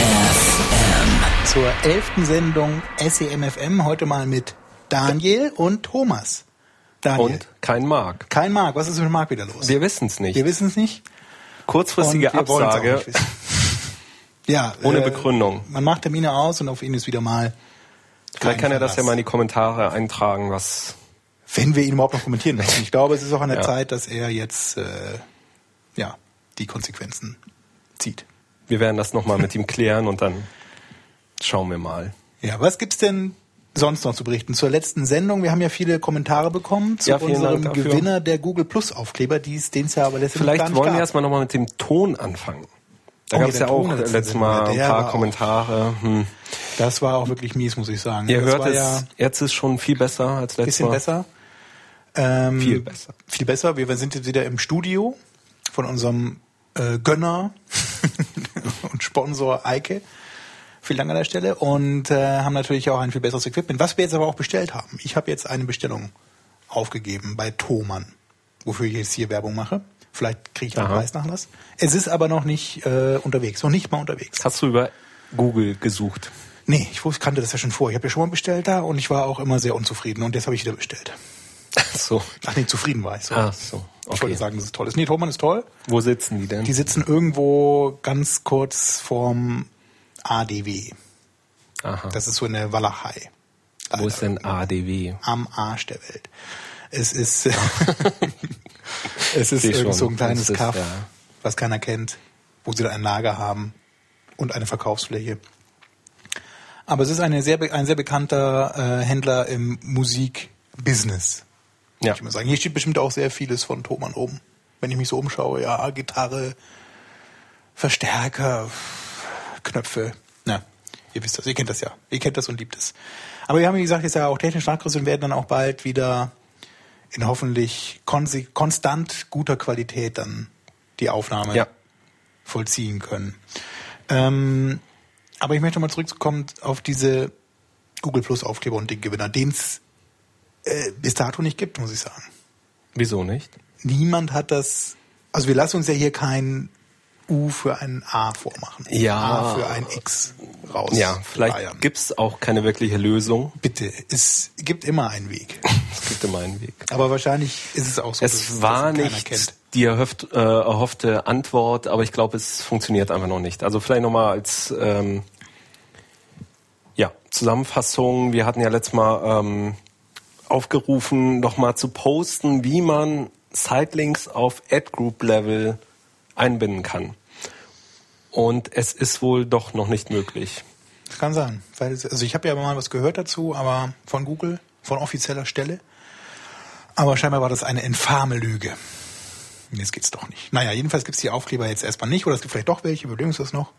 FM. zur elften Sendung SEMFM. Heute mal mit Daniel und Thomas. Daniel. Und kein Mark. Kein Marc. Was ist mit Marc wieder los? Wir wissen es nicht. Wir wissen es nicht. Kurzfristige Absage ja, ohne äh, Begründung. Man macht Termine aus und auf ihn ist wieder mal. Vielleicht kann er das ja mal in die Kommentare eintragen, was. Wenn wir ihn überhaupt noch kommentieren lassen. Ich glaube, es ist auch an der Ja. Zeit, dass er jetzt äh, ja die Konsequenzen zieht. Wir werden das nochmal mit ihm klären und dann schauen wir mal. Ja, was gibt's denn sonst noch zu berichten? Zur letzten Sendung, wir haben ja viele Kommentare bekommen zu Ja, unserem. Gewinner der Google Plus Aufkleber, den es ja aber letztendlich gar Vielleicht wollen gab. wir erstmal nochmal mit dem Ton anfangen. Da Oh, gab es ja auch Ton letztes Mal ein paar Kommentare. Hm. Das war auch wirklich mies, muss ich sagen. Ihr das hört es, ja jetzt ist schon viel besser als letztes bisschen Mal. besser. Ähm, Viel besser. Viel besser. Wir sind jetzt wieder im Studio von unserem äh, Gönner Sponsor Eike. Vielen Dank an der Stelle. Und äh, haben natürlich auch ein viel besseres Equipment, was wir jetzt aber auch bestellt haben. Ich habe jetzt eine Bestellung aufgegeben bei Thomann, wofür ich jetzt hier Werbung mache. Vielleicht kriege ich einen. Preisnachlass. Es ist aber noch nicht äh, unterwegs, noch nicht mal unterwegs. Hast du über Google gesucht? Nee, ich wusste, kannte das ja schon vor. Ich habe ja schon mal bestellt da und ich war auch immer sehr unzufrieden und jetzt habe ich wieder bestellt. Ach so. Ach nee, zufrieden war ich so. Ach so. Ich wollte sagen, dass es toll ist. Nee, Thomann ist toll. Wo sitzen die denn? Die sitzen irgendwo ganz kurz vorm ADW. Aha. Das ist so in der Walachei. Wo ist denn ADW? Am Arsch der Welt. Es ist, es ist irgend so ein kleines Kaff, ja. was keiner kennt, wo sie da ein Lager haben und eine Verkaufsfläche. Aber es ist eine sehr, ein sehr bekannter äh, Händler im Musikbusiness. Ja. Ich muss sagen, hier steht bestimmt auch sehr vieles von Thomann oben. Wenn ich mich so umschaue, ja, Gitarre, Verstärker, Knöpfe. Na, ihr wisst das, ihr kennt das ja. Ihr kennt das und liebt es. Aber wir haben, wie gesagt, jetzt ja auch technisch nachgerüstet und werden dann auch bald wieder in hoffentlich konstant guter Qualität dann die Aufnahme Ja. vollziehen können. Ähm, aber ich möchte mal zurückkommen auf diese Google Plus Aufkleber und den Gewinner, den es äh, bis dato nicht gibt, muss ich sagen. Wieso nicht? Niemand hat das, also wir lassen uns ja hier kein U für ein A vormachen. Ja. A für ein X raus. Ja, vielleicht leiern. gibt's auch keine wirkliche Lösung. Bitte, es gibt immer einen Weg. Es gibt immer einen Weg. Aber wahrscheinlich ist es auch so, dass Es war das keiner nicht kennt. die erhofft, äh, erhoffte Antwort, aber ich glaube, es funktioniert einfach noch nicht. Also vielleicht nochmal als ähm, ja, Zusammenfassung. Wir hatten ja letztes Mal ähm, aufgerufen, nochmal zu posten, wie man Sitelinks auf Ad-Group-Level einbinden kann. Und es ist wohl doch noch nicht möglich. Kann sein. Weil, also ich habe ja mal was gehört dazu, aber von Google, von offizieller Stelle. Aber scheinbar war das eine infame Lüge. Jetzt geht's doch nicht. Naja, jedenfalls gibt's die Aufkleber jetzt erstmal nicht, oder es gibt vielleicht doch welche, überlegen uns das noch.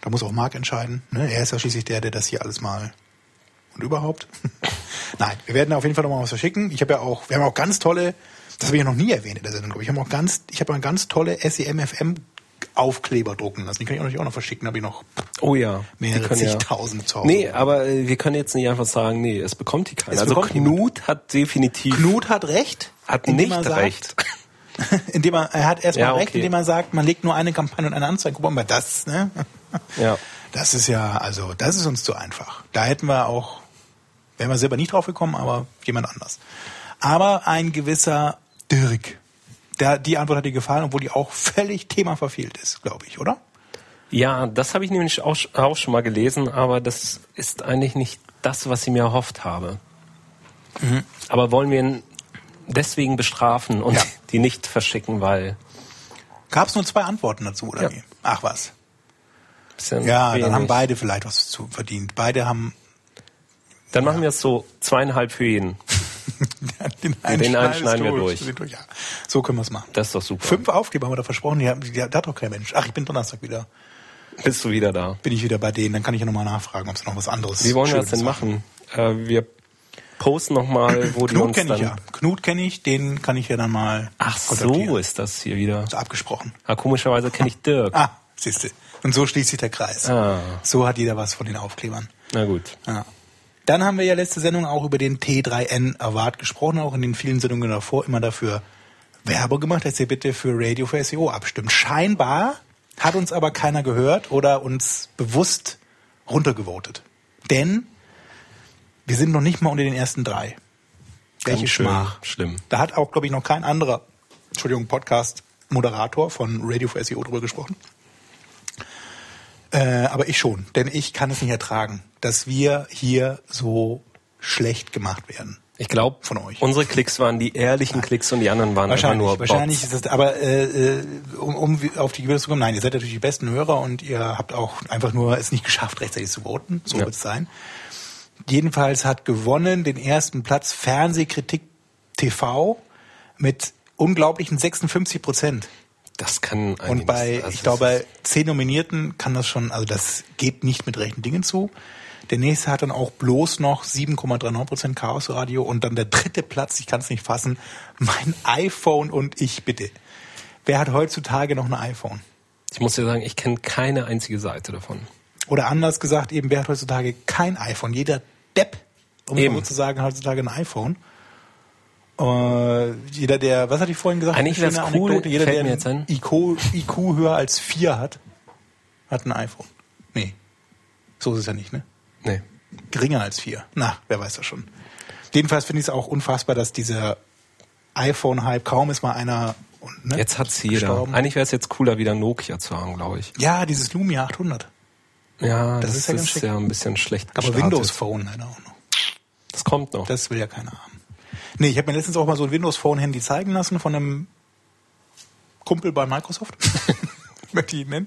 Da muss auch Marc entscheiden. Ne? Er ist ja schließlich der, der das hier alles mal und überhaupt. Nein, wir werden auf jeden Fall noch mal was verschicken. Ich habe ja auch, wir haben auch ganz tolle, das habe ich ja noch nie erwähnt in der Sendung, glaube ich. Ich habe auch ganz, ich habe mal ganz tolle SEMFM Aufkleber drucken lassen. Die kann ich auch noch- auch noch verschicken, habe ich noch Oh ja. mehrere können ja. zigtausend zu Hause. Nee, aber äh, wir können jetzt nicht einfach sagen, nee, es bekommt die keiner. Es Also Knut hat definitiv Knut hat recht. hat nicht sagt, recht. Indem er, er hat erstmal Ja, recht, okay. indem er sagt, man legt nur eine Kampagne und eine Anzeige. Guck mal, das, ne? Ja. Das ist ja, also, das ist uns zu einfach. Da hätten wir auch, wären wir selber nicht drauf gekommen, aber jemand anders. Aber ein gewisser Dirk, der, die Antwort hat dir gefallen, obwohl die auch völlig Thema verfehlt ist, glaube ich, oder? Ja, das habe ich nämlich auch, auch schon mal gelesen, aber das ist eigentlich nicht das, was ich mir erhofft habe. Mhm. Aber wollen wir ihn deswegen bestrafen und Ja. die nicht verschicken, weil Gab es nur zwei Antworten dazu, oder Ja. wie? Ach was. bisschen Ja, wenig. dann haben beide vielleicht was zu verdient. Beide haben Dann machen wir es so zweieinhalb für jeden. den einen schneidest schneiden wir du, durch. Ja. So können wir es machen. Das ist doch super. Fünf Aufkleber haben wir da versprochen, die, die, die hat doch kein Mensch. Ach, ich bin Donnerstag wieder. bist du wieder da. bin ich wieder bei denen. Dann kann ich ja nochmal nachfragen, ob sie noch was anderes Wie wollen wir das Schönes denn machen? Äh, wir posten nochmal, wo die Knut uns kenne dann... ich ja. Knut kenne ich, den kann ich ja dann mal Ach so ist das hier wieder. Ist abgesprochen. Ah, komischerweise kenne ich Dirk. Ah, siehste. Und so schließt sich der Kreis. Ah. So hat jeder was von den Aufklebern. Na gut. Ja. Dann haben wir ja letzte Sendung auch über den T3N Award gesprochen, auch in den vielen Sendungen davor immer dafür Werbung gemacht, dass ihr bitte für Radio für SEO abstimmt. Scheinbar hat uns aber keiner gehört oder uns bewusst runtergevotet. Denn wir sind noch nicht mal unter den ersten drei. Welche Ganz schön Schmach. schlimm. Da hat auch, glaube ich, noch kein anderer, Entschuldigung, Podcast-Moderator von Radio for SEO drüber gesprochen. Äh, aber ich schon, denn ich kann es nicht ertragen, dass wir hier so schlecht gemacht werden. Ich glaube, Von euch. unsere Klicks waren die ehrlichen Klicks und die anderen waren einfach Wahrscheinlich, nur wahrscheinlich Bots. ist das, aber äh, äh, um, um auf die Gewinner zu kommen, nein, ihr seid natürlich die besten Hörer und ihr habt auch einfach nur es nicht geschafft, rechtzeitig zu voten. So Ja. wird es sein. Jedenfalls hat gewonnen den ersten Platz Fernsehkritik TV mit unglaublichen 56 Prozent. Das kann eigentlich Und bei, also ich glaube, bei zehn Nominierten kann das schon, also das geht nicht mit rechten Dingen zu. Der nächste hat dann auch bloß noch 7,39 Prozent Chaos Radio und dann der dritte Platz, ich kann es nicht fassen, mein iPhone und ich bitte. Wer hat heutzutage noch ein iPhone? ich muss dir sagen, ich kenne keine einzige Seite davon. Oder anders gesagt, eben, wer hat heutzutage kein iPhone? Jeder Depp, um Eben. so zu sagen, heutzutage ein iPhone. Äh, jeder, der, was hatte ich vorhin gesagt? Eigentlich schöne cool, Anekdote. Jeder, der ein. IQ, IQ höher als vier hat, hat ein iPhone. Nee. So ist es ja nicht, ne? Nee. Geringer als vier. Na, wer weiß das schon. Jedenfalls finde ich es auch unfassbar, dass dieser iPhone-Hype, kaum ist mal einer ne, Jetzt hat's jeder. gestorben. Eigentlich wäre es jetzt cooler, wieder Nokia zu haben, glaube ich. Ja, dieses Lumia 800. Ja, Das das, ist ja schick. ja ein bisschen schlecht Aber. Windows Phone leider auch noch. Das kommt noch. Das will ja keiner haben. Nee, ich habe mir letztens auch mal so ein Windows Phone Handy zeigen lassen von einem Kumpel bei Microsoft. Möchte ich ihn nennen.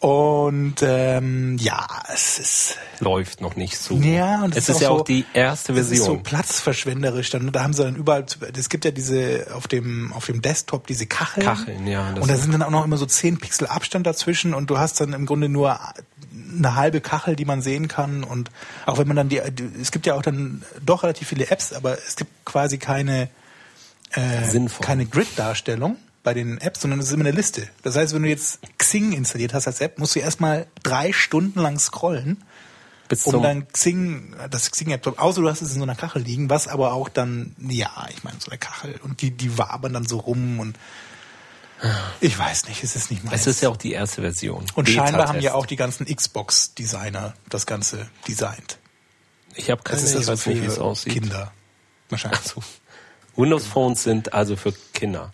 Und ähm, ja, es ist läuft noch nicht so. Ja, und es das ist, ja so- auch die erste Das ist so Version. platzverschwenderisch. Dann, da haben sie dann überall, es gibt ja diese auf dem auf dem Desktop diese Kacheln. Kacheln, ja, Und da ist- sind dann auch noch immer so 10 Pixel Abstand dazwischen und du hast dann im Grunde nur eine halbe Kachel, die man sehen kann. Und auch wenn man dann die, es gibt ja auch dann doch relativ viele Apps, aber es gibt quasi keine äh, Sinnvoll. keine Grid-Darstellung bei den Apps, sondern es ist immer eine Liste. Das heißt, wenn du jetzt Xing installiert hast als App, musst du erstmal drei Stunden lang scrollen Bis um dein Xing, das Xing-App, außer du hast es in so einer Kachel liegen, was aber auch dann, ja, ich meine, so eine Kachel und die, die wabern dann so rum und ich weiß nicht, es ist nicht meins. es ist ja auch die erste Version. und scheinbar haben ja auch die ganzen Xbox-Designer das Ganze designt. Ich habe keine, ich also wie es für aussieht. Kinder. Wahrscheinlich. Also, Windows Phones sind also für Kinder.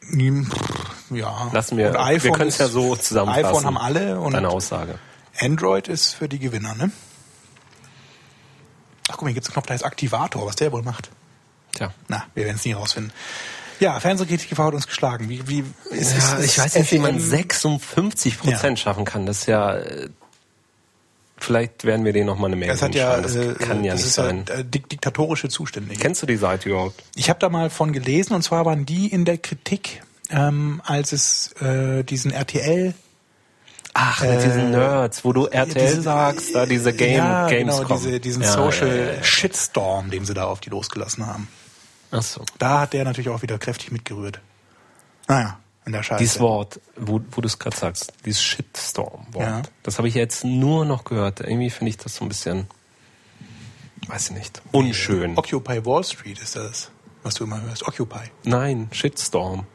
Hm, Ja. Lassen wir, Und wir können es ja so zusammenfassen. iPhone haben alle und Deine Aussage. Android ist für die Gewinner, ne? Ach guck mal, hier gibt's einen Knopf, da ist Aktivator, was der wohl macht. Tja. Na, wir werden es nie rausfinden. Ja, Fernsehkritik TV hat uns geschlagen. Wie, wie ist, Ja, ist, ich weiß nicht, wie man FM 56 Prozent schaffen kann. Das ist ja, äh, vielleicht werden wir denen noch mal eine Mail Das hat ja. Das äh, kann ja das nicht ist sein. Ja, äh, dik diktatorische Zustände. Kennst du die Seite überhaupt? Ich habe da mal von gelesen und zwar waren die in der Kritik, ähm, als es äh, diesen RTL Ach, mit diesen Nerds, wo du RTL diese- sagst, da diese Game, ja, Games genau, diese, diesen ja, Social Ja, ja, ja. Shitstorm, den sie da auf die losgelassen haben. Ach so. Da hat der natürlich auch wieder kräftig mitgerührt. Naja, in der Scheiße. Dieses Wort, wo, wo du es gerade sagst, dieses Shitstorm-Wort, Ja. das habe ich jetzt nur noch gehört. Irgendwie finde ich das so ein bisschen, weiß ich nicht, unschön. Occupy Wall Street ist das, was du immer hörst. Occupy. Nein, Shitstorm.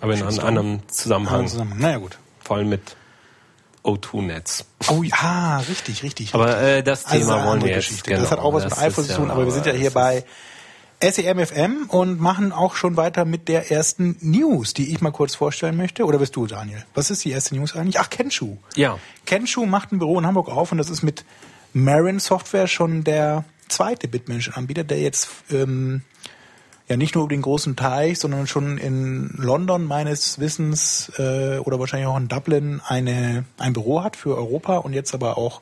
Aber in einem Shitstorm? anderen Zusammenhang. Ah, zusammen. Naja, gut. Vor allem mit O2-Netz. Oh ja, richtig, richtig. Aber äh, das Also Thema eine wollen wir jetzt. Geschichte. Genau, das hat auch was das mit iPhone zu tun, ja- aber wir sind ja hier bei SEMFM und machen auch schon weiter mit der ersten News, die ich mal kurz vorstellen möchte. Oder bist du, Daniel? Was ist die erste News eigentlich? Ach, Kenshu. Ja. Kenshu macht ein Büro in Hamburg auf und das ist mit Marin Software schon der zweite Bitmenschen-Anbieter, der jetzt ähm, ja nicht nur über den großen Teich, sondern schon in London meines Wissens äh, oder wahrscheinlich auch in Dublin eine, ein Büro hat für Europa und jetzt aber auch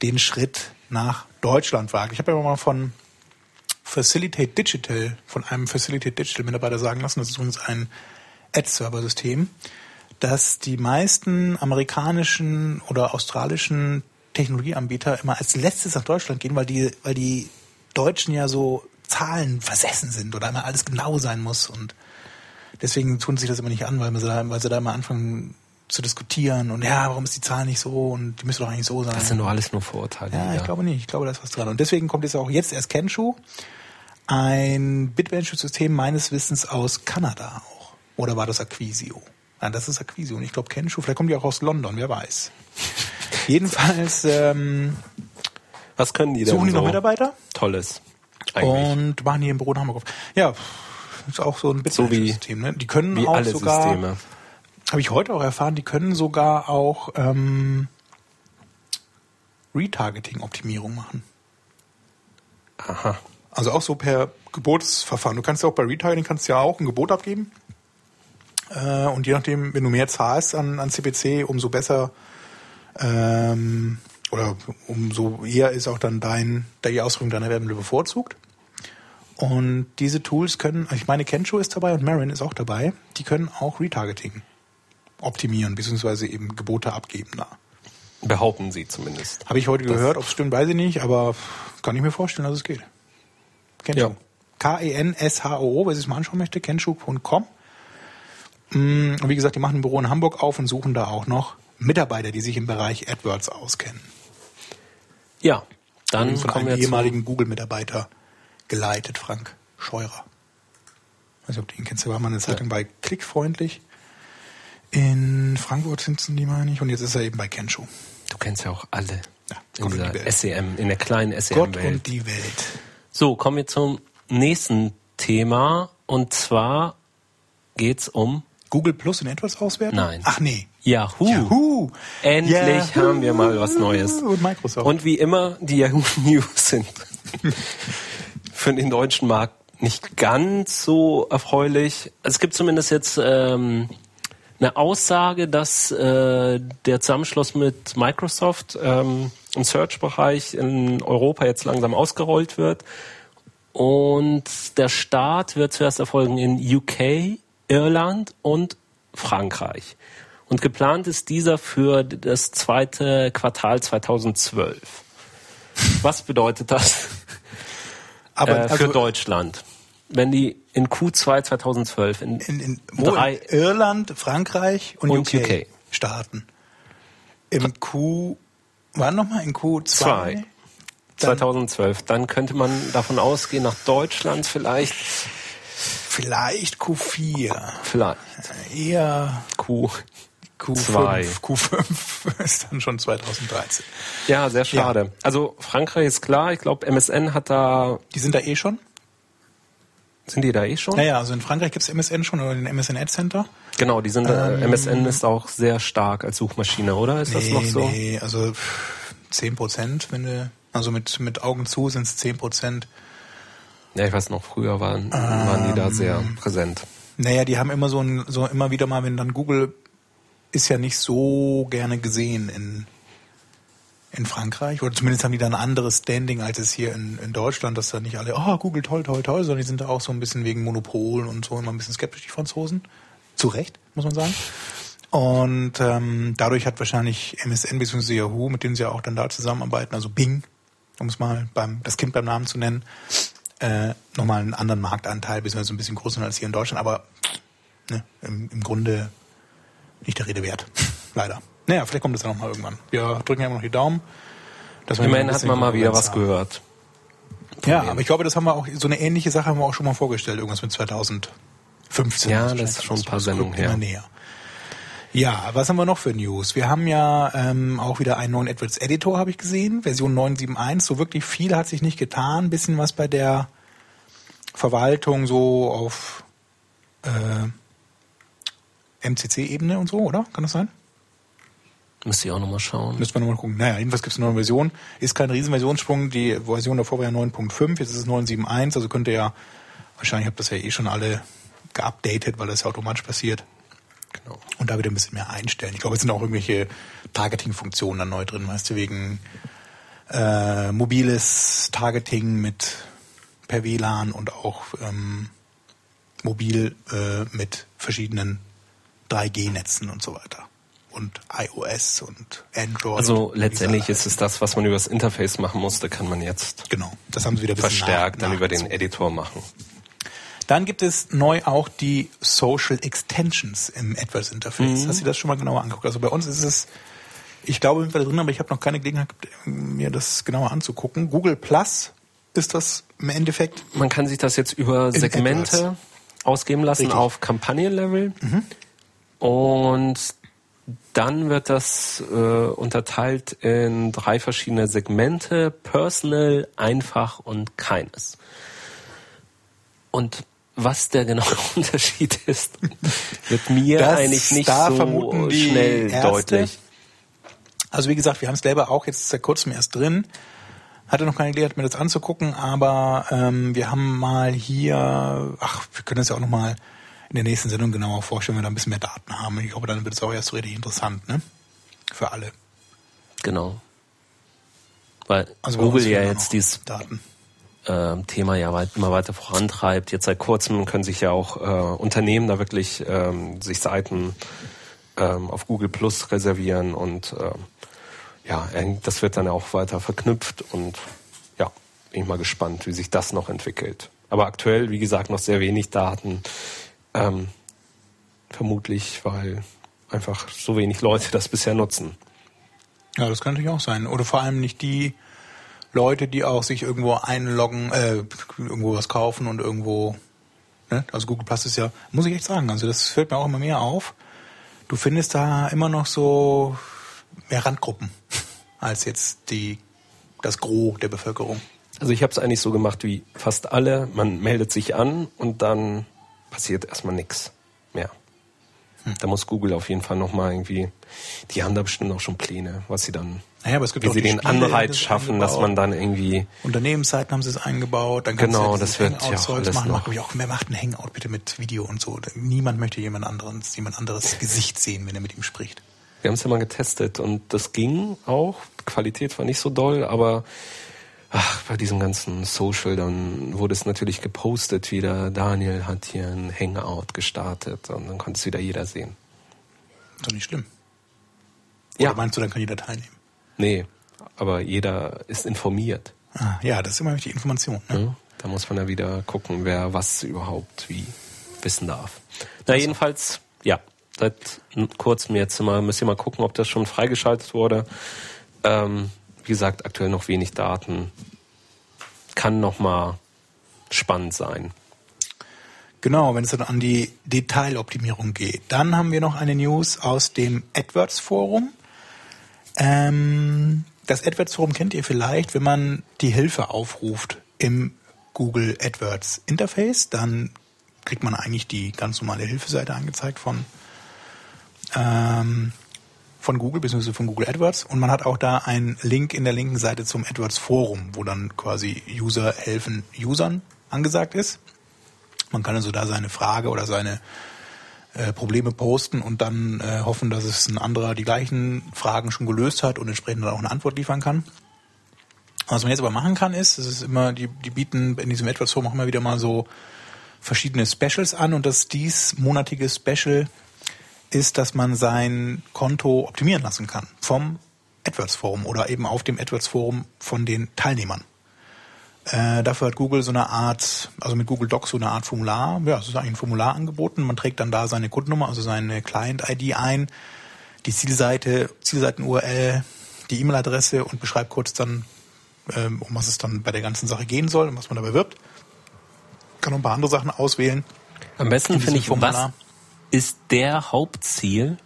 den Schritt nach Deutschland wagt. Ich habe ja mal von Facilitate Digital, von einem Facilitate Digital Mitarbeiter sagen lassen, das ist übrigens ein Ad-Server-System, dass die meisten amerikanischen oder australischen Technologieanbieter immer als letztes nach Deutschland gehen, weil die, weil die Deutschen ja so Zahlen versessen sind oder immer alles genau sein muss und deswegen tun sie sich das immer nicht an, weil sie da, weil sie da immer anfangen zu diskutieren und ja, warum ist die Zahl nicht so und die müsste doch eigentlich so sein. Das sind doch alles nur Vorurteile. Ja, ich glaube nicht. Ich glaube, da ist was dran. Und deswegen kommt jetzt auch jetzt erst Kensho, ein Bitmanagement-System meines Wissens aus Kanada auch. Oder war das Acquisio? Nein, das ist Acquisio. Und ich glaube Kensho, vielleicht kommt die auch aus London, wer weiß. Jedenfalls ähm, Was können die denn suchen die so noch Mitarbeiter Tolles. Eigentlich. und machen hier im Büro in Hamburg auf. Ja, ist auch so ein Bitmanagement-System. Ne? Die können Wie auch alle sogar habe ich heute auch erfahren, die können sogar auch ähm, Retargeting-Optimierung machen. Aha. Also auch so per Gebotsverfahren. Du kannst ja auch bei Retargeting kannst ja auch ein Gebot abgeben. Äh, und je nachdem, wenn du mehr zahlst an, an CPC, umso besser ähm, oder umso eher ist auch dann dein, die Ausführung deiner Werbung bevorzugt. Und diese Tools können, also ich meine, Kensho ist dabei und Marin ist auch dabei, die können auch Retargeting optimieren, beziehungsweise eben Gebote abgeben da. Behaupten sie zumindest. Habe ich heute gehört, ob es stimmt, weiß ich nicht, aber kann ich mir vorstellen, dass es geht. Kensho. Ja. E K-E-N-S-H-O, wer sich mal anschauen möchte, kensho.com. Mm, Und wie gesagt, die machen ein Büro in Hamburg auf und suchen da auch noch Mitarbeiter, die sich im Bereich AdWords auskennen. Ja, dann von kommen einem ehemaligen Google-Mitarbeiter geleitet, Frank Scheurer. Ich weiß nicht, ob du ihn kennst, der war mal eine Zeit lang bei Klickfreundlich. In Frankfurt sitzen die, meine ich, und jetzt ist er eben bei Kensho. Du kennst ja auch alle Ja, in Gott die Welt. SEM, in der kleinen Gott SEM-Welt. und die Welt. So, kommen wir zum nächsten Thema und zwar geht's um Google Plus in AdWords auswerten? Nein. Ach nee. Yahoo. Yahoo. Endlich Yahoo. haben wir mal was Neues. Und Microsoft. Und wie immer, die Yahoo News sind für den deutschen Markt nicht ganz so erfreulich. Es gibt zumindest jetzt ähm, eine Aussage, dass äh, der Zusammenschluss mit Microsoft ähm, im Search-Bereich in Europa jetzt langsam ausgerollt wird. Und der Start wird zuerst erfolgen in UK, Irland und Frankreich. Und geplant ist dieser für das zweite Quartal 2012. Was bedeutet das Aber äh, für also Deutschland? Wenn die in Q2 2012 in, in, in, drei, in Irland, Frankreich und, Und UK, UK. starten. Im Q, wann nochmal? In Q2? Zwei. 2012, dann könnte man davon ausgehen, nach Deutschland vielleicht, Vielleicht Q4. vielleicht Eher Q. Q5. Zwei. Q5 ist dann schon 2013. Ja, sehr schade. Also Frankreich ist klar, ich glaube MSN hat da, Die sind da eh schon? Sind die da eh schon? Naja, also in Frankreich gibt's MSN schon oder den MSN Ad Center. Genau, die sind, Ähm. äh, MSN ist auch sehr stark als Suchmaschine, oder? Ist das noch so? nee, also 10 Prozent, wenn du, also mit, mit Augen zu sind's 10 Prozent. Ja, ich weiß noch, früher waren, waren die da sehr Ähm. präsent. Naja, die haben immer so ein, so immer wieder mal, wenn dann Google ist ja nicht so gerne gesehen in, in Frankreich. Oder zumindest haben die da ein anderes Standing als es hier in, in Deutschland, dass da nicht alle, oh, Google toll, toll, toll, sondern die sind da auch so ein bisschen wegen Monopol und so immer ein bisschen skeptisch, die Franzosen. Zu Recht, muss man sagen. Und ähm, dadurch hat wahrscheinlich MSN bzw. Yahoo, mit denen sie ja auch dann da zusammenarbeiten, also Bing, um es mal beim, das Kind beim Namen zu nennen, äh, nochmal einen anderen Marktanteil, beziehungsweise ein bisschen größer als hier in Deutschland, aber ne, im, im Grunde nicht der Rede wert. Leider. Naja, vielleicht kommt das ja nochmal irgendwann. Wir drücken ja immer noch die Daumen. Dass wir Immerhin hat man mal wieder was haben. gehört. Ja, aber ich glaube, das haben wir auch, so eine ähnliche Sache haben wir auch schon mal vorgestellt, irgendwas mit 2015. Ja, Also das ist schon ein paar das Sendungen her. näher. Ja, was haben wir noch für News? Wir haben ja ähm, auch wieder einen neuen AdWords Editor, habe ich gesehen, Version 9.7.1. So wirklich viel hat sich nicht getan. Bisschen was bei der Verwaltung so auf äh, MCC-Ebene und so, oder? Kann das sein? Müsste ich auch nochmal schauen. Müssen wir nochmal gucken. Naja, jedenfalls gibt es eine neue Version. Ist kein Riesenversionssprung. Die Version davor war ja 9.5, jetzt ist es 9.7.1. Also könnt ihr ja, wahrscheinlich habt ihr das ja eh schon alle geupdatet, weil das ja automatisch passiert. Genau. Und da wieder ein bisschen mehr einstellen. Ich glaube, es sind auch irgendwelche Targeting-Funktionen dann neu drin, weißt du, wegen äh, mobiles Targeting mit per WLAN und auch ähm, mobil äh, mit verschiedenen 3G-Netzen und so weiter. Und iOS und Android. Also letztendlich ist es das, was man über das Interface machen musste, kann man jetzt Genau, das haben sie wieder verstärkt nach- dann über den. Editor machen. Dann gibt es neu auch die Social Extensions im AdWords Interface. Hast du das schon mal genauer angeguckt? Also bei uns ist es, ich glaube, wir sind da drin, aber ich habe noch keine Gelegenheit mir das genauer anzugucken. Google Plus ist das im Endeffekt. Man kann sich das jetzt über Segmente AdWords. ausgeben lassen Richtig. auf Kampagnenlevel. Und dann wird das äh, unterteilt in drei verschiedene Segmente. Personal, einfach und keines. Und was der genaue Unterschied ist, wird mir Das- eigentlich nicht da so vermuten die schnell Ärzte. deutlich. Also wie gesagt, wir haben es selber auch jetzt seit kurzem erst drin. Hatte noch keine Gelegenheit, mir das anzugucken, aber ähm, wir haben mal hier, ach, wir können das ja auch noch mal in der nächsten Sendung genauer vorstellen, wenn wir da ein bisschen mehr Daten haben. Ich glaube, dann wird es auch erst so richtig interessant, ne? Für alle. Genau. Weil Also Google ja jetzt dieses Daten. ähm, Thema ja weit, immer weiter vorantreibt. Jetzt seit kurzem können sich ja auch äh, Unternehmen da wirklich ähm, sich Seiten ähm, auf Google Plus reservieren und ähm, ja, das wird dann auch weiter verknüpft und ja, bin ich mal gespannt, wie sich das noch entwickelt. Aber aktuell, wie gesagt, noch sehr wenig Daten. Ähm, vermutlich, weil einfach so wenig Leute das bisher nutzen. Ja, das kann natürlich auch sein. Oder vor allem nicht die Leute, die auch sich irgendwo einloggen, äh, irgendwo was kaufen und irgendwo, ne? Also Google Plus ist ja, muss ich echt sagen, also das fällt mir auch immer mehr auf. Du findest da immer noch so mehr Randgruppen als jetzt die, das Gros der Bevölkerung. Also ich habe es eigentlich so gemacht wie fast alle. Man meldet sich an und dann passiert erstmal nichts mehr. Da muss Google auf jeden Fall nochmal irgendwie, die haben da bestimmt auch schon Pläne, was sie dann, Naja, aber es gibt wie sie den Spiele, Anreiz schaffen, dass man dann irgendwie, Unternehmensseiten haben sie es eingebaut, dann kannst Genau, du ja das wird ja auch alles machen. noch. Ich auch, wer macht ein Hangout bitte mit Video und so? Niemand möchte jemand anderes, jemand anderes Gesicht sehen, wenn er mit ihm spricht. wir haben es ja mal getestet und das ging auch. Qualität war nicht so doll, aber ach, bei diesem ganzen Social, dann wurde es natürlich gepostet wieder, Daniel hat hier ein Hangout gestartet und dann konnte es wieder jeder sehen. Ist doch nicht schlimm. Ja. Oder meinst du, dann kann jeder teilnehmen? Nee, aber jeder ist informiert. Ah, ja, das ist immer die Information. Ne? Ne? Da muss man ja wieder gucken, wer was überhaupt wie wissen darf. Na, jedenfalls, ja, seit kurzem jetzt mal, müsst ihr mal gucken, ob das schon freigeschaltet wurde. Ähm, wie gesagt, aktuell noch wenig Daten. Kann noch mal spannend sein. Genau, wenn es dann an die Detailoptimierung geht. Dann haben wir noch eine News aus dem AdWords Forum. Ähm, das AdWords Forum kennt ihr vielleicht, wenn man die Hilfe aufruft im Google AdWords Interface, dann kriegt man eigentlich die ganz normale Hilfeseite angezeigt von ähm, von Google bzw. von Google AdWords und man hat auch da einen Link in der linken Seite zum AdWords Forum, wo dann quasi User helfen Usern angesagt ist. Man kann also da seine Frage oder seine äh, Probleme posten und dann äh, hoffen, dass es ein anderer die gleichen Fragen schon gelöst hat und entsprechend dann auch eine Antwort liefern kann. Was man jetzt aber machen kann, ist, es ist immer, die, die bieten in diesem AdWords Forum auch immer wieder mal so verschiedene Specials an und das diesmonatige Special ist, dass man sein Konto optimieren lassen kann vom AdWords Forum oder eben auf dem AdWords Forum von den Teilnehmern. Äh, dafür hat Google so eine Art, also mit Google Docs so eine Art Formular, ja, es ist eigentlich ein Formular angeboten. Man trägt dann da seine Kundennummer, also seine Client-ID ein, die Zielseite, Zielseiten-URL, die E-Mail-Adresse und beschreibt kurz dann, ähm, um was es dann bei der ganzen Sache gehen soll und was man dabei wirbt. Kann noch ein paar andere Sachen auswählen. Am besten In finde ich, was. Ist der Hauptziel?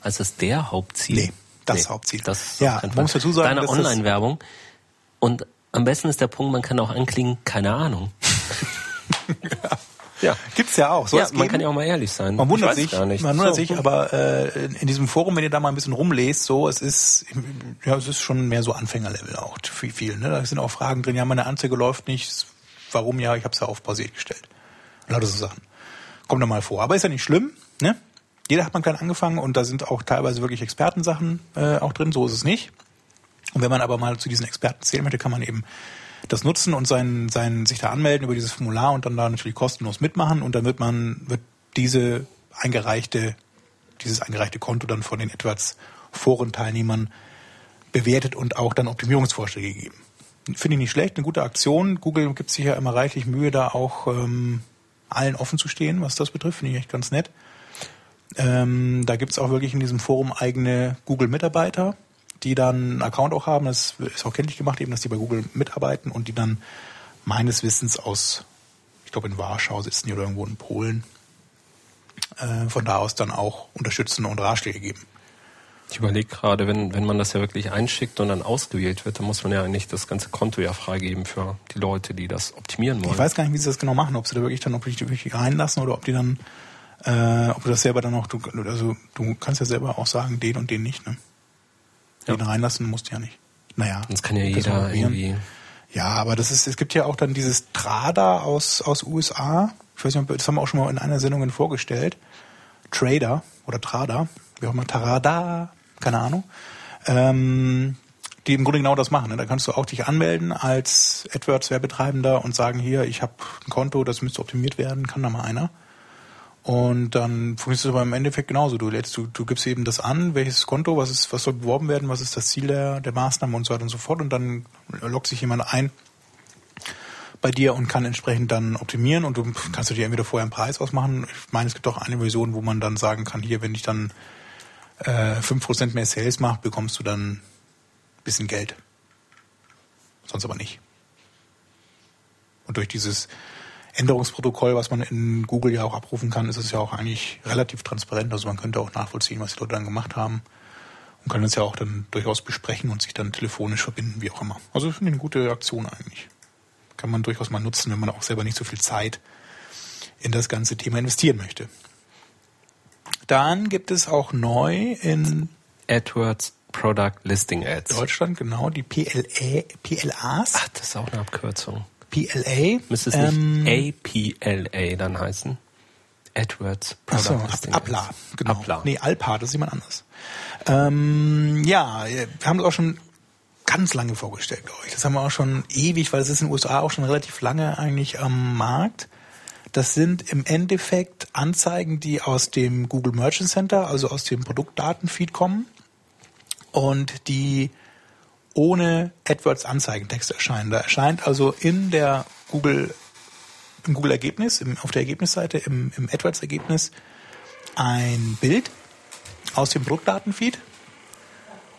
Also ist der Hauptziel? Nee, das Hauptziel. Das Ja, man muss dazu sagen, Deine Online-Werbung. Und am besten ist der Punkt, man kann auch anklingen, keine Ahnung. ja. Gibt's ja auch. Soll ja, man geben? kann ja auch mal ehrlich sein. Man wundert sich, man wundert So. sich, aber äh, in- diesem Forum, wenn ihr da mal ein bisschen rumlest, so, es ist, ja, es ist schon mehr so Anfängerlevel auch viel, viel. Ne? Da sind auch Fragen drin. Ja, meine Anzeige läuft nicht. Warum ja? Ich habe es ja auf pausiert gestellt. Lauter so Sachen. Kommt da mal vor. Aber ist ja nicht schlimm. Ne? Jeder hat mal klein angefangen und da sind auch teilweise wirklich Expertensachen äh, auch drin. So ist es nicht. Und wenn man aber mal zu diesen Experten zählen möchte, kann man eben das nutzen und sein, sein, sich da anmelden über dieses Formular und dann da natürlich kostenlos mitmachen und dann wird man, wird diese eingereichte dieses eingereichte Konto dann von den AdWords Forenteilnehmern bewertet und auch dann Optimierungsvorschläge gegeben. Finde ich nicht schlecht, eine gute Aktion. Google gibt sich ja immer reichlich Mühe, da auch ähm, allen offen zu stehen, was das betrifft. Finde ich echt ganz nett. Ähm, da gibt's auch wirklich in diesem Forum eigene Google-Mitarbeiter, die dann einen Account auch haben. Das ist auch kenntlich gemacht, eben, dass die bei Google mitarbeiten und die dann meines Wissens aus, ich glaube in Warschau sitzen die oder irgendwo in Polen, äh, von da aus dann auch unterstützen und Ratschläge geben. Ich überlege gerade, wenn, wenn man das ja wirklich einschickt und dann ausgewählt wird, dann muss man ja eigentlich das ganze Konto ja freigeben für die Leute, die das optimieren wollen. Ich weiß gar nicht, wie sie das genau machen, ob sie da wirklich dann, ob die wirklich reinlassen oder ob die dann, äh, ob du das selber dann auch, du, also du kannst ja selber auch sagen, den und den nicht, ne? Den ja. reinlassen musst du ja nicht. Naja. Das kann ja jeder irgendwie. Ja, aber das ist, es gibt ja auch dann dieses Trada aus, aus USA. Ich weiß nicht, das haben wir auch schon mal in einer Sendung vorgestellt. Trader oder Trada, wie auch immer, Tarada, keine Ahnung, ähm, die im Grunde genau das machen. Ne? Da kannst du auch dich anmelden als AdWords-Werbetreibender und sagen, hier, ich habe ein Konto, das müsste optimiert werden, kann da mal einer. Und dann funktioniert es aber im Endeffekt genauso. Du lädst, du, du gibst eben das an, welches Konto, was ist, was soll beworben werden, was ist das Ziel der, der Maßnahme und so weiter und so fort. Und dann loggt sich jemand ein bei dir und kann entsprechend dann optimieren und du kannst du dir entweder vorher einen Preis ausmachen. Ich meine, es gibt auch eine Version, wo man dann sagen kann, hier, wenn ich dann äh, 5% mehr Sales macht, bekommst du dann ein bisschen Geld. Sonst aber nicht. Und durch dieses Änderungsprotokoll, was man in Google ja auch abrufen kann, ist es ja auch eigentlich relativ transparent. Also man könnte auch nachvollziehen, was die Leute dann gemacht haben. Und kann es ja auch dann durchaus besprechen und sich dann telefonisch verbinden, wie auch immer. Also finde ich eine gute Aktion eigentlich. Kann man durchaus mal nutzen, wenn man auch selber nicht so viel Zeit in das ganze Thema investieren möchte. Dann gibt es auch neu in AdWords Product Listing Ads. Deutschland, genau, die PLA, PLAs. Ach, das ist auch eine Abkürzung. PLA. Müsste es ähm, nicht APLA dann heißen? AdWords Product Achso, Listing genau. Appla. Nee, Alpa, das ist jemand anderes. Ähm, ja, wir haben das auch schon ganz lange vorgestellt, glaube ich. Das haben wir auch schon ewig, weil es ist in den USA auch schon relativ lange eigentlich am Markt. Das sind im Endeffekt Anzeigen, die aus dem Google Merchant Center, also aus dem Produktdatenfeed kommen und die ohne AdWords Anzeigentext erscheinen. Da erscheint also in der Google im Google Ergebnis, im, auf der Ergebnisseite, im, im AdWords Ergebnis ein Bild aus dem Produktdatenfeed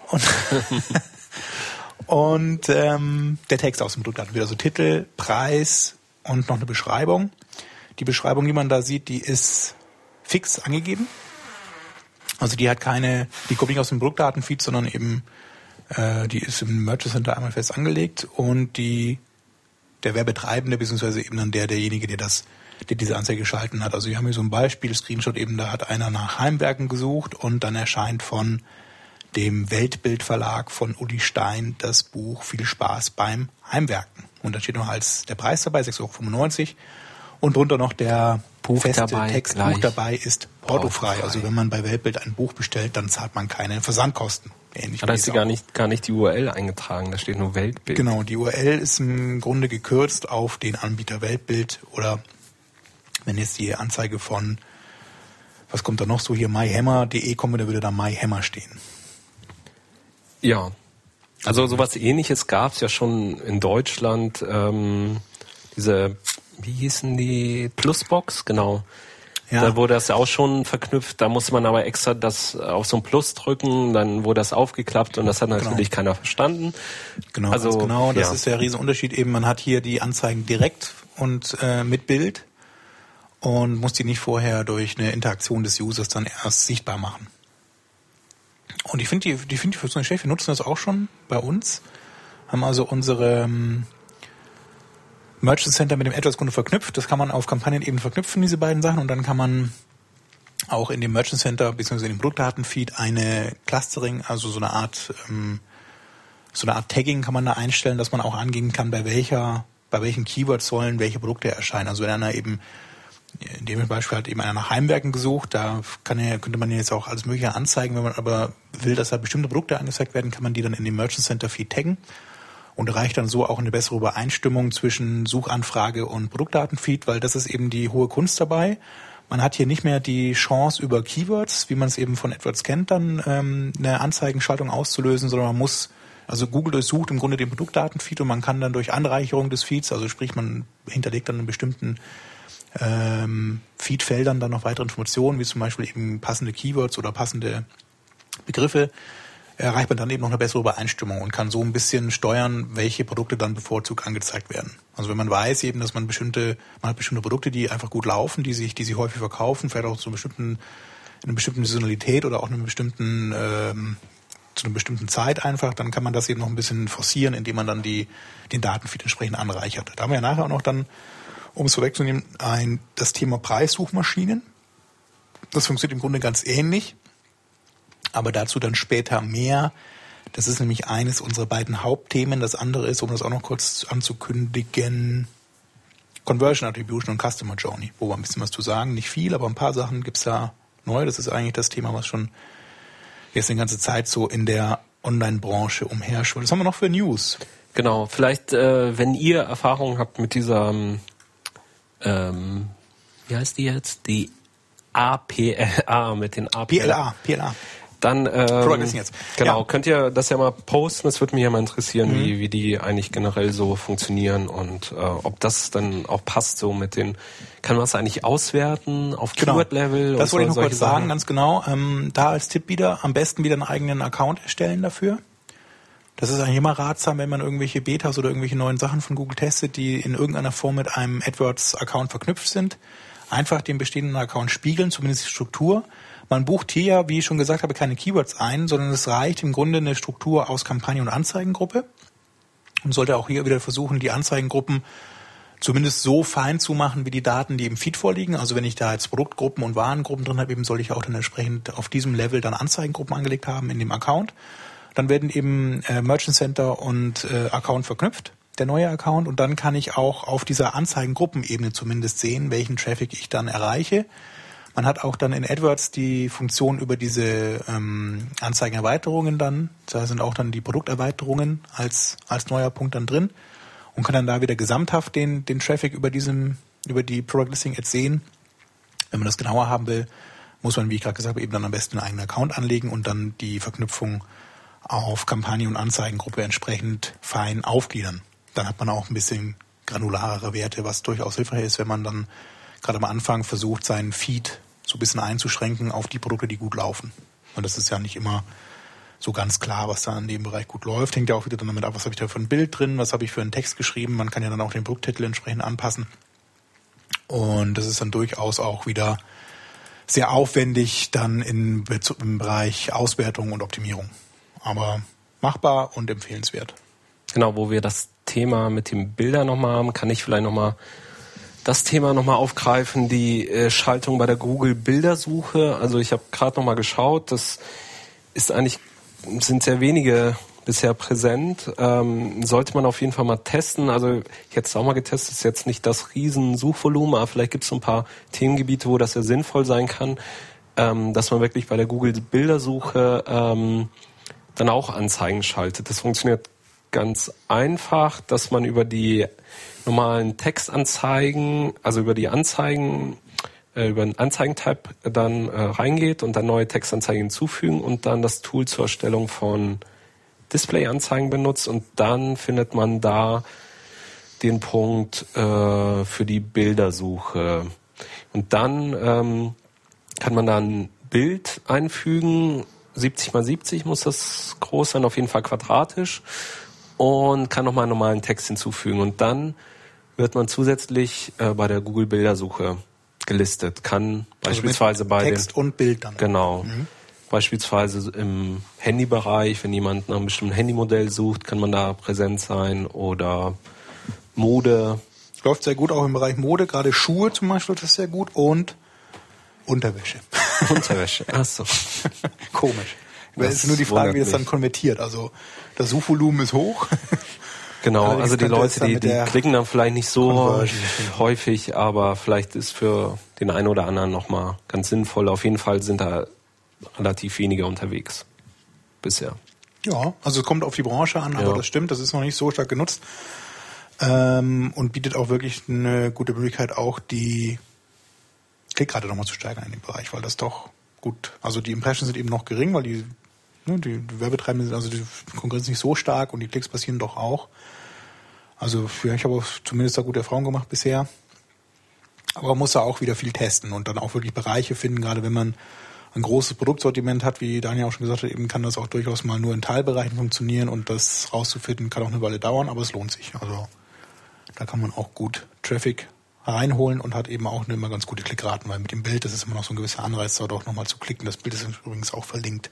und, und ähm, der Text aus dem Produktdatenfeed, also Titel, Preis und noch eine Beschreibung. Die Beschreibung, die man da sieht, die ist fix angegeben. Also die hat keine, die kommt nicht aus dem Produktdatenfeed, sondern eben äh, die ist im Merchant Center einmal fest angelegt und die der Werbetreibende beziehungsweise eben dann der derjenige, der das, der diese Anzeige geschalten hat. Also wir haben hier so ein Beispiel, Screenshot eben, da hat einer nach Heimwerken gesucht und dann erscheint von dem Weltbildverlag von Uli Stein das Buch Viel Spaß beim Heimwerken. Und da steht noch als der Preis dabei, 6,95 Euro und drunter noch der Buch feste dabei, Text. gleich. Dabei ist portofrei. Also wenn man bei Weltbild ein Buch bestellt, dann zahlt man keine Versandkosten. Ähnlich da ist gar nicht, gar nicht die URL eingetragen, da steht nur Weltbild. Genau, die URL ist im Grunde gekürzt auf den Anbieter Weltbild oder wenn jetzt die Anzeige von, was kommt da noch so hier, myhammer.de kommt, da würde da myhammer stehen. Ja. Also sowas ähnliches gab es ja schon in Deutschland. Ähm, diese, wie hießen die? Plusbox, genau. Ja. Da wurde das ja auch schon verknüpft. Da musste man aber extra das auf so ein Plus drücken, dann wurde das aufgeklappt und das hat natürlich keiner verstanden. Genau, Also, genau. Das ja. ist der Riesenunterschied eben. Man hat hier die Anzeigen direkt und äh, mit Bild und muss die nicht vorher durch eine Interaktion des Users dann erst sichtbar machen. Und ich finde die, die finde ich für so eine schlecht. Wir nutzen das auch schon bei uns. Haben also unsere ähm, Merchant Center mit dem AdWords-Kunde verknüpft. Das kann man auf Kampagnenebene verknüpfen, diese beiden Sachen. Und dann kann man auch in dem Merchant Center bzw. in dem Produktdatenfeed eine Clustering, also so eine Art ähm, so eine Art Tagging kann man da einstellen, dass man auch angehen kann, bei welcher, bei welchen Keywords sollen welche Produkte erscheinen. Also wenn einer eben, in dem Beispiel hat eben einer nach Heimwerken gesucht, da kann er, könnte man jetzt auch alles mögliche anzeigen, wenn man aber will, dass da bestimmte Produkte angezeigt werden, kann man die dann in dem Merchant Center Feed taggen und erreicht dann so auch eine bessere Übereinstimmung zwischen Suchanfrage und Produktdatenfeed, weil das ist eben die hohe Kunst dabei. Man hat hier nicht mehr die Chance über Keywords, wie man es eben von AdWords kennt, dann ähm, eine Anzeigenschaltung auszulösen, sondern man muss, also Google durchsucht im Grunde den Produktdatenfeed und man kann dann durch Anreicherung des Feeds, also sprich man hinterlegt dann einen bestimmten ähm, Feedfeldern dann noch weitere Informationen, wie zum Beispiel eben passende Keywords oder passende Begriffe, erreicht man dann eben noch eine bessere Übereinstimmung und kann so ein bisschen steuern, welche Produkte dann bevorzugt angezeigt werden. Also wenn man weiß eben, dass man bestimmte, man hat bestimmte Produkte, die einfach gut laufen, die sich, die sich häufig verkaufen, vielleicht auch zu einer bestimmten, einer bestimmten Saisonalität oder auch einem bestimmten, ähm, zu einer bestimmten Zeit einfach, dann kann man das eben noch ein bisschen forcieren, indem man dann die, den Datenfeed entsprechend anreichert. Da haben wir ja nachher auch noch dann um es vorwegzunehmen, ein, das Thema Preissuchmaschinen. Das funktioniert im Grunde ganz ähnlich, aber dazu dann später mehr. Das ist nämlich eines unserer beiden Hauptthemen. Das andere ist, um das auch noch kurz anzukündigen, Conversion Attribution und Customer Journey, wo wir ein bisschen was zu sagen. Nicht viel, aber ein paar Sachen gibt's da neu. Das ist eigentlich das Thema, was schon jetzt eine ganze Zeit so in der Online-Branche umherschwirrt. Was haben wir noch für News? Genau, vielleicht, äh, wenn ihr Erfahrungen habt mit dieser ähm, ähm, wie heißt die jetzt? Die APLA mit den APLA. PLA, PLA. Dann ähm, jetzt. genau, ja. könnt ihr das ja mal posten. Es würde mich ja mal interessieren, mhm. wie, wie die eigentlich generell so funktionieren und äh, ob das dann auch passt so mit den. Kann man es eigentlich auswerten auf genau. Keyword-Level? Das wollte ich noch kurz sagen, ganz genau. Ähm, da als Tipp wieder, am besten wieder einen eigenen Account erstellen dafür. Das ist eigentlich immer ratsam, wenn man irgendwelche Betas oder irgendwelche neuen Sachen von Google testet, die in irgendeiner Form mit einem AdWords-Account verknüpft sind. Einfach den bestehenden Account spiegeln, zumindest die Struktur. Man bucht hier wie ich schon gesagt habe, keine Keywords ein, sondern es reicht im Grunde eine Struktur aus Kampagne- und Anzeigengruppe. Und sollte auch hier wieder versuchen, die Anzeigengruppen zumindest so fein zu machen, wie die Daten, die im Feed vorliegen. Also wenn ich da jetzt Produktgruppen und Warengruppen drin habe, eben soll ich auch dann entsprechend auf diesem Level dann Anzeigengruppen angelegt haben in dem Account. Dann werden eben äh, Merchant Center und äh, Account verknüpft, der neue Account. Und dann kann ich auch auf dieser Anzeigengruppenebene zumindest sehen, welchen Traffic ich dann erreiche. Man hat auch dann in AdWords die Funktion über diese ähm, Anzeigenerweiterungen dann. Da sind auch dann die Produkterweiterungen als, als neuer Punkt dann drin und kann dann da wieder gesamthaft den, den Traffic über diesem, über die Product Listing Ads sehen. Wenn man das genauer haben will, muss man, wie ich gerade gesagt habe, eben dann am besten einen eigenen Account anlegen und dann die Verknüpfung auf Kampagne- und Anzeigengruppe entsprechend fein aufgliedern. Dann hat man auch ein bisschen granularere Werte, was durchaus hilfreich ist, wenn man dann gerade am Anfang versucht, seinen Feed so ein bisschen einzuschränken auf die Produkte, die gut laufen. Und das ist ja nicht immer so ganz klar, was da in dem Bereich gut läuft. Hängt ja auch wieder damit ab, was habe ich da für ein Bild drin, was habe ich für einen Text geschrieben. Man kann ja dann auch den Produkttitel entsprechend anpassen. Und das ist dann durchaus auch wieder sehr aufwendig dann in, im Bereich Auswertung und Optimierung aber machbar und empfehlenswert. Genau, wo wir das Thema mit den Bildern nochmal haben, kann ich vielleicht nochmal das Thema nochmal aufgreifen, die äh, Schaltung bei der Google Bildersuche. Also ich habe gerade nochmal geschaut, das ist eigentlich, sind sehr wenige bisher präsent. Ähm, sollte man auf jeden Fall mal testen. Also ich es auch mal getestet, ist jetzt nicht das Riesensuchvolumen, aber vielleicht gibt es ein paar Themengebiete, wo das ja sinnvoll sein kann, ähm, dass man wirklich bei der Google Bildersuche ähm, dann auch Anzeigen schaltet. Das funktioniert ganz einfach, dass man über die normalen Textanzeigen, also über die Anzeigen, äh, über den Anzeigentype dann äh, reingeht und dann neue Textanzeigen hinzufügen und dann das Tool zur Erstellung von Displayanzeigen benutzt und dann findet man da den Punkt äh, für die Bildersuche. Und dann ähm, kann man da ein Bild einfügen 70 mal 70 muss das groß sein, auf jeden Fall quadratisch und kann nochmal einen normalen Text hinzufügen. Und dann wird man zusätzlich äh, bei der Google Bildersuche gelistet. Kann also beispielsweise bei Text den, und Bild dann. Genau. Mhm. Beispielsweise im Handybereich, wenn jemand nach einem bestimmten Handymodell sucht, kann man da präsent sein oder Mode. Läuft sehr gut auch im Bereich Mode, gerade Schuhe zum Beispiel, das ist sehr gut und Unterwäsche. Unterwäsche, ach so. Komisch. Das ist nur die Frage, wie das dann konvertiert. Also das Suchvolumen ist hoch. Genau, also die Leute, die, die klicken dann vielleicht nicht so häufig, aber vielleicht ist für den einen oder anderen nochmal ganz sinnvoll. Auf jeden Fall sind da relativ wenige unterwegs bisher. Ja, also es kommt auf die Branche an, aber ja. das stimmt, das ist noch nicht so stark genutzt ähm, und bietet auch wirklich eine gute Möglichkeit, auch die Klickrate nochmal zu steigern in dem Bereich, weil das doch gut, also die Impressions sind eben noch gering, weil die, ne, die, Werbetreibenden sind, also die Konkurrenz ist nicht so stark und die Klicks passieren doch auch. Also für, ich habe zumindest da gute Erfahrungen gemacht bisher. Aber man muss da auch wieder viel testen und dann auch wirklich Bereiche finden, gerade wenn man ein großes Produktsortiment hat, wie Daniel auch schon gesagt hat, eben kann das auch durchaus mal nur in Teilbereichen funktionieren und das rauszufinden kann auch eine Weile dauern, aber es lohnt sich. Also da kann man auch gut Traffic reinholen und hat eben auch eine immer ganz gute Klickraten, weil mit dem Bild, das ist immer noch so ein gewisser Anreiz, dort auch nochmal zu klicken. Das Bild ist übrigens auch verlinkt.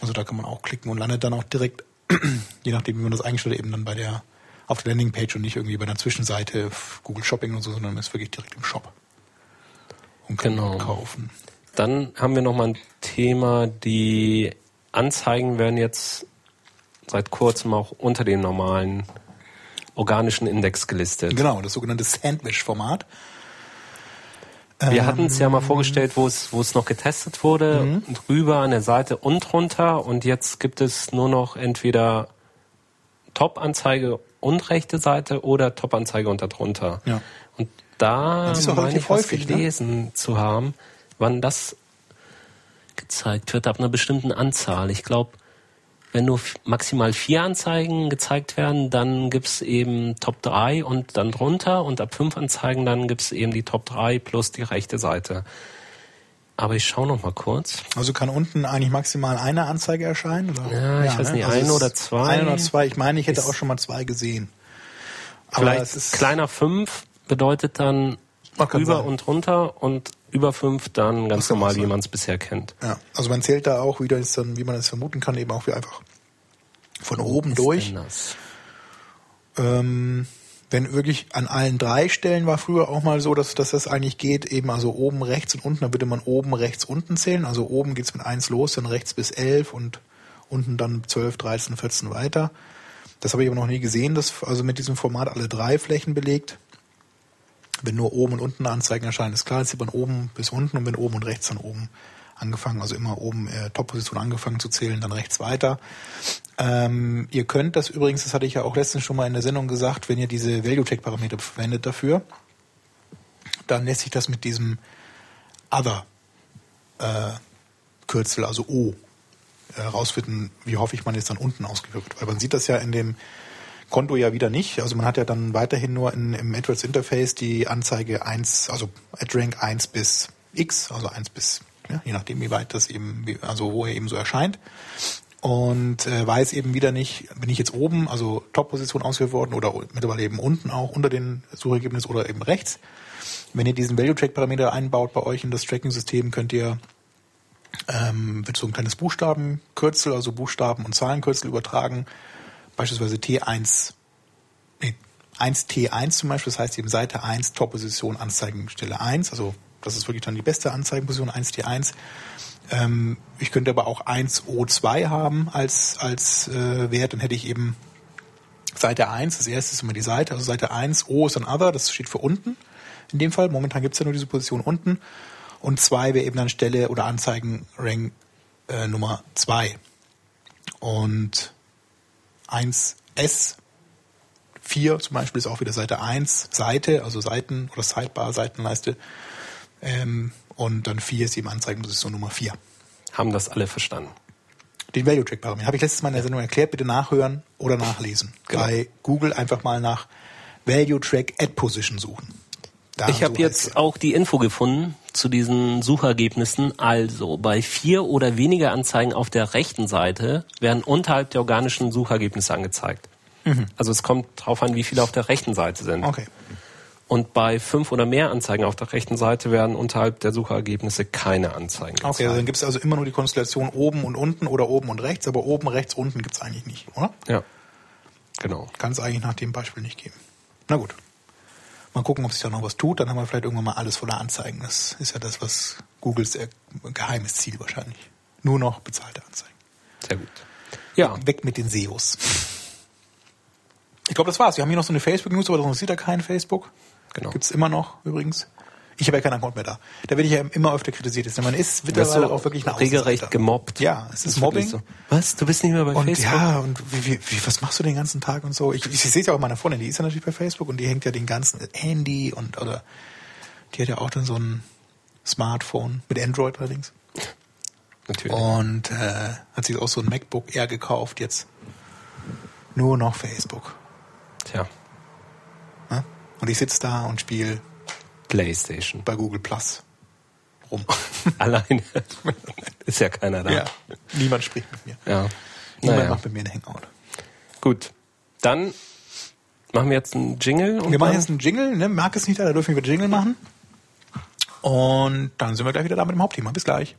Also da kann man auch klicken und landet dann auch direkt, je nachdem, wie man das eingestellt hat, eben dann bei der auf der Landingpage und nicht irgendwie bei einer Zwischenseite Google Shopping und so, sondern ist wirklich direkt im Shop und kann Genau. kaufen. Dann haben wir nochmal ein Thema, die Anzeigen werden jetzt seit kurzem auch unter dem normalen organischen Index gelistet. Genau, das sogenannte Sandwich-Format. Wir hatten es ja mal vorgestellt, wo es, wo es noch getestet wurde, drüber an der Seite und drunter und jetzt gibt es nur noch entweder Top-Anzeige und rechte Seite oder Top-Anzeige und darunter. Ja. Und da Das ist auch meine ich was häufig, ne? gelesen zu haben, wann das gezeigt wird, ab einer bestimmten Anzahl. Ich glaube, wenn nur maximal vier Anzeigen gezeigt werden, dann gibt's eben Top 3 und dann drunter und ab fünf Anzeigen dann gibt's eben die Top 3 plus die rechte Seite. Aber ich schaue noch mal kurz. Also kann unten eigentlich maximal eine Anzeige erscheinen? Oder? Ja, ich weiß nicht, Also eine oder zwei. Eine oder zwei. Ich meine, ich hätte auch schon mal zwei gesehen. Aber Vielleicht kleiner 5 bedeutet dann über sagen. und drunter und über 5 dann ganz normal, wie sein. man es bisher kennt. Ja, also man zählt da auch wieder, ist dann, wie man es vermuten kann, eben auch wie einfach von oben durch. Ähm, wenn wirklich an allen drei Stellen war früher auch mal so, dass, dass das eigentlich geht, eben also oben rechts und unten, dann würde man oben rechts unten zählen. Also oben geht's mit eins los, dann rechts bis elf und unten dann 12, 13, 14 weiter. Das habe ich aber noch nie gesehen, dass also mit diesem Format alle drei Flächen belegt. Wenn nur oben und unten Anzeigen erscheinen, ist klar, jetzt sieht man oben bis unten und wenn oben und rechts dann oben angefangen, also immer oben äh, Top-Position angefangen zu zählen, dann rechts weiter. Ähm, ihr könnt das übrigens, das hatte ich ja auch letztens schon mal in der Sendung gesagt, wenn ihr diese Value-Check-Parameter verwendet dafür, dann lässt sich das mit diesem Other äh, Kürzel, also O, herausfinden, wie häufig man jetzt dann unten ausgeführt wird. Weil man sieht das ja in dem Konto ja wieder nicht. Also man hat ja dann weiterhin nur in, im AdWords Interface die Anzeige 1, also AdRank 1 bis X, also 1 bis, ja, je nachdem wie weit das eben, also wo er eben so erscheint. Und äh, weiß eben wieder nicht, bin ich jetzt oben, also Top-Position ausgewählt worden oder mittlerweile eben unten auch unter den Suchergebnissen oder eben rechts. Wenn ihr diesen Value-Track-Parameter einbaut bei euch in das Tracking-System, könnt ihr ähm, wird so ein kleines Buchstabenkürzel, also Buchstaben und Zahlenkürzel übertragen. Beispielsweise T1, nee, 1T1 zum Beispiel, das heißt eben Seite 1, Top-Position, Anzeigenstelle 1, also das ist wirklich dann die beste Anzeigenposition, 1T1. Ähm, ich könnte aber auch 1O2 haben als, als äh, Wert, dann hätte ich eben Seite 1, das erste ist immer die Seite, also Seite 1, O ist dann Other, das steht für unten in dem Fall. Momentan gibt es ja nur diese Position unten. Und 2 wäre eben dann Stelle oder Anzeigen-Rank äh, Nummer 2. Und 1S 4 zum Beispiel ist auch wieder Seite 1, Seite, also Seiten oder Sidebar, Seitenleiste. Ähm, und dann 4 ist eben Anzeigenposition Nummer 4. Haben das alle verstanden? Den Value Track Parameter habe ich letztes Mal in der Sendung erklärt. Bitte nachhören oder nachlesen. Genau. Bei Google einfach mal nach Value Track Ad Position suchen. Da Ich habe so heißt jetzt er. auch die Info gefunden zu diesen Suchergebnissen. Also bei vier oder weniger Anzeigen auf der rechten Seite werden unterhalb der organischen Suchergebnisse angezeigt. Also es kommt drauf an, wie viele auf der rechten Seite sind. Mhm. Okay. Und bei fünf oder mehr Anzeigen auf der rechten Seite werden unterhalb der Suchergebnisse keine Anzeigen gezeigt. Okay, also dann gibt es also immer nur die Konstellation oben und unten oder oben und rechts, aber oben, rechts, unten gibt es eigentlich nicht, oder? Ja, genau. Kann es eigentlich nach dem Beispiel nicht geben. Na gut. Mal gucken, ob sich da noch was tut. Dann haben wir vielleicht irgendwann mal alles voller Anzeigen. Das ist ja das, was Googles äh, geheimes Ziel wahrscheinlich. Nur noch bezahlte Anzeigen. Sehr gut. Ja, Weg mit den SEOs. Ich glaube, das war's. Wir haben hier noch so eine Facebook-News, aber das interessiert ja kein Facebook. Genau. Gibt's immer noch übrigens. Ich habe ja keinen Account mehr da. Da werde ich ja immer öfter kritisiert. Jetzt, Man ist mittlerweile auch wirklich ein regelrecht gemobbt. Ja, es ist wirklich Mobbing. So. Was? Du bist nicht mehr bei Und Facebook? ja, und wie, wie, wie, was machst du den ganzen Tag und so? Ich, ich, sehe es ja auch meiner Freundin, die ist ja natürlich bei Facebook und die hängt ja den ganzen Handy und oder Die hat ja auch dann so ein Smartphone mit Android allerdings. Natürlich. Und äh, hat sich auch so ein MacBook Air gekauft jetzt. Nur noch Facebook. Tja? Und ich sitze da und spiele Playstation. bei Google Plus rum. Alleine. Ist ja keiner da. ja. Niemand spricht mit mir. Ja. Niemand Naja. macht mit mir einen Hangout. Gut. Dann machen wir jetzt einen Jingle. Und Wir machen jetzt einen Jingle, ne? Merk es nicht, da dürfen wir Jingle machen. Und dann sind wir gleich wieder da mit dem Hauptthema. Bis gleich.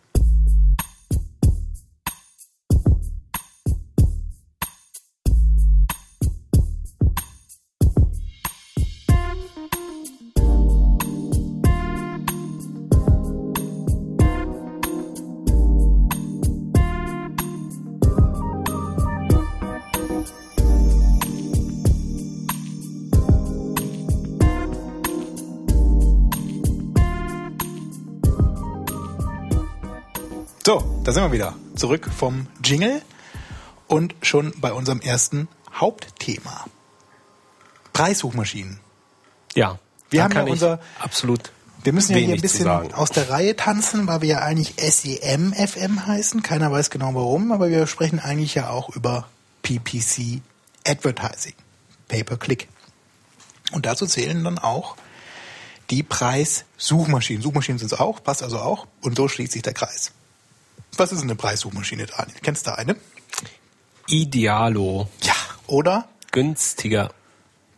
Da sind wir wieder. Zurück vom Jingle und schon bei unserem ersten Hauptthema. Preissuchmaschinen. Ja. Wir haben ja unser- absolut. Wir müssen ja hier ein bisschen aus der Reihe tanzen, weil wir ja eigentlich SEM-FM heißen. Keiner weiß genau warum, aber wir sprechen eigentlich ja auch über PPC Advertising. Pay-per-Click. Und dazu zählen dann auch die Preissuchmaschinen. Suchmaschinen sind es auch, passt also auch. Und so schließt sich der Kreis. Was ist eine Preissuchmaschine, Daniel? Kennst du eine? Idealo. Ja. Oder Günstiger.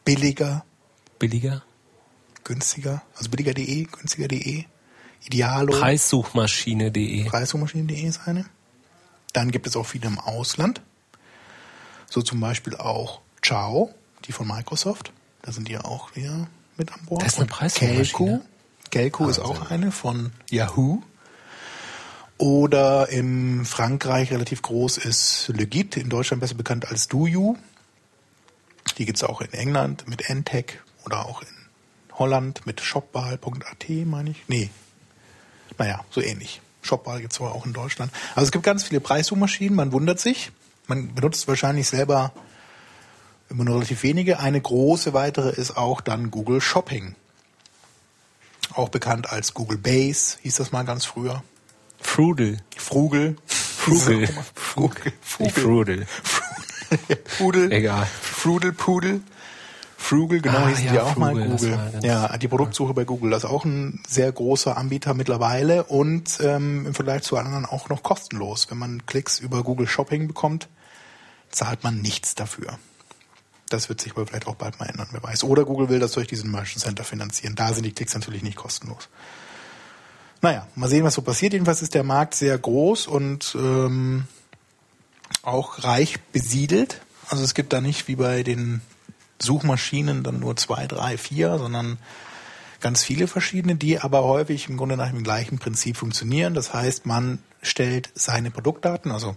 billiger, Billiger. günstiger, also billiger.de, günstiger.de, Idealo. Preissuchmaschine.de. Preissuchmaschine.de ist eine. Dann gibt es auch viele im Ausland. So zum Beispiel auch Ciao, die von Microsoft. Da sind die ja auch wieder mit an Bord. Das ist eine Preissuchmaschine. Kelco. Kelco ist auch eine von Yahoo. Oder in Frankreich relativ groß ist Le Guide, in Deutschland besser bekannt als DoYou. Die gibt's auch in England mit Entech oder auch in Holland mit shopbal.at, meine ich. Nee, naja, so ähnlich. Shopball gibt's aber auch in Deutschland. Also es gibt ganz viele Preissuchmaschinen, man wundert sich. Man benutzt wahrscheinlich selber immer nur relativ wenige. Eine große weitere ist auch dann Google Shopping. Auch bekannt als Google Base, hieß das mal ganz früher. Frudel. Frugel. Frugel. Frugel. Frugel. Frudel. Pudel. Egal. Frudel, Pudel. Frugal, genau, Ah, hießen ja, die auch mal Frugal, das Google. Ja, die Produktsuche bei Google, das ist auch ein sehr großer Anbieter mittlerweile und ähm, im Vergleich zu anderen auch noch kostenlos. Wenn man Klicks über Google Shopping bekommt, zahlt man nichts dafür. Das wird sich aber vielleicht auch bald mal ändern, wer weiß. Oder Google will das durch diesen Merchant Center finanzieren. Da sind die Klicks natürlich nicht kostenlos. Naja, mal sehen, was so passiert. Jedenfalls ist der Markt sehr groß und ähm, auch reich besiedelt. Also es gibt da nicht wie bei den Suchmaschinen dann nur zwei, drei, vier, sondern ganz viele verschiedene, die aber häufig im Grunde nach dem gleichen Prinzip funktionieren. Das heißt, man stellt seine Produktdaten, also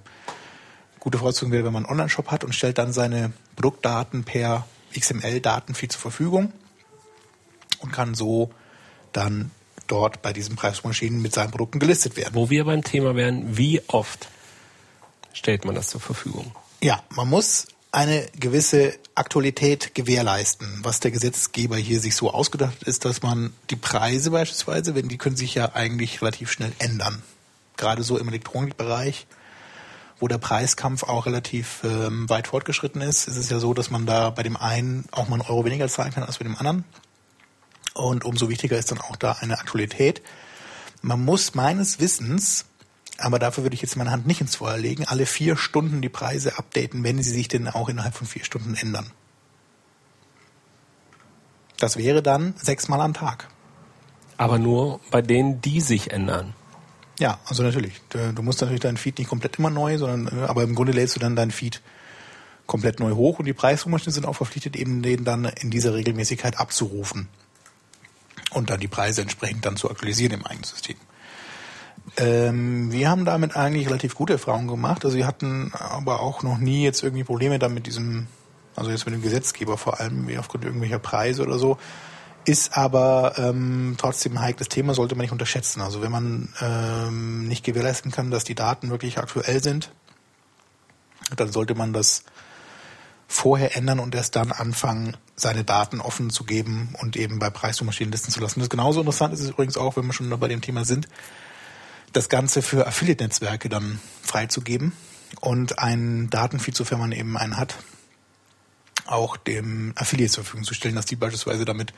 gute Voraussetzung wäre, wenn man einen Online-Shop hat und stellt dann seine Produktdaten per XML-Datenfeed zur Verfügung und kann so dann dort bei diesen Preismaschinen mit seinen Produkten gelistet werden. Wo wir beim Thema wären, wie oft stellt man das zur Verfügung? Ja, man muss eine gewisse Aktualität gewährleisten. Was der Gesetzgeber hier sich so ausgedacht hat, ist, dass man die Preise beispielsweise, wenn die können sich ja eigentlich relativ schnell ändern. Gerade so im Elektronikbereich, wo der Preiskampf auch relativ ähm, weit fortgeschritten ist, ist es ja so, dass man da bei dem einen auch mal einen Euro weniger zahlen kann als bei dem anderen. Und umso wichtiger ist dann auch da eine Aktualität. Man muss meines Wissens, aber dafür würde ich jetzt meine Hand nicht ins Feuer legen, alle vier Stunden die Preise updaten, wenn sie sich denn auch innerhalb von vier Stunden ändern. Das wäre dann sechsmal am Tag. Aber nur bei denen, die sich ändern. Ja, also natürlich. Du musst natürlich deinen Feed nicht komplett immer neu, sondern äh, aber im Grunde lädst du dann deinen Feed komplett neu hoch und die Preissuchmaschinen sind auch verpflichtet, eben den dann in dieser Regelmäßigkeit abzurufen und dann die Preise entsprechend dann zu aktualisieren im eigenen System. Ähm, wir haben damit eigentlich relativ gute Erfahrungen gemacht. Also wir hatten aber auch noch nie jetzt irgendwie Probleme damit mit diesem, also jetzt mit dem Gesetzgeber vor allem, wie aufgrund irgendwelcher Preise oder so. Ist aber ähm, trotzdem ein heikles Thema, sollte man nicht unterschätzen. Also wenn man ähm, nicht gewährleisten kann, dass die Daten wirklich aktuell sind, dann sollte man das vorher ändern und erst dann anfangen, seine Daten offen zu geben und eben bei Preissuchmaschinen listen zu lassen. Das genauso interessant ist es übrigens auch, wenn wir schon bei dem Thema sind, das Ganze für Affiliate-Netzwerke dann freizugeben und einen Datenfeed, sofern man eben einen hat, auch dem Affiliate zur Verfügung zu stellen, dass die beispielsweise damit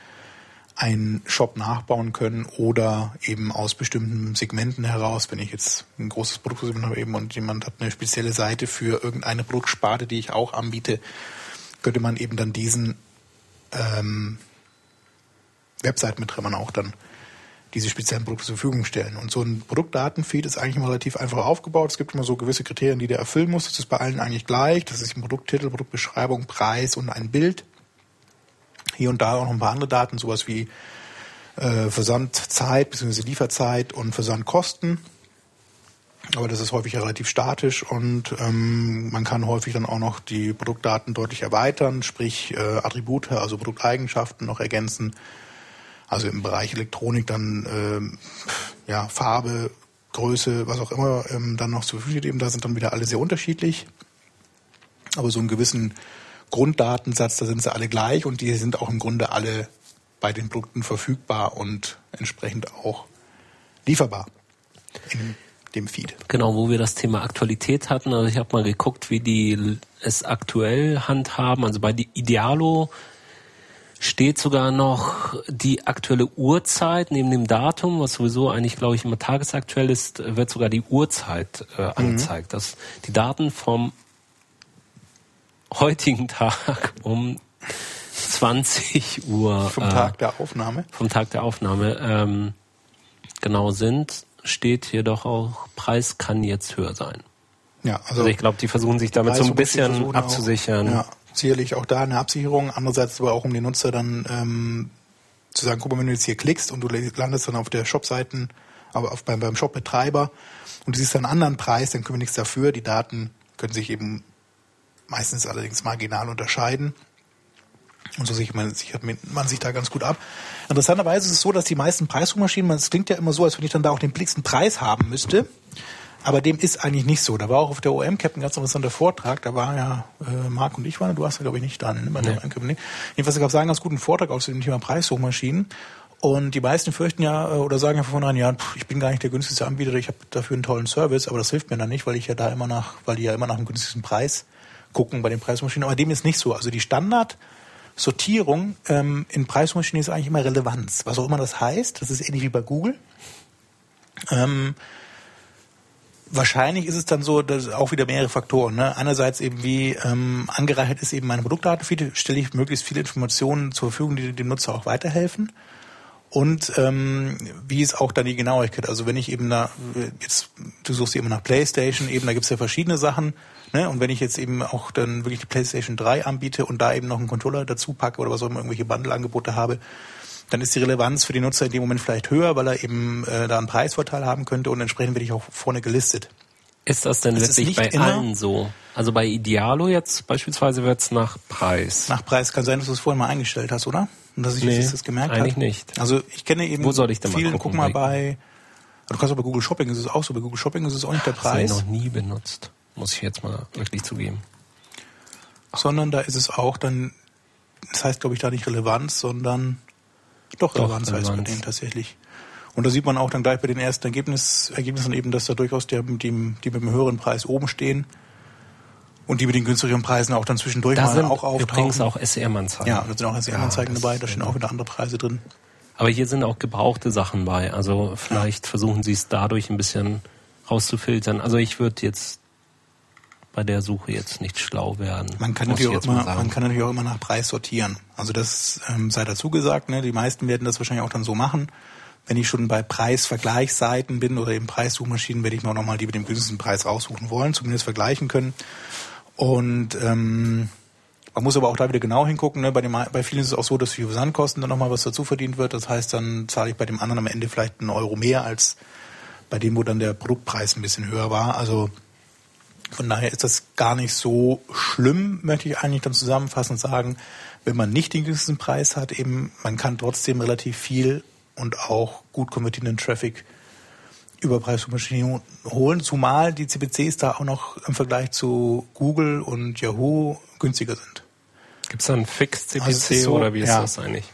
einen Shop nachbauen können oder eben aus bestimmten Segmenten heraus, wenn ich jetzt ein großes Produkt habe eben und jemand hat eine spezielle Seite für irgendeine Produktsparte, die ich auch anbiete, könnte man eben dann diesen ähm, Webseitenbetreibern auch dann diese speziellen Produkte zur Verfügung stellen. Und so ein Produktdatenfeed ist eigentlich immer relativ einfach aufgebaut. Es gibt immer so gewisse Kriterien, die der erfüllen muss. Das ist bei allen eigentlich gleich. Das ist ein Produkttitel, Produktbeschreibung, Preis und ein Bild. Hier und da auch noch ein paar andere Daten, sowas wie äh, Versandzeit bzw. Lieferzeit und Versandkosten. Aber das ist häufig relativ statisch und ähm, man kann häufig dann auch noch die Produktdaten deutlich erweitern, sprich äh, Attribute, also Produkteigenschaften noch ergänzen. Also im Bereich Elektronik dann ähm, ja, Farbe, Größe, was auch immer ähm, dann noch zur Verfügung steht. Da sind dann wieder alle sehr unterschiedlich. Aber so einen gewissen Grunddatensatz, da sind sie alle gleich und die sind auch im Grunde alle bei den Produkten verfügbar und entsprechend auch lieferbar in dem Feed. Genau, wo wir das Thema Aktualität hatten. Also ich habe mal geguckt, wie die es aktuell handhaben. Also bei Idealo steht sogar noch die aktuelle Uhrzeit neben dem Datum, was sowieso eigentlich, glaube ich, immer tagesaktuell ist, wird sogar die Uhrzeit äh, mhm. angezeigt. Mhm. Das, die Daten vom heutigen Tag um 20 Uhr. Vom äh, Tag der Aufnahme? Vom Tag der Aufnahme ähm, genau sind, steht jedoch auch, Preis kann jetzt höher sein. Ja, also, also ich glaube, die versuchen sich damit so ein bisschen abzusichern. Auch, ja, sicherlich auch da eine Absicherung. Andererseits aber auch um den Nutzer dann ähm, zu sagen, guck mal, wenn du jetzt hier klickst und du landest dann auf der Shopseiten, aber auf, beim, beim Shopbetreiber und du siehst dann einen anderen Preis, dann können wir nichts dafür. Die Daten können sich eben meistens allerdings marginal unterscheiden. Und so sichert man, sichert man sich da ganz gut ab. Interessanterweise ist es so, dass die meisten Preissuchmaschinen, es klingt ja immer so, als wenn ich dann da auch den billigsten Preis haben müsste. Aber dem ist eigentlich nicht so. Da war auch auf der OM-Cap ein ganz interessanter Vortrag. Da war ja äh, Marc und ich waren, du warst ja glaube ich nicht dran. Ne? Bei der nee. Nee. Jedenfalls gab es einen ganz guten Vortrag aus dem Thema Preissuchmaschinen. Und die meisten fürchten ja äh, oder sagen ja von vornherein, ja, ich bin gar nicht der günstigste Anbieter, ich habe dafür einen tollen Service, aber das hilft mir dann nicht, weil ich ja da immer nach, weil die ja immer nach dem günstigsten Preis gucken bei den Preismaschinen. Aber dem ist nicht so. Also die Standardsortierung ähm, in Preismaschinen ist eigentlich immer Relevanz. Was auch immer das heißt, das ist ähnlich wie bei Google. Ähm, wahrscheinlich ist es dann so, dass auch wieder mehrere Faktoren. Ne? Einerseits eben wie ähm, angereichert ist eben meine Produktdatenfeed, stelle ich möglichst viele Informationen zur Verfügung, die dem Nutzer auch weiterhelfen. Und ähm, wie ist auch dann die Genauigkeit? Also wenn ich eben da, jetzt, du suchst eben nach Playstation, eben da gibt's ja verschiedene Sachen. Ne? Und wenn ich jetzt eben auch dann wirklich die PlayStation 3 anbiete und da eben noch einen Controller dazu packe oder was auch immer irgendwelche Bundle-Angebote habe, dann ist die Relevanz für die Nutzer in dem Moment vielleicht höher, weil er eben äh, da einen Preisvorteil haben könnte und entsprechend werde ich auch vorne gelistet. Ist das denn das wirklich bei allen so? Also bei Idealo jetzt beispielsweise wird es nach Preis. Nach Preis kann sein, dass du es vorhin mal eingestellt hast, oder? Und dass ich nee, das gemerkt habe. Eigentlich hat. nicht. Also ich kenne eben Wo soll ich denn vielen, mal gucken? guck mal bei, du kannst auch bei Google Shopping ist es auch so, bei Google Shopping ist es auch nicht der Preis. Das habe ich noch nie benutzt, muss ich jetzt mal wirklich zugeben. Sondern da ist es auch dann, das heißt glaube ich da nicht Relevanz, sondern doch, doch Relevanz, Relevanz. heißt bei denen tatsächlich. Und da sieht man auch dann gleich bei den ersten Ergebnis, Ergebnissen eben, dass da durchaus die, die, die mit einem höheren Preis oben stehen und die mit den günstigeren Preisen auch dann zwischendurch da mal sind auch auftauchen. übrigens auch SEM-Anzeigen. Ja, da sind auch SEM-Anzeigen ja, dabei, da stehen auch wieder andere Preise drin. Aber hier sind auch gebrauchte Sachen bei. Also vielleicht ja. versuchen sie es dadurch ein bisschen rauszufiltern. Also ich würde jetzt bei der Suche jetzt nicht schlau werden. Man kann, natürlich auch, immer, man kann natürlich auch immer nach Preis sortieren. Also das ähm, sei dazu gesagt, ne? die meisten werden das wahrscheinlich auch dann so machen wenn ich schon bei Preisvergleichsseiten bin oder eben Preissuchmaschinen, werde ich mir auch nochmal die mit dem günstigsten Preis raussuchen wollen, zumindest vergleichen können. Und ähm, man muss aber auch da wieder genau hingucken. Ne? Bei, dem, bei vielen ist es auch so, dass für Versandkosten dann nochmal was dazu verdient wird. Das heißt, dann zahle ich bei dem anderen am Ende vielleicht einen Euro mehr als bei dem, wo dann der Produktpreis ein bisschen höher war. Also von daher ist das gar nicht so schlimm, möchte ich eigentlich dann zusammenfassend sagen. Wenn man nicht den günstigsten Preis hat, eben, man kann trotzdem relativ viel und auch gut konvertierenden Traffic über Preissuchmaschinen holen, zumal die CPCs da auch noch im Vergleich zu Google und Yahoo günstiger sind. Gibt es dann Fixed-CPC Also so, oder wie ist ja. das eigentlich?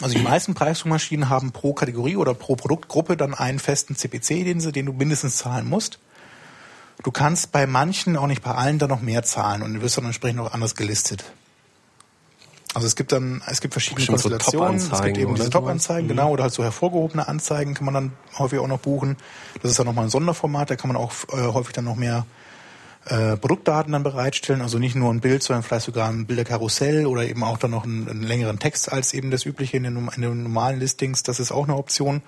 Also die meisten Preissuchmaschinen haben pro Kategorie oder pro Produktgruppe dann einen festen CPC, den, sie, den du mindestens zahlen musst. Du kannst bei manchen, auch nicht bei allen, dann noch mehr zahlen und du wirst dann entsprechend auch anders gelistet. Also es gibt dann, es gibt verschiedene Bestimmt so Konstellationen. es gibt eben diese. Top-Anzeigen, Mhm. genau, oder halt so hervorgehobene Anzeigen kann man dann häufig auch noch buchen. Das ist dann nochmal ein Sonderformat, da kann man auch äh, häufig dann noch mehr äh, Produktdaten dann bereitstellen, also nicht nur ein Bild, sondern vielleicht sogar ein Bilderkarussell oder eben auch dann noch einen, einen längeren Text als eben das übliche in den, in den normalen Listings. Das ist auch eine Option.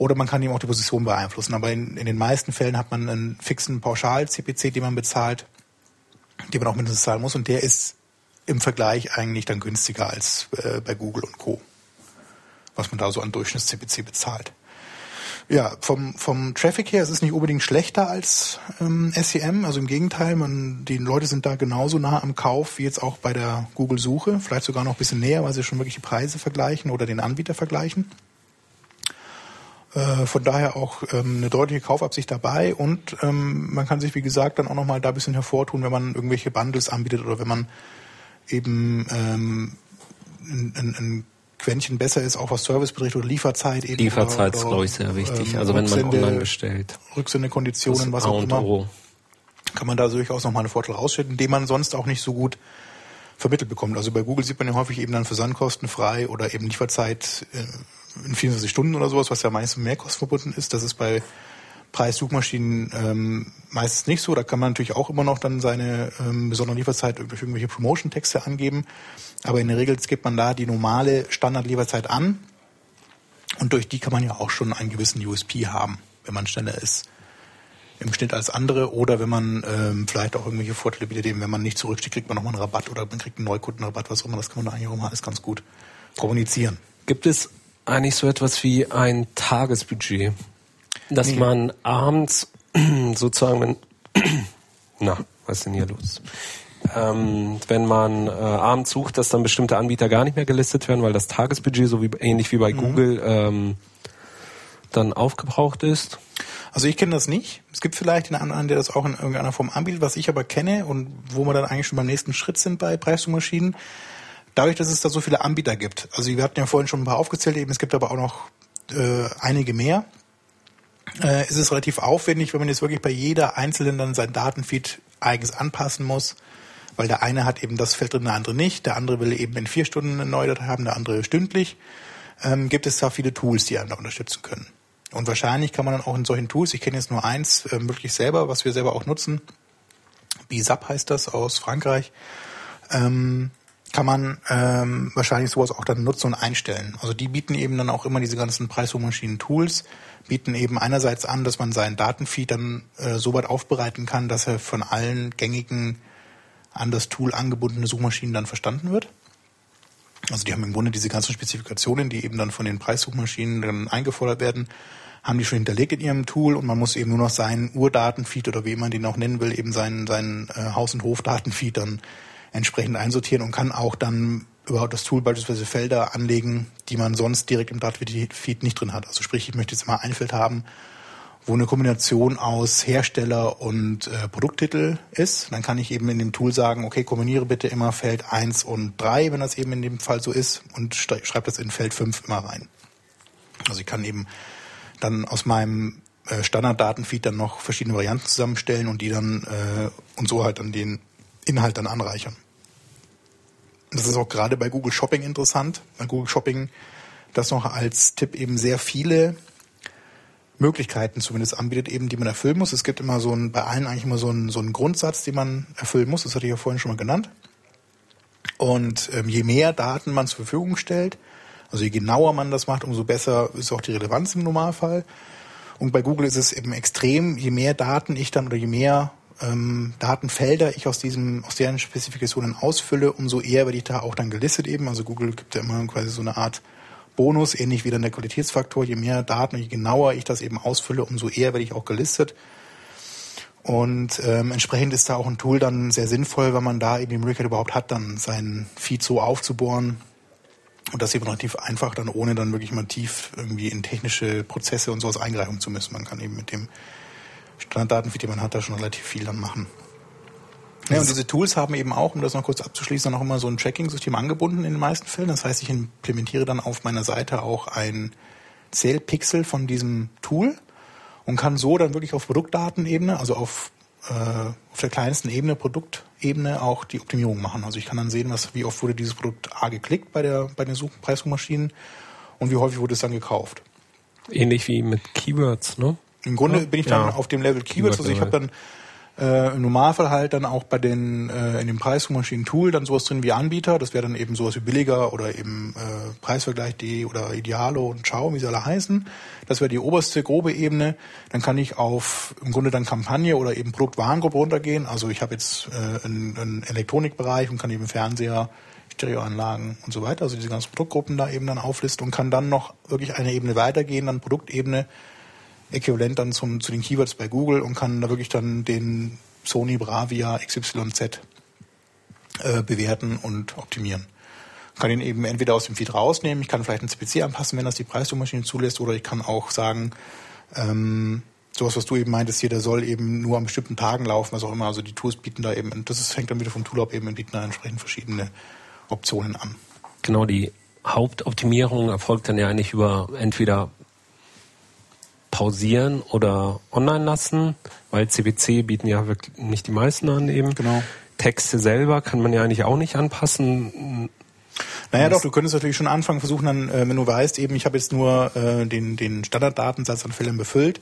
Oder man kann eben auch die Position beeinflussen. Aber in, in den meisten Fällen hat man einen fixen Pauschal-CPC, den man bezahlt, den man auch mindestens zahlen muss. Und der ist im Vergleich eigentlich dann günstiger als äh, bei Google und Co. Was man da so an Durchschnitts-CPC bezahlt. Ja, vom, vom Traffic her ist es nicht unbedingt schlechter als ähm, SEM. Also im Gegenteil, man, die Leute sind da genauso nah am Kauf wie jetzt auch bei der Google-Suche. Vielleicht sogar noch ein bisschen näher, weil sie schon wirklich die Preise vergleichen oder den Anbieter vergleichen. Äh, von daher auch ähm, eine deutliche Kaufabsicht dabei und ähm, man kann sich, wie gesagt, dann auch nochmal da ein bisschen hervortun, wenn man irgendwelche Bundles anbietet oder wenn man eben ähm, ein, ein, ein Quäntchen besser ist, auch was Service betrifft oder Lieferzeit eben. Lieferzeit ist, glaube ich, sehr wichtig. ähm, also wenn man online bestellt. Rücksendekonditionen, was auch immer, O. kann man da durchaus nochmal einen Vorteil rausstellen, den man sonst auch nicht so gut vermittelt bekommt. Also bei Google sieht man ja häufig eben dann Versandkosten frei oder eben Lieferzeit äh, in 24 Stunden oder sowas, was ja meistens mit Mehrkosten verbunden ist. Das ist bei Preissuchmaschinen ähm, meistens nicht so. Da kann man natürlich auch immer noch dann seine ähm, besondere Lieferzeit durch irgendwelche Promotion-Texte angeben. Aber in der Regel gibt man da die normale Standard-Lieferzeit an. Und durch die kann man ja auch schon einen gewissen USP haben, wenn man schneller ist im Schnitt als andere oder wenn man ähm, vielleicht auch irgendwelche Vorteile bietet, eben wenn man nicht zurücksteht, kriegt man nochmal einen Rabatt oder man kriegt einen Neukundenrabatt, was auch immer, das kann man da eigentlich auch mal alles ganz gut kommunizieren. Gibt es eigentlich so etwas wie ein Tagesbudget, dass Nee. man abends sozusagen, wenn, na, was ist denn hier los? Ähm, wenn man äh, abends sucht, dass dann bestimmte Anbieter gar nicht mehr gelistet werden, weil das Tagesbudget, so wie ähnlich wie bei Google, ähm, dann aufgebraucht ist. Also ich kenne das nicht. Es gibt vielleicht einen anderen, der das auch in irgendeiner Form anbietet, was ich aber kenne und wo wir dann eigentlich schon beim nächsten Schritt sind bei Preissuchmaschinen. Dadurch, dass es da so viele Anbieter gibt. Also wir hatten ja vorhin schon ein paar aufgezählt, eben es gibt aber auch noch äh, einige mehr. Äh, ist es relativ aufwendig, wenn man jetzt wirklich bei jeder einzelnen dann sein Datenfeed eigens anpassen muss, weil der eine hat eben das Feld drin, der andere nicht, der andere will eben in vier Stunden eine neue Datei haben, der andere stündlich. Ähm, gibt es da viele Tools, die einen da unterstützen können. Und wahrscheinlich kann man dann auch in solchen Tools, ich kenne jetzt nur eins, ähm, wirklich selber, was wir selber auch nutzen, BSAP heißt das aus Frankreich, ähm, kann man ähm, wahrscheinlich sowas auch dann nutzen und einstellen. Also die bieten eben dann auch immer diese ganzen Preissuchmaschinen-Tools, bieten eben einerseits an, dass man seinen Datenfeed dann äh, so weit aufbereiten kann, dass er von allen gängigen an das Tool angebundene Suchmaschinen dann verstanden wird. Also die haben im Grunde diese ganzen Spezifikationen, die eben dann von den Preissuchmaschinen dann eingefordert werden, haben die schon hinterlegt in ihrem Tool und man muss eben nur noch seinen Urdatenfeed oder wie man den auch nennen will, eben seinen, seinen äh, Haus- und Hofdatenfeed dann entsprechend einsortieren und kann auch dann über das Tool beispielsweise Felder anlegen, die man sonst direkt im Datenfeed nicht drin hat. Also sprich, ich möchte jetzt mal ein Feld haben, wo eine Kombination aus Hersteller und äh, Produkttitel ist. Dann kann ich eben in dem Tool sagen, okay, kombiniere bitte immer Feld 1 und 3, wenn das eben in dem Fall so ist, und sch- schreibe das in Feld 5 immer rein. Also ich kann eben dann aus meinem äh, Standarddatenfeed dann noch verschiedene Varianten zusammenstellen und die dann äh, und so halt dann den Inhalt dann anreichern. Das ist auch gerade bei Google Shopping interessant. Bei Google Shopping das noch als Tipp eben sehr viele Möglichkeiten zumindest anbietet, eben die man erfüllen muss. Es gibt immer so ein, bei allen eigentlich immer so einen, so einen Grundsatz, den man erfüllen muss. Das hatte ich ja vorhin schon mal genannt. Und ähm, je mehr Daten man zur Verfügung stellt, also je genauer man das macht, umso besser ist auch die Relevanz im Normalfall. Und bei Google ist es eben extrem, je mehr Daten ich dann oder je mehr ähm, Datenfelder ich aus diesem, aus deren Spezifikationen ausfülle, umso eher werde ich da auch dann gelistet eben. Also Google gibt ja immer quasi so eine Art Bonus, ähnlich wie dann der Qualitätsfaktor. Je mehr Daten, je genauer ich das eben ausfülle, umso eher werde ich auch gelistet. Und ähm, entsprechend ist da auch ein Tool dann sehr sinnvoll, wenn man da eben die Möglichkeit überhaupt hat, dann seinen Feed so aufzubohren und das eben relativ einfach, dann ohne dann wirklich mal tief irgendwie in technische Prozesse und sowas eingreifen zu müssen. Man kann eben mit dem Standarddatenfeed, den man hat, da schon relativ viel dann machen. Ja, und diese Tools haben eben auch, um das noch kurz abzuschließen, auch immer so ein Tracking-System angebunden in den meisten Fällen. Das heißt, ich implementiere dann auf meiner Seite auch ein Zählpixel von diesem Tool und kann so dann wirklich auf Produktdatenebene, also auf, äh, auf der kleinsten Ebene, Produktebene, auch die Optimierung machen. Also ich kann dann sehen, was, wie oft wurde dieses Produkt A geklickt bei, der, bei den Suchpreissuchmaschinen und wie häufig wurde es dann gekauft. Ähnlich wie mit Keywords, ne? Im Grunde bin ich dann Ja. auf dem Level Keywords. Also ich habe dann äh, im Normalfall halt dann auch bei den äh, in dem Preissuchmaschinen-Tool dann sowas drin wie Anbieter. Das wäre dann eben sowas wie billiger oder eben äh, Preisvergleich.de oder Idealo und Ciao, wie sie alle heißen. Das wäre die oberste grobe Ebene. Dann kann ich auf im Grunde dann Kampagne oder eben Produktwarengruppe runtergehen. Also ich habe jetzt äh, einen, einen Elektronikbereich und kann eben Fernseher, Stereoanlagen und so weiter, also diese ganzen Produktgruppen da eben dann auflisten und kann dann noch wirklich eine Ebene weitergehen, dann Produktebene äquivalent dann zum, zu den Keywords bei Google und kann da wirklich dann den Sony Bravia XYZ äh, bewerten und optimieren. Kann ihn eben entweder aus dem Feed rausnehmen, ich kann vielleicht ein CPC anpassen, wenn das die Preissuchmaschine zulässt, oder ich kann auch sagen, ähm, sowas, was du eben meintest hier, der soll eben nur an bestimmten Tagen laufen, was auch immer. Also die Tools bieten da eben, das ist, hängt dann wieder vom Tool ab, eben bieten da entsprechend verschiedene Optionen an. Genau, die Hauptoptimierung erfolgt dann ja eigentlich über entweder pausieren oder online lassen, weil CPC bieten ja wirklich nicht die meisten an eben. Genau. Texte selber kann man ja eigentlich auch nicht anpassen. Naja, doch, du könntest natürlich schon anfangen, versuchen dann, äh, wenn du weißt, eben, ich habe jetzt nur äh, den, den Standarddatensatz an Fällen befüllt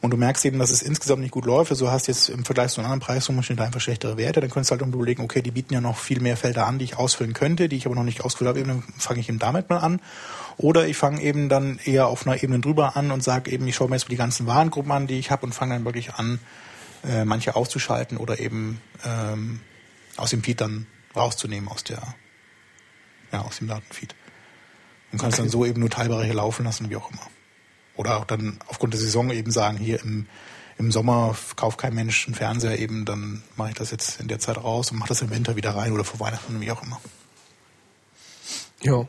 und du merkst eben, dass es insgesamt nicht gut läuft, also du hast jetzt im Vergleich zu anderen Preissuchmaschine einfach schlechtere Werte, dann könntest du halt überlegen, okay, die bieten ja noch viel mehr Felder an, die ich ausfüllen könnte, die ich aber noch nicht ausgefüllt habe, eben, dann fange ich eben damit mal an. Oder ich fange eben dann eher auf einer Ebene drüber an und sage eben, ich schaue mir jetzt mal die ganzen Warengruppen an, die ich habe und fange dann wirklich an, äh, manche auszuschalten oder eben ähm, aus dem Feed dann rauszunehmen aus der ja, aus dem Datenfeed. Und kannst dann so eben nur Teilbereiche laufen lassen, wie auch immer. Oder auch dann aufgrund der Saison eben sagen, hier im, im Sommer kauft kein Mensch einen Fernseher eben, dann mache ich das jetzt in der Zeit raus und mache das im Winter wieder rein oder vor Weihnachten, wie auch immer. Ja.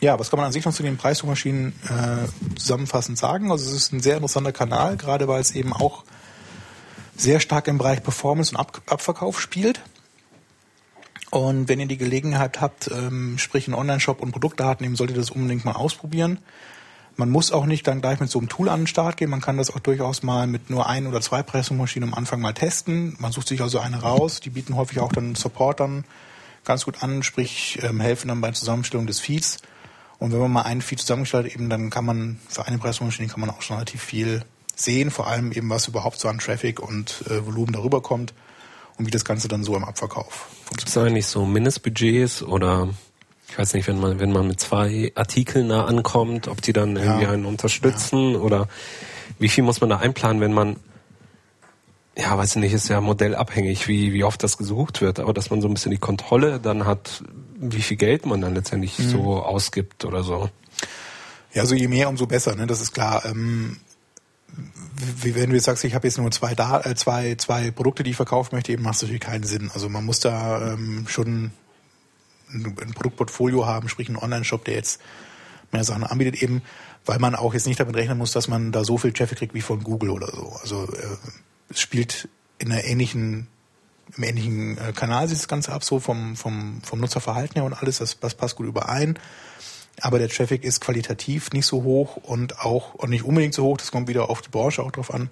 Ja, was kann man an sich noch zu den Preissuchmaschinen äh, zusammenfassend sagen? Also es ist ein sehr interessanter Kanal, gerade weil es eben auch sehr stark im Bereich Performance und Ab Abverkauf spielt. Und wenn ihr die Gelegenheit habt, ähm, sprich einen Online-Shop und Produktdaten nehmen, solltet ihr das unbedingt mal ausprobieren. Man muss auch nicht dann gleich mit so einem Tool an den Start gehen. Man kann das auch durchaus mal mit nur ein oder zwei Preissuchmaschinen am Anfang mal testen. Man sucht sich also eine raus. Die bieten häufig auch dann Support dann ganz gut an, sprich ähm, helfen dann bei der Zusammenstellung des Feeds. Und wenn man mal einen Feed zusammengestellt eben, dann kann man für eine Preissuchmaschine kann man auch schon relativ viel sehen, vor allem eben, was überhaupt so an Traffic und äh, Volumen darüber kommt und wie das Ganze dann so im Abverkauf Gibt es funktioniert. eigentlich so Mindestbudgets oder ich weiß nicht, wenn man, wenn man mit zwei Artikeln da ankommt, ob die dann irgendwie Ja. einen unterstützen oder wie viel muss man da einplanen, wenn man ja, weiß ich nicht, ist ja modellabhängig, wie, wie oft das gesucht wird, aber dass man so ein bisschen die Kontrolle dann hat, wie viel Geld man dann letztendlich Mhm. so ausgibt oder so. Ja, also je mehr, umso besser, ne? das ist klar. Ähm, wie wenn du jetzt sagst, ich habe jetzt nur zwei, da äh, zwei, zwei Produkte, die ich verkaufen möchte, eben macht es natürlich keinen Sinn. Also man muss da ähm, schon ein, ein Produktportfolio haben, sprich einen Online-Shop, der jetzt mehr Sachen anbietet, eben, weil man auch jetzt nicht damit rechnen muss, dass man da so viel Traffic kriegt wie von Google oder so. Also äh, es spielt in einer ähnlichen, im ähnlichen äh, Kanal sieht das Ganze ab, so vom, vom, vom Nutzerverhalten her und alles, das, das passt gut überein. Aber der Traffic ist qualitativ nicht so hoch und auch und nicht unbedingt so hoch, das kommt wieder auf die Branche auch drauf an.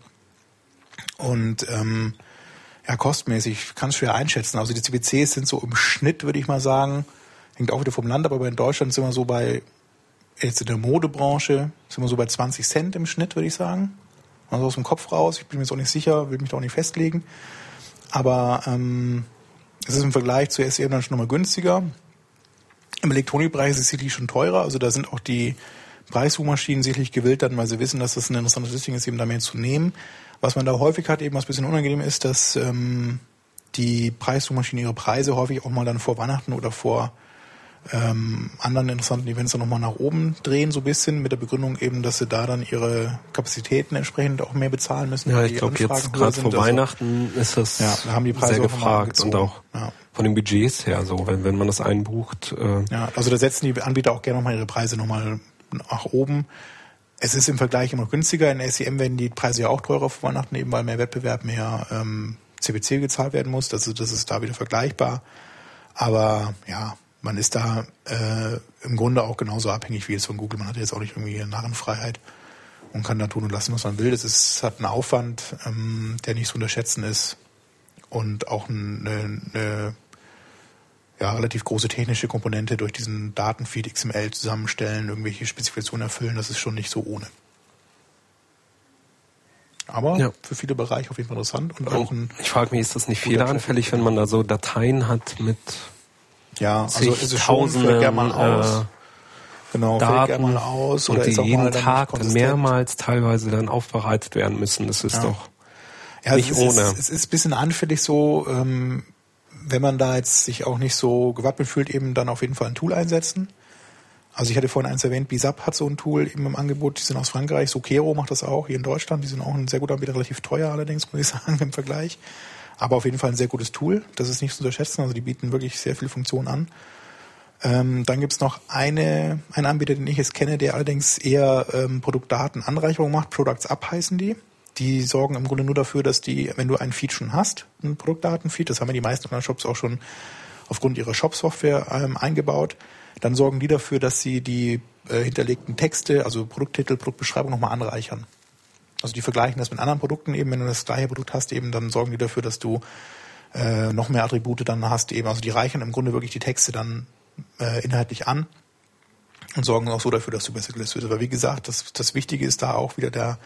Und ähm, ja, kostmäßig kann es schwer einschätzen. Also die CPCs sind so im Schnitt, würde ich mal sagen, hängt auch wieder vom Land, aber in Deutschland sind wir so bei, jetzt in der Modebranche, sind wir so bei 20 Cent im Schnitt, würde ich sagen. Also aus dem Kopf raus, ich bin mir jetzt auch nicht sicher, will mich da auch nicht festlegen. Aber ähm, es ist im Vergleich zu SEM dann schon nochmal günstiger. Im Elektronikbereich ist es sicherlich schon teurer. Also da sind auch die Preissuchmaschinen sicherlich gewillt dann, weil sie wissen, dass das ein interessantes Ding ist, eben da mehr zu nehmen. Was man da häufig hat, eben was ein bisschen unangenehm ist, dass ähm, die Preissuchmaschinen ihre Preise häufig auch mal dann vor Weihnachten oder vor ähm, anderen interessanten Events dann nochmal nach oben drehen, so ein bisschen, mit der Begründung eben, dass sie da dann ihre Kapazitäten entsprechend auch mehr bezahlen müssen. Ja, ich glaube jetzt gerade vor Also, Weihnachten ist das Ja, da haben die Preise sehr gefragt und auch Ja. von den Budgets her so, wenn, wenn man das einbucht. Äh, Ja, also da setzen die Anbieter auch gerne nochmal ihre Preise nochmal nach oben. Es ist im Vergleich immer günstiger. In SEM werden die Preise ja auch teurer vor Weihnachten, eben weil mehr Wettbewerb, mehr ähm, CPC gezahlt werden muss. Ist, das ist da wieder vergleichbar. Aber ja, man ist da äh, im Grunde auch genauso abhängig wie jetzt von Google. Man hat jetzt auch nicht irgendwie Narrenfreiheit und kann da tun und lassen, was man will. Das ist, hat einen Aufwand, ähm, der nicht zu unterschätzen ist und auch eine, eine ja, relativ große technische Komponente durch diesen Datenfeed XML zusammenstellen, irgendwelche Spezifikationen erfüllen. Das ist schon nicht so ohne. Aber ja. für viele Bereiche auf jeden Fall interessant und, und auch ein. Ich frage mich, ist das nicht fehleranfällig, wenn man da so Dateien hat mit ja, also ist es schon, fällt gerne mal aus. Äh, genau, Daten fällt mal aus oder und die jeden Tag dann mehrmals teilweise dann aufbereitet werden müssen. Das ist ja. doch ja, nicht es ohne. Ist, es ist ein bisschen anfällig so, ähm, wenn man da jetzt sich auch nicht so gewappnet fühlt, eben dann auf jeden Fall ein Tool einsetzen. Also ich hatte vorhin eins erwähnt, Bisap hat so ein Tool eben im Angebot, die sind aus Frankreich, Sokero macht das auch hier in Deutschland, die sind auch ein sehr guter Anbieter, relativ teuer allerdings, muss ich sagen, im Vergleich. Aber auf jeden Fall ein sehr gutes Tool, das ist nicht zu unterschätzen, also die bieten wirklich sehr viele Funktionen an. Ähm, dann gibt's noch eine, einen Anbieter, den ich jetzt kenne, der allerdings eher ähm, Produktdatenanreicherung macht, Products Up heißen die. Die sorgen im Grunde nur dafür, dass die, wenn du ein Feed schon hast, ein Produktdatenfeed, das haben ja die meisten Online-Shops auch schon aufgrund ihrer Shop-Software ähm, eingebaut, dann sorgen die dafür, dass sie die äh, hinterlegten Texte, also Produkttitel, Produktbeschreibung nochmal anreichern. Also die vergleichen das mit anderen Produkten eben, wenn du das gleiche Produkt hast, eben dann sorgen die dafür, dass du äh, noch mehr Attribute dann hast eben. Also die reichern im Grunde wirklich die Texte dann äh, inhaltlich an und sorgen auch so dafür, dass du besser gelistet wirst. Aber wie gesagt, das, das Wichtige ist da auch wieder der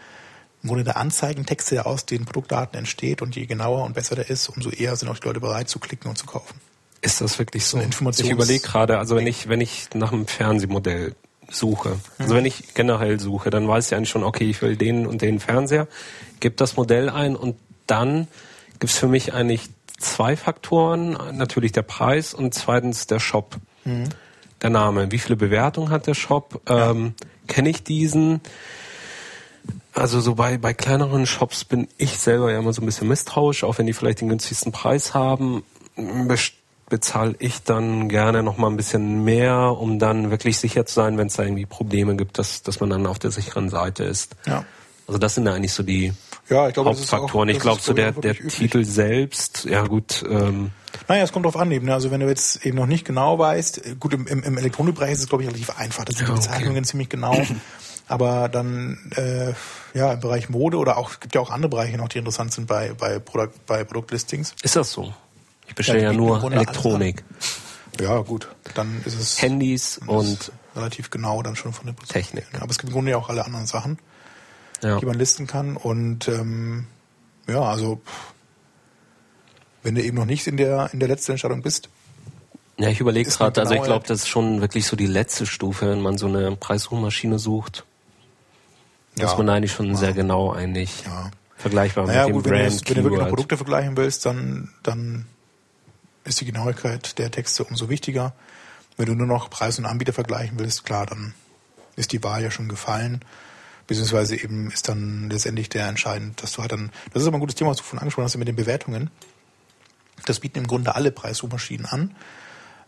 im Grunde der Anzeigentext, der aus den Produktdaten entsteht und je genauer und besser der ist, umso eher sind auch die Leute bereit zu klicken und zu kaufen. Ist das wirklich so? Ich überlege gerade, also wenn ich, wenn ich nach einem Fernsehmodell suche, also wenn ich generell suche, dann weiß ich eigentlich schon, okay, ich will den und den Fernseher, gebe das Modell ein und dann gibt es für mich eigentlich zwei Faktoren, natürlich der Preis und zweitens der Shop. Mhm. Der Name. Wie viele Bewertungen hat der Shop? Ja. Ähm, Kenne ich diesen? Also so bei, bei kleineren Shops bin ich selber ja immer so ein bisschen misstrauisch, auch wenn die vielleicht den günstigsten Preis haben bezahle ich dann gerne noch mal ein bisschen mehr, um dann wirklich sicher zu sein, wenn es da irgendwie Probleme gibt, dass, dass man dann auf der sicheren Seite ist. Ja. Also das sind ja eigentlich so die ja, ich glaube, Hauptfaktoren. Auch, ich glaube, so der, der Titel selbst, ja gut. Ähm, naja, es kommt drauf an eben. Ne? Also wenn du jetzt eben noch nicht genau weißt, gut, im, im, im Elektronikbereich ist es, glaube ich, relativ einfach. Das sind ja, die Bezeichnungen okay. ziemlich genau. Aber dann äh, ja im Bereich Mode oder auch gibt ja auch andere Bereiche noch, die interessant sind bei bei, Produkt, bei Produktlistings. Ist das so? Ich bestelle ja, nur Elektronik. Ja, gut. Dann ist es. Handys und. Relativ genau dann schon von der Technik. Aber es gibt im Grunde ja auch alle anderen Sachen, ja. die man listen kann. Und ähm, ja, also wenn du eben noch nicht in der in der letzten Entscheidung bist. Ja, ich überlege gerade, also ich glaube, das ist schon wirklich so die letzte Stufe, wenn man so eine Preissuchmaschine sucht. Ja. Ist man eigentlich schon ja. sehr genau eigentlich ja. vergleichbar naja, mit dem gut, Brand. Wenn du, wenn du wirklich noch Produkte vergleichen willst, dann, dann ist die Genauigkeit der Texte umso wichtiger. Wenn du nur noch Preis und Anbieter vergleichen willst, klar, dann ist die Wahl ja schon gefallen. Beziehungsweise eben ist dann letztendlich der entscheidend, dass du halt dann, das ist aber ein gutes Thema, was du von angesprochen hast mit den Bewertungen. Das bieten im Grunde alle Preissuchmaschinen an,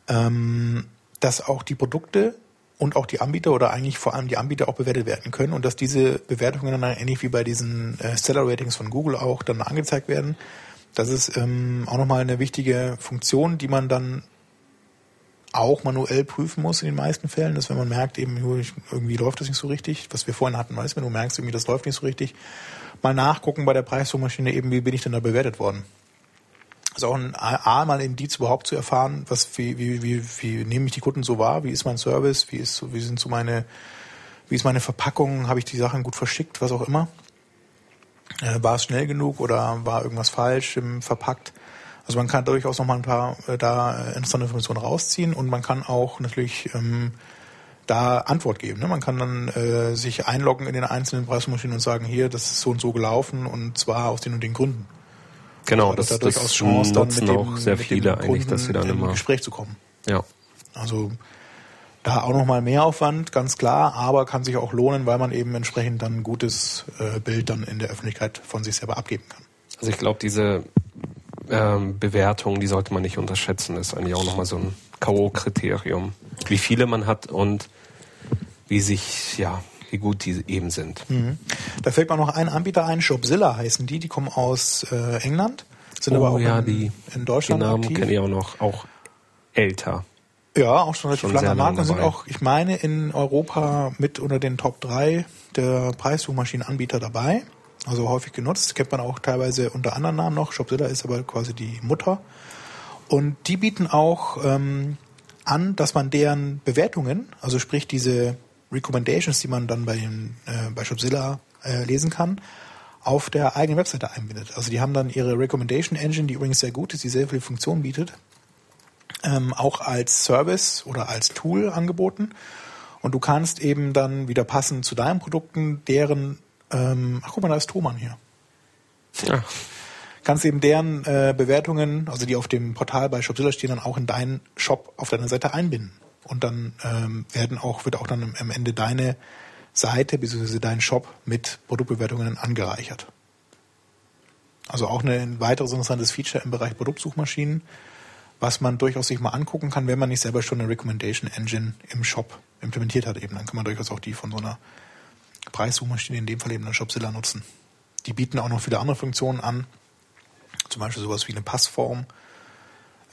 ähm, dass auch die Produkte und auch die Anbieter oder eigentlich vor allem die Anbieter auch bewertet werden können und dass diese Bewertungen dann ähnlich wie bei diesen äh, Seller Ratings von Google auch dann angezeigt werden das ist ähm, auch nochmal eine wichtige Funktion, die man dann auch manuell prüfen muss in den meisten Fällen, dass wenn man merkt, eben irgendwie läuft das nicht so richtig, was wir vorhin hatten, weißt du, wenn du merkst, irgendwie das läuft nicht so richtig, mal nachgucken bei der Preissuchmaschine eben, wie bin ich denn da bewertet worden. Also auch ein A, mal Indiz überhaupt zu erfahren, was, wie, wie, wie, wie nehme ich die Kunden so wahr, wie ist mein Service, wie ist, wie sind so meine, wie ist meine Verpackung, habe ich die Sachen gut verschickt, was auch immer. Äh, war es schnell genug oder war irgendwas falsch im verpackt? Also man kann durchaus noch mal ein paar äh, da äh, interessante Informationen rausziehen und man kann auch natürlich ähm, da Antwort geben. Ne? Man kann dann äh, sich einloggen in den einzelnen Preismaschinen und sagen, hier, das ist so und so gelaufen und zwar aus den und den Gründen. Genau, also, das, da durchaus das Chance, dann mit dem, auch sehr viele eigentlich, dass sie dann immer Gespräch zu kommen. Ja. Also da auch nochmal mehr Aufwand, ganz klar, aber kann sich auch lohnen, weil man eben entsprechend dann ein gutes äh, Bild dann in der Öffentlichkeit von sich selber abgeben kann. Also ich glaube, diese ähm, Bewertung, die sollte man nicht unterschätzen, das ist eigentlich auch nochmal so ein K.O.-Kriterium. Wie viele man hat und wie sich, ja, wie gut die eben sind. Mhm. Da fällt mir noch ein Anbieter ein, Shopzilla heißen die, die kommen aus äh, England Sind oh aber auch ja, in, die, in Deutschland die Namen kenne ich auch noch, auch älter. Ja, auch schon relativ Schon lange und sind auch, ich meine, in Europa mit unter den Top 3 der Preissuchmaschinenanbieter dabei. Also häufig genutzt. Kennt man auch teilweise unter anderen Namen noch. Shopzilla ist aber quasi die Mutter. Und die bieten auch ähm, an, dass man deren Bewertungen, also sprich diese Recommendations, die man dann bei, den, äh, bei Shopzilla äh, lesen kann, auf der eigenen Webseite einbindet. Also die haben dann ihre Recommendation Engine, die übrigens sehr gut ist, die sehr viele Funktionen bietet, ähm, auch als Service oder als Tool angeboten. Und du kannst eben dann wieder passend zu deinen Produkten deren, ähm, ach guck mal, da ist Thomann hier. Ja. Kannst eben deren äh, Bewertungen, also die auf dem Portal bei Shopzilla stehen, dann auch in deinen Shop auf deiner Seite einbinden. Und dann ähm, werden auch, wird auch dann am- Ende deine Seite bzw. dein Shop mit Produktbewertungen angereichert. Also auch eine- ein weiteres interessantes Feature im Bereich Produktsuchmaschinen, was man durchaus sich mal angucken kann, wenn man nicht selber schon eine Recommendation Engine im Shop implementiert hat. Eben dann kann man durchaus auch die von so einer Preissuchmaschine, in dem Fall eben eine Shopzilla nutzen. Die bieten auch noch viele andere Funktionen an, zum Beispiel sowas wie eine Passform.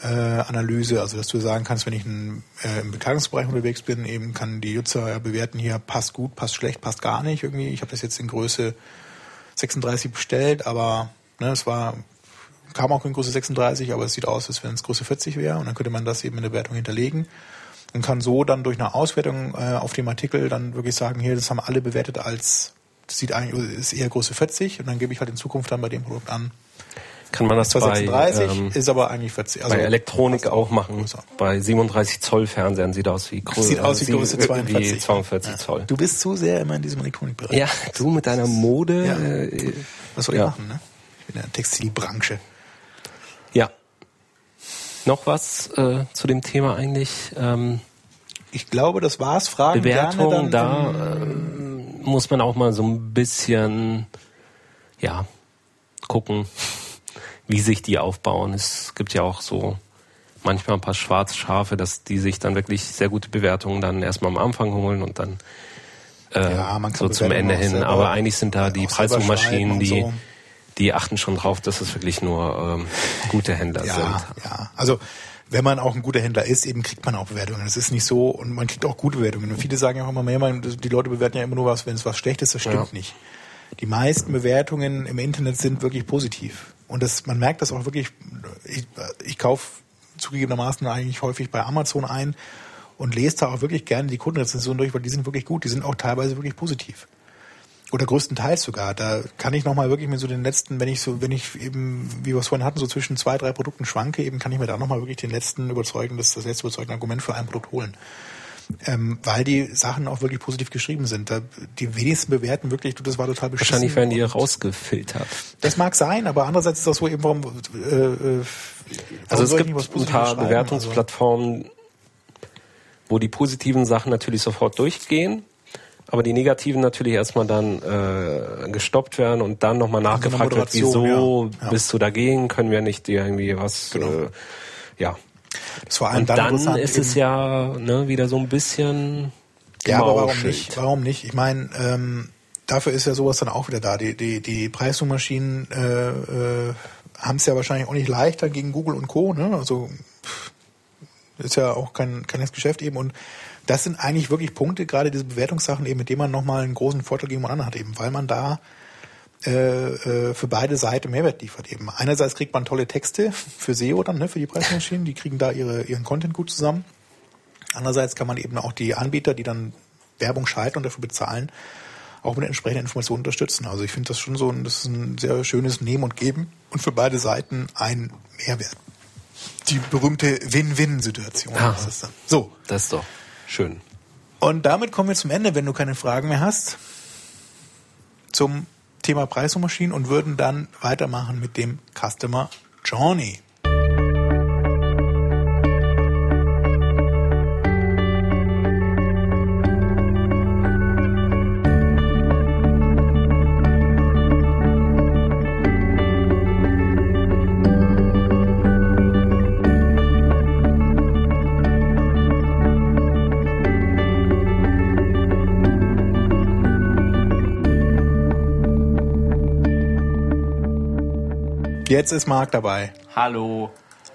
Äh, Analyse, also dass du sagen kannst, wenn ich ein, äh, im Bekleidungsbereich unterwegs bin, eben kann die ja bewerten hier, passt gut, passt schlecht, passt gar nicht irgendwie. Ich habe das jetzt in Größe 36 bestellt, aber ne, es war kam auch in Größe 36, aber es sieht aus, als wenn es Größe 40 wäre und dann könnte man das eben in der Wertung hinterlegen und kann so dann durch eine Auswertung äh, auf dem Artikel dann wirklich sagen, hier, das haben alle bewertet als das sieht eigentlich ist eher Größe 40 und dann gebe ich halt in Zukunft dann bei dem Produkt an. Kann man das Zwar bei, 36 ähm, ist aber eigentlich 40. Also bei Elektronik auch machen. größer. Bei 37 Zoll Fernsehern sieht aus wie Grö- Sieht aus wie sie- Größe äh, 42. Wie 42 Ja. Zoll. Du bist zu sehr immer in diesem Elektronikbereich. Ja, du mit deiner Mode. Ja. Äh, Was soll ja. ich machen, ne? Ich bin in der Textilbranche. Noch was äh, zu dem Thema eigentlich? Ähm, Ich glaube, das war's. Fragen Bewertung, da ähm, muss man auch mal so ein bisschen, ja, gucken, wie sich die aufbauen. Es gibt ja auch so manchmal ein paar schwarze Schafe, dass die sich dann wirklich sehr gute Bewertungen dann erstmal am Anfang holen und dann äh, Ja, so zum Ende hin. selber- Aber eigentlich sind da die Preissuchmaschinen, und die, so. Die achten schon drauf, dass es wirklich nur ähm, gute Händler Ja, sind. ja. Also wenn man auch ein guter Händler ist, eben kriegt man auch Bewertungen. Das ist nicht so und man kriegt auch gute Bewertungen. Und viele sagen ja auch immer mehr, die Leute bewerten ja immer nur was, wenn es was schlecht ist. Das stimmt Ja. nicht. Die meisten Bewertungen im Internet sind wirklich positiv. Und das, man merkt das auch wirklich, ich, ich kaufe zugegebenermaßen eigentlich häufig bei Amazon ein und lese da auch wirklich gerne die Kundenrezensionen durch, weil die sind wirklich gut. Die sind auch teilweise wirklich positiv. Oder größtenteils sogar. Da kann ich nochmal wirklich mit so den letzten, wenn ich so, wenn ich eben, wie wir es vorhin hatten, so zwischen zwei, drei Produkten schwanke, eben kann ich mir da nochmal wirklich den letzten überzeugen, das, das letzte überzeugende Argument für ein Produkt holen. Ähm, weil die Sachen auch wirklich positiv geschrieben sind. Da, die wenigsten bewerten wirklich, du, das war total beschissen. Wahrscheinlich werden die rausgefiltert. Das mag sein, aber andererseits ist das so eben, warum, äh, äh, Also es gibt ein paar schreiben? Bewertungsplattformen, wo die positiven Sachen natürlich sofort durchgehen, aber die negativen natürlich erstmal dann äh, gestoppt werden und dann nochmal nachgefragt wird, wieso ja. Ja. bist du dagegen, können wir nicht dir irgendwie was, Genau. äh, ja. Also, das vor allem Und dann, interessant ist es ja ne, wieder so ein bisschen Ja, aber warum nicht? Warum nicht? Ich meine, ähm, dafür ist ja sowas dann auch wieder da. Die, die, die Preissuchmaschinen äh, äh, haben es ja wahrscheinlich auch nicht leichter gegen Google und Co. Ne? Also pff, ist ja auch kein keines Geschäft eben und das sind eigentlich wirklich Punkte, gerade diese Bewertungssachen eben, mit denen man nochmal einen großen Vorteil gegen anderen hat eben, weil man da äh, äh, für beide Seiten Mehrwert liefert eben. Einerseits kriegt man tolle Texte für SEO dann, ne, für die Preismaschinen, die kriegen da ihre, ihren Content gut zusammen. Andererseits kann man eben auch die Anbieter, die dann Werbung schalten und dafür bezahlen, auch mit entsprechenden Informationen unterstützen. Also ich finde das schon so ein, das ist ein sehr schönes Nehmen und Geben und für beide Seiten ein Mehrwert. Die berühmte Win-Win-Situation Ah. ist es dann. So, Das ist doch schön. und damit kommen wir zum Ende, wenn du keine Fragen mehr hast, zum Thema Preissuchmaschinen und würden dann weitermachen mit dem Customer Journey. Jetzt ist Marc dabei. Hallo.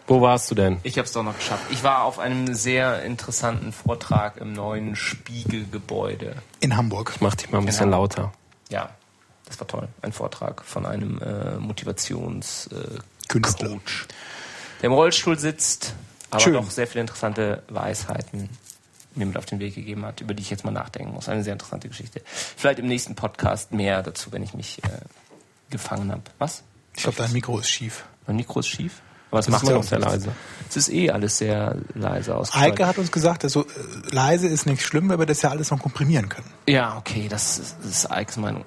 Wo warst du denn? Ich habe es doch noch geschafft. Ich war auf einem sehr interessanten Vortrag im neuen Spiegelgebäude. In Hamburg. Ich mach dich mal ein bisschen Genau. lauter. Ja, das war toll. Ein Vortrag von einem äh, Motivationscoach, äh, der im Rollstuhl sitzt, aber Schön. doch sehr viele interessante Weisheiten mir mit auf den Weg gegeben hat, über die ich jetzt mal nachdenken muss. Eine sehr interessante Geschichte. Vielleicht im nächsten Podcast mehr dazu, wenn ich mich äh, gefangen habe. Was? Ich glaube, dein Mikro ist schief. Mein Mikro ist schief? Aber Das macht ja auch noch sehr leise. Es ist eh alles sehr leise ausgestrahlt. Eike hat uns gesagt, also, äh, leise ist nicht schlimm, weil wir das ja alles noch komprimieren können. Ja, okay, das ist, das ist Eikes Meinung.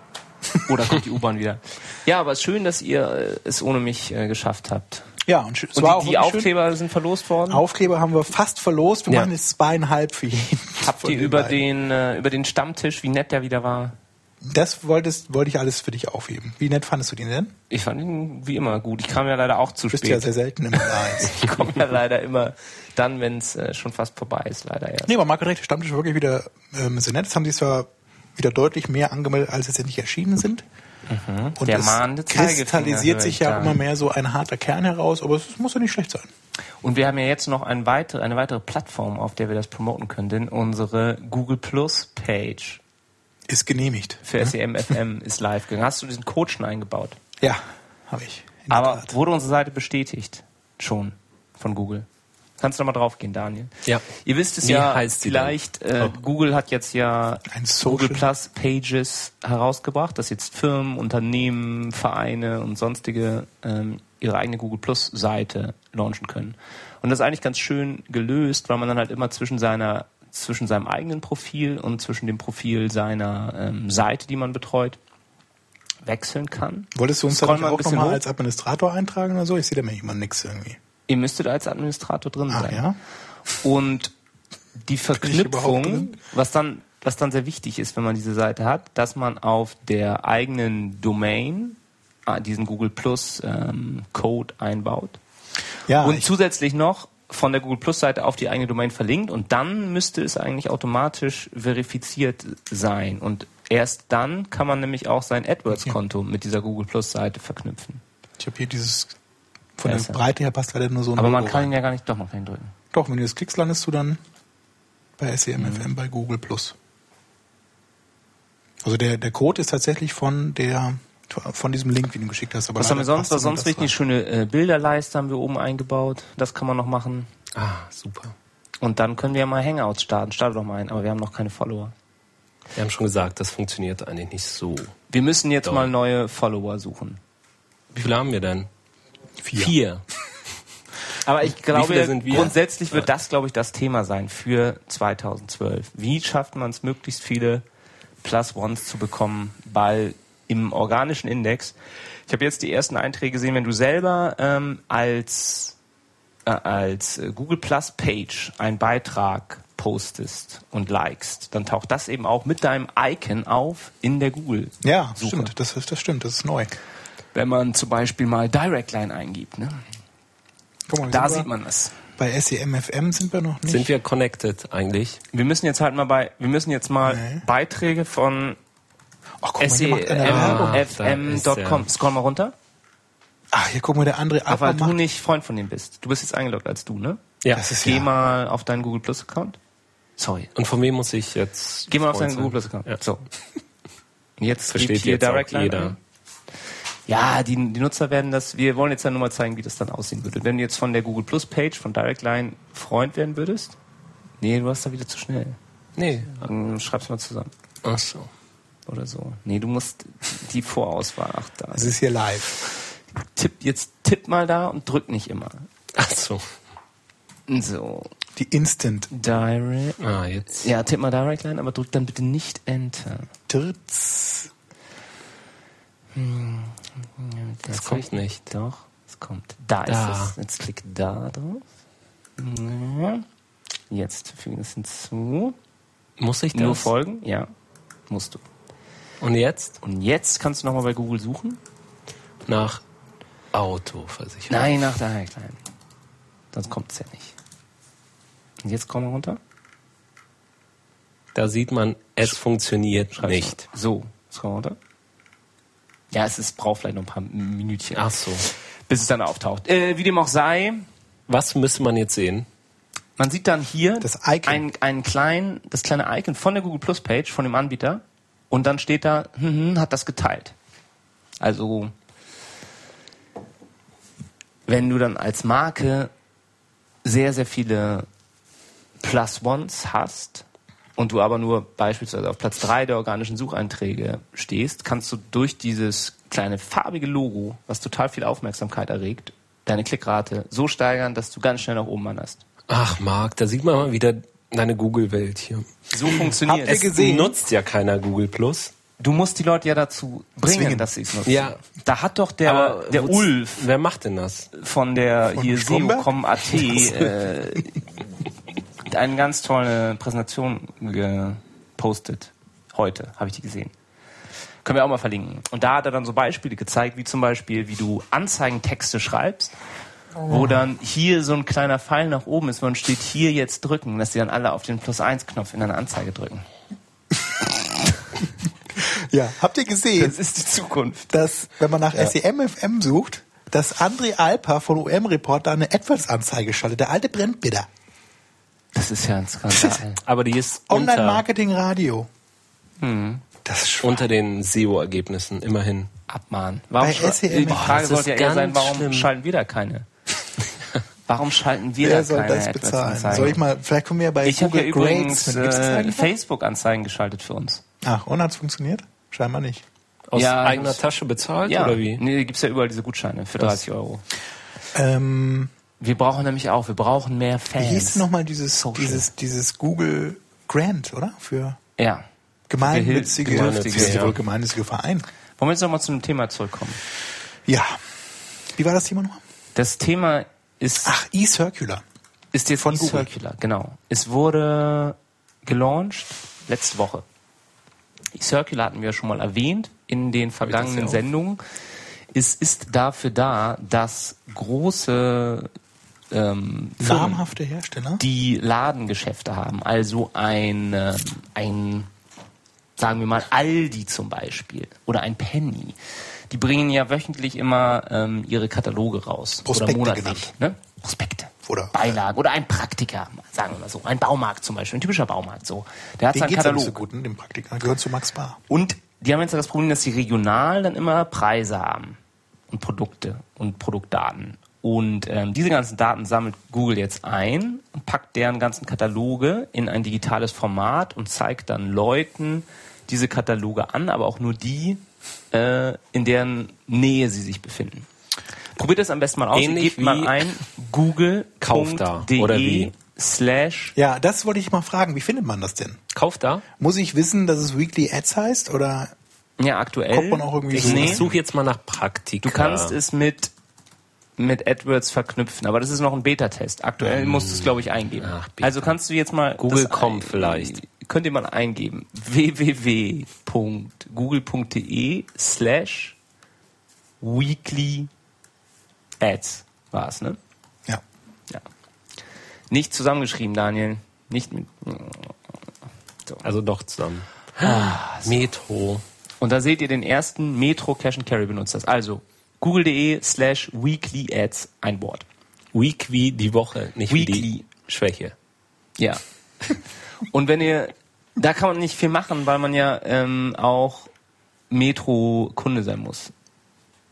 Oder kommt die U-Bahn wieder? Ja, aber es ist schön, dass ihr äh, es ohne mich äh, geschafft habt. Ja, und Und die, die wirklich schön. Aufkleber sind verlost worden. Aufkleber haben wir fast verlost. Wir Ja. machen jetzt zweieinhalb für jeden. Habt ihr über den, äh, über den Stammtisch, wie nett der wieder war? Das wolltest, wollte ich alles für dich aufheben. Wie nett fandest du den denn? Ich fand ihn wie immer gut. Ich kam ja leider auch zu Du bist spät. ja sehr selten im Eis. ich komme ja leider immer dann, wenn es äh, schon fast vorbei ist, leider erst. Nee, aber Marc recht, der Stammtisch war wirklich wieder ähm, sehr nett. Es haben sich zwar wieder deutlich mehr angemeldet, als jetzt endlich erschienen sind. Und Mhm. Der es mahnende kristallisiert sich ich ja da. immer mehr so ein harter Kern heraus, aber es muss ja nicht schlecht sein. Und wir haben ja jetzt noch ein weitere, eine weitere Plattform, auf der wir das promoten können, denn unsere Google Plus Page Ist genehmigt. für SEMFM ist live gegangen. Hast du diesen Code schon eingebaut? Ja, habe ich. Aber Tat. wurde unsere Seite bestätigt? Schon von Google. Kannst du noch mal draufgehen, Daniel? Ja. Ihr wisst es Wie ja, heißt sie vielleicht, äh, Google hat jetzt ja Google Plus Pages herausgebracht, dass jetzt Firmen, Unternehmen, Vereine und sonstige ähm, ihre eigene Google Plus Seite launchen können. Und das ist eigentlich ganz schön gelöst, weil man dann halt immer zwischen seiner zwischen seinem eigenen Profil und zwischen dem Profil seiner ähm, Seite, die man betreut, wechseln kann. Wolltest du uns da auch nochmal als Administrator eintragen oder so? Ich sehe da mir immer nix irgendwie. Ihr müsstet als Administrator drin Ah, sein. ja? Und die Verknüpfung, was dann, was dann sehr wichtig ist, wenn man diese Seite hat, dass man auf der eigenen Domain ah, diesen Google Plus ähm, Code einbaut Ja, und ich, zusätzlich noch von der Google Plus Seite auf die eigene Domain verlinkt und dann müsste es eigentlich automatisch verifiziert sein und erst dann kann man nämlich auch sein AdWords Konto mit dieser Google Plus Seite verknüpfen. ich habe hier dieses, von der. Breite her passt leider nur so ein Aber man Logo kann rein. ihn ja gar nicht doch noch reindrücken. Doch, wenn du das klickst, landest du dann bei Mhm. SEMFM bei Google Plus. Also der, der Code ist tatsächlich von der von diesem Link, den du geschickt hast. Aber Was haben wir sonst? Was sonst das wichtig? Schöne äh, Bilderleiste haben wir oben eingebaut. Das kann man noch machen. Ah, super. Und dann können wir mal Hangouts starten. Starte doch mal ein. Aber wir haben noch keine Follower. Wir haben schon gesagt, das funktioniert eigentlich nicht so. Wir müssen jetzt Doch. mal neue Follower suchen. Wie viele haben wir denn? Vier. Vier. Aber ich glaube, wir? grundsätzlich wird das, glaube ich, das Thema sein für 2012. Wie schafft man es, möglichst viele Plus Ones zu bekommen, weil im organischen Index, ich habe jetzt die ersten Einträge gesehen, wenn du selber ähm, als, äh, als äh, Google Plus Page einen Beitrag postest und likest, dann taucht das eben auch mit deinem Icon auf in der Google. Ja, Suche. stimmt. Das, ist- das stimmt. Das ist neu. Wenn man zum Beispiel mal Direct Line eingibt, ne? Guck mal, da sieht man es. Bei SEMFM sind wir noch nicht. Sind wir connected eigentlich? Wir müssen jetzt halt mal bei, wir müssen jetzt mal Nee. Beiträge von Werbung. semfm.com. Scroll mal runter. Ach, hier guck mal, der andere Ach, weil du nicht Freund von dem bist. Du bist jetzt eingeloggt als du, ne? Ja. Das ist Geh ja, mal auf deinen Google Plus Account. Sorry. Und von wem muss ich jetzt? Geh mal auf deinen sein? Google Plus Account. Ja. So. Und Jetzt Versteht hier jetzt auch Direct Line jeder. ein. Ja, die, die Nutzer werden das, wir wollen jetzt ja nur mal zeigen, wie das dann aussehen würde. Wenn du jetzt von der Google Plus Page, von Direct Line Freund werden würdest, nee, du warst da wieder zu schnell. Nee. Dann schreib's mal zusammen. Ach so. Oder so. Nee, du musst die Vorauswahl, ach da. Es ist hier live. Tipp, jetzt tipp mal da und drück nicht immer. Ach so. So. Die Instant Direct. Ah, jetzt. Ja, tipp mal Direct Line, aber drück dann bitte nicht Enter. Tritz. Das Das kommt nicht. Doch, es kommt. Da, Da. ist es. Jetzt klick da drauf. Ja. Jetzt fügen es hinzu. Muss ich das? Nur folgen? Ja. Musst du. Und jetzt? Und jetzt kannst du nochmal bei Google suchen. Nach Autoversicherung. Nein, nach Direct Line. Sonst kommt es ja nicht. Und jetzt komm mal runter. Da sieht man, es funktioniert Schreib's nicht. mal. So, scroll runter. Ja, es ist, braucht vielleicht noch ein paar Minütchen. Ach so. bis es dann auftaucht. Äh, wie dem auch sei, Was müsste man jetzt sehen? man sieht dann hier Das Icon. Ein, einen kleinen, das kleine Icon von der Google Plus Page, von dem Anbieter. Und dann steht da, hm, hm, hat das geteilt. Also, wenn du dann als Marke sehr, sehr viele Plus Ones hast und du aber nur beispielsweise auf Platz drei der organischen Sucheinträge stehst, kannst du durch dieses kleine farbige Logo, was total viel Aufmerksamkeit erregt, deine Klickrate so steigern, dass du ganz schnell nach oben wanderst. Ach, Marc, da sieht man mal wieder deine Google-Welt hier. So funktioniert Habt ihr es. gesehen? Nutzt ja keiner Google Plus. Du musst die Leute ja dazu bringen, Zwingen. dass sie es nutzen. Ja. Da hat doch der, Aber der Ulf Wer macht denn das? von der Von hier? SEO.com.at äh, eine ganz tolle Präsentation gepostet. Heute habe ich die gesehen. Können wir auch mal verlinken. Und da hat er dann so Beispiele gezeigt, wie zum Beispiel, wie du Anzeigentexte schreibst, wo dann hier so ein kleiner Pfeil nach oben ist, wo dann steht hier jetzt drücken, dass die dann alle auf den Plus-1-Knopf in einer Anzeige drücken. Ja, habt ihr gesehen, Das ist die Zukunft. dass, wenn man nach SEMFM sucht, dass André Alper von UM Reporter eine AdWords-Anzeige schaltet. Der alte brennt bitter. Das ist ja ein Skandal. Aber die ist unter, Online-Marketing-Radio. Hm. Das ist unter den SEO-Ergebnissen, immerhin. Abmahnen. Warum Bei SEM. die Frage sollte ja eher sein, warum schlimm. schalten wir da keine? Warum schalten wir Wer da soll keine das bezahlen? AdWords-Anzeigen? Soll ich mal, vielleicht kommen wir bei Ich habe ja Google übrigens Grades. Das äh? Facebook-Anzeigen geschaltet für uns. Ach, und hat's funktioniert? Scheinbar nicht. Aus Ja, eigener das- Tasche bezahlt Ja, oder wie? nee, gibt's ja überall diese Gutscheine für 30 Euro. Ähm, Wir brauchen nämlich auch, wir brauchen mehr wie Fans. hieß denn nochmal dieses, Social. dieses, dieses Google Grant, oder? Für Ja. gemeinnützige, Gemeinnützige, das ist ja. gemeinnützige Verein. Wollen wir jetzt nochmal zu dem Thema zurückkommen? Ja. Wie war das Thema nochmal? Das Thema ist, Ach, eCircular. ist jetzt von von Google. Genau. Es wurde gelauncht letzte Woche. Circular hatten wir schon mal erwähnt in den vergangenen ja. Sendungen. Es ist dafür da, dass große ähm, Namhafte Hersteller. die Ladengeschäfte haben, also ein, ähm, ein, sagen wir mal, Aldi zum Beispiel oder ein Penny, die bringen ja wöchentlich immer ähm, ihre Kataloge raus. Prospekte oder monatlich. genannt. Ne? Prospekte. Oder- Beilagen. Oder ein Praktiker, sagen wir mal so. Ein Baumarkt zum Beispiel, ein typischer Baumarkt so. Der hat Den seinen geht's ja Katalog. nicht so gut, ne? dem Praktiker. Gehört zu Max Bar. Und die haben jetzt ja das Problem, dass sie regional dann immer Preise haben und Produkte und Produktdaten. Und ähm, diese ganzen Daten sammelt Google jetzt ein und packt deren ganzen Kataloge in ein digitales Format und zeigt dann Leuten diese Kataloge an, aber auch nur die, äh, in deren Nähe sie sich befinden. Probiert das am besten mal aus. Ähnlich Gebt mal ein Kauf da, oder wie? google.de slash Ja, das wollte ich mal fragen. Wie findet man das denn? Kauf da. Muss ich wissen, dass es Weekly Ads heißt? Oder ja aktuell. Kommt man auch irgendwie Ich, so- nee. ich suche jetzt mal nach Praktika. Du kannst es mit mit AdWords verknüpfen, aber das ist noch ein Beta-Test. Aktuell musst du es, glaube ich, eingeben. Ach, also kannst du jetzt mal Google.com vielleicht. Könnt ihr mal eingeben www.google.de slash weekly ads war es, ne? ja. Ja. Nicht zusammengeschrieben, Daniel. Nicht mit. Also doch zusammen. Ah, Metro. Und da seht ihr den ersten Metro Cash and Carry benutzt das. Also google.de slash weekly ads ein Wort. Week wie die Woche, nicht wie Weekly. die Schwäche. Ja. Und wenn ihr, da kann man nicht viel machen, weil man ja ähm, auch Metro-Kunde sein muss,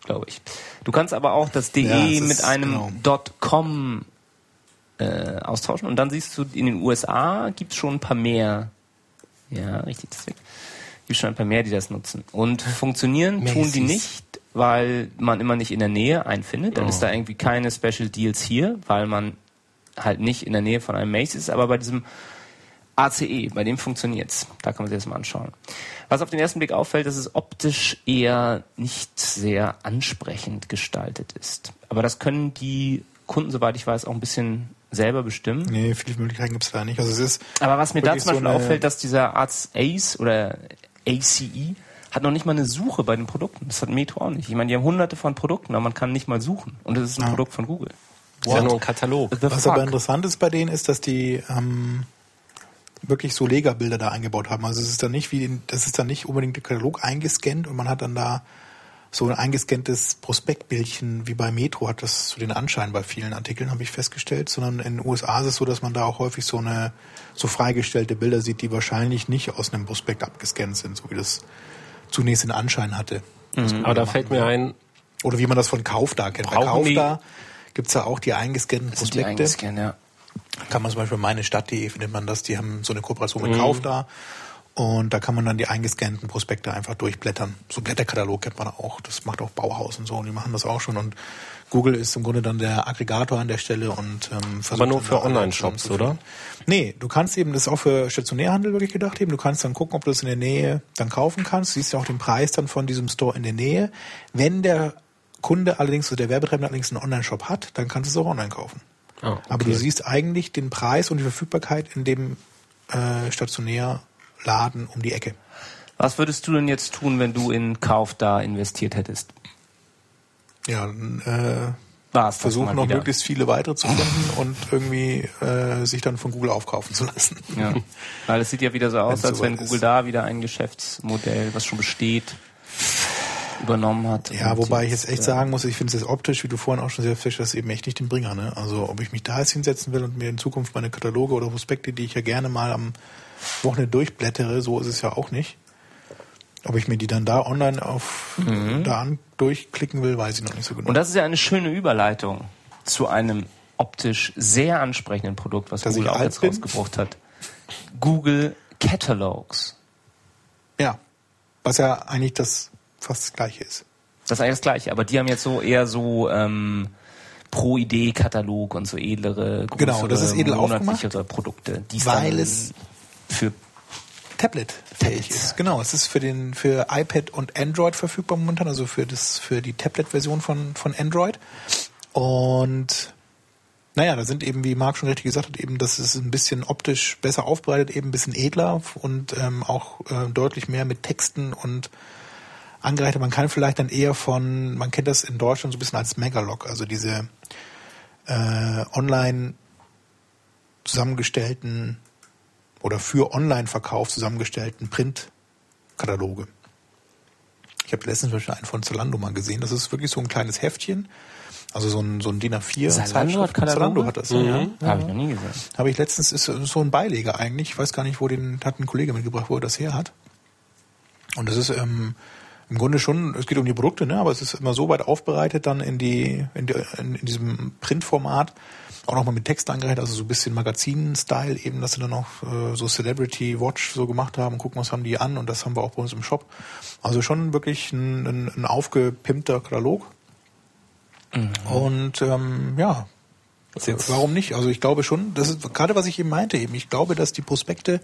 glaube ich. Du kannst aber auch das Ja, DE es ist- mit einem genau. .com äh, austauschen und dann siehst du, in den USA gibt es schon ein paar mehr. Ja, richtig, deswegen. Gibt schon ein paar mehr, die das nutzen. Und funktionieren tun die Macy's. nicht, weil man immer nicht in der Nähe einen findet. Dann ist da irgendwie keine Special Deals hier, weil man halt nicht in der Nähe von einem Macy's ist, aber bei diesem ACE, bei dem funktioniert's. Da kann man sich das mal anschauen. Was auf den ersten Blick auffällt, dass es optisch eher nicht sehr ansprechend gestaltet ist. Aber das können die Kunden, soweit ich weiß, auch ein bisschen selber bestimmen. Nee, viele Möglichkeiten gibt's da nicht. Also es ist Aber was mir da zum Beispiel so auffällt, dass dieser Arzt ACE oder ACE hat noch nicht mal eine Suche bei den Produkten. Das hat Metro auch nicht. Ich meine, die haben hunderte von Produkten, aber man kann nicht mal suchen. Und das ist ein Produkt von Google. Ist ja nur ein Katalog. The Was fuck? aber interessant ist bei denen, ist, dass die ähm, wirklich so Lega-Bilder da eingebaut haben. Also es ist dann nicht wie, in, das ist dann nicht unbedingt der Katalog eingescannt und man hat dann da so ein eingescanntes Prospektbildchen wie bei Metro hat das so den Anschein bei vielen Artikeln, habe ich festgestellt, sondern in den USA ist es so, dass man da auch häufig so eine so freigestellte Bilder sieht, die wahrscheinlich nicht aus einem Prospekt abgescannt sind, so wie das zunächst den Anschein hatte. Aber da fällt mir ein, Oder wie man das von Kaufda kennt. Bei Brauchen die- Kaufda gibt's ja auch die eingescannten sind die Prospekte. eingescannt, ja. Kann man zum Beispiel meine Stadt.de findet man das, die haben so eine Kooperation Mhm. mit Kaufda und da kann man dann die eingescannten Prospekte einfach durchblättern. So Blätterkatalog kennt man auch, das macht auch Bauhaus und so, und die machen das auch schon und Google ist im Grunde dann der Aggregator an der Stelle und ähm, versucht Aber nur für da Online-Shops, zusammenzuführen. Nee, du kannst eben, das ist auch für Stationärhandel wirklich gedacht eben, du kannst dann gucken, ob du das in der Nähe dann kaufen kannst, siehst ja auch den Preis dann von diesem Store in der Nähe. Wenn der Kunde allerdings, also der Werbetreibende allerdings einen Online-Shop hat, dann kannst du es auch online kaufen. Ah, okay. Aber du siehst eigentlich den Preis und die Verfügbarkeit in dem äh, Stationärladen um die Ecke. Was würdest du denn jetzt tun, wenn du in Kauf da investiert hättest? Ja, äh, War's versuchen noch wieder. möglichst viele weitere zu finden und irgendwie äh, sich dann von Google aufkaufen zu lassen. Ja. Weil es sieht ja wieder so aus, Wenn's als wenn soweit Google ist. da wieder ein Geschäftsmodell, was schon besteht, übernommen hat. Ja, wobei ich jetzt echt äh, sagen muss, ich finde es jetzt optisch, wie du vorhin auch schon sehr fest das ist eben echt nicht den Bringer. Ne? Also ob ich mich da jetzt hinsetzen will und mir in Zukunft meine Kataloge oder Prospekte, die ich ja gerne mal am Wochenende durchblättere, so ist es ja auch nicht. Ob ich mir die dann da online auf da an durchklicken will, weiß ich noch nicht so genau. Mhm. Und das ist ja eine schöne Überleitung zu einem optisch sehr ansprechenden Produkt, was Dass Google auch jetzt bin? rausgebracht hat. Google Catalogs. ja, was ja eigentlich das fast das gleiche ist. Das ist eigentlich das Gleiche, aber die haben jetzt so eher so ähm, Pro-Idee-Katalog und so edlere, größere, Genau, das ist edel monatlichere Produkte. Die Weil es für Tablet fähig ist. Genau, es ist für den für iPad und Android verfügbar momentan, also für das für die Tablet-Version von von Android. Und naja, da sind eben, wie Marc schon richtig gesagt hat, eben, das ist ein bisschen optisch besser aufbereitet, eben ein bisschen edler und ähm, auch äh, deutlich mehr mit Texten und angereichert. Man kann vielleicht dann eher von, man kennt das in Deutschland so ein bisschen als Megalog, also diese äh, online zusammengestellten oder für Online-Verkauf zusammengestellten Printkataloge. Ich habe letztens zum Beispiel einen von Zalando mal gesehen. Das ist wirklich so ein kleines Heftchen. Also so ein, so ein DIN A4. Zalando hat? Zalando hat das, ja. ja. Habe ich noch nie gesehen. Habe ich letztens, ist so ein Beileger eigentlich. Ich weiß gar nicht, wo den, hat ein Kollege mitgebracht, wo er das her hat. Und das ist ähm, im Grunde schon, es geht um die Produkte, ne, aber es ist immer so weit aufbereitet dann in die, in, die, in, diesem Printformat, auch nochmal mit Text angereicht, also so ein bisschen Magazin-Style eben, dass sie dann auch äh, so Celebrity Watch so gemacht haben, gucken, was haben die an und das haben wir auch bei uns im Shop. Also schon wirklich ein, ein, ein aufgepimpter Katalog. Und ähm, ja, Warum nicht? Also ich glaube schon, das ist gerade was ich eben meinte eben. Ich glaube, dass die Prospekte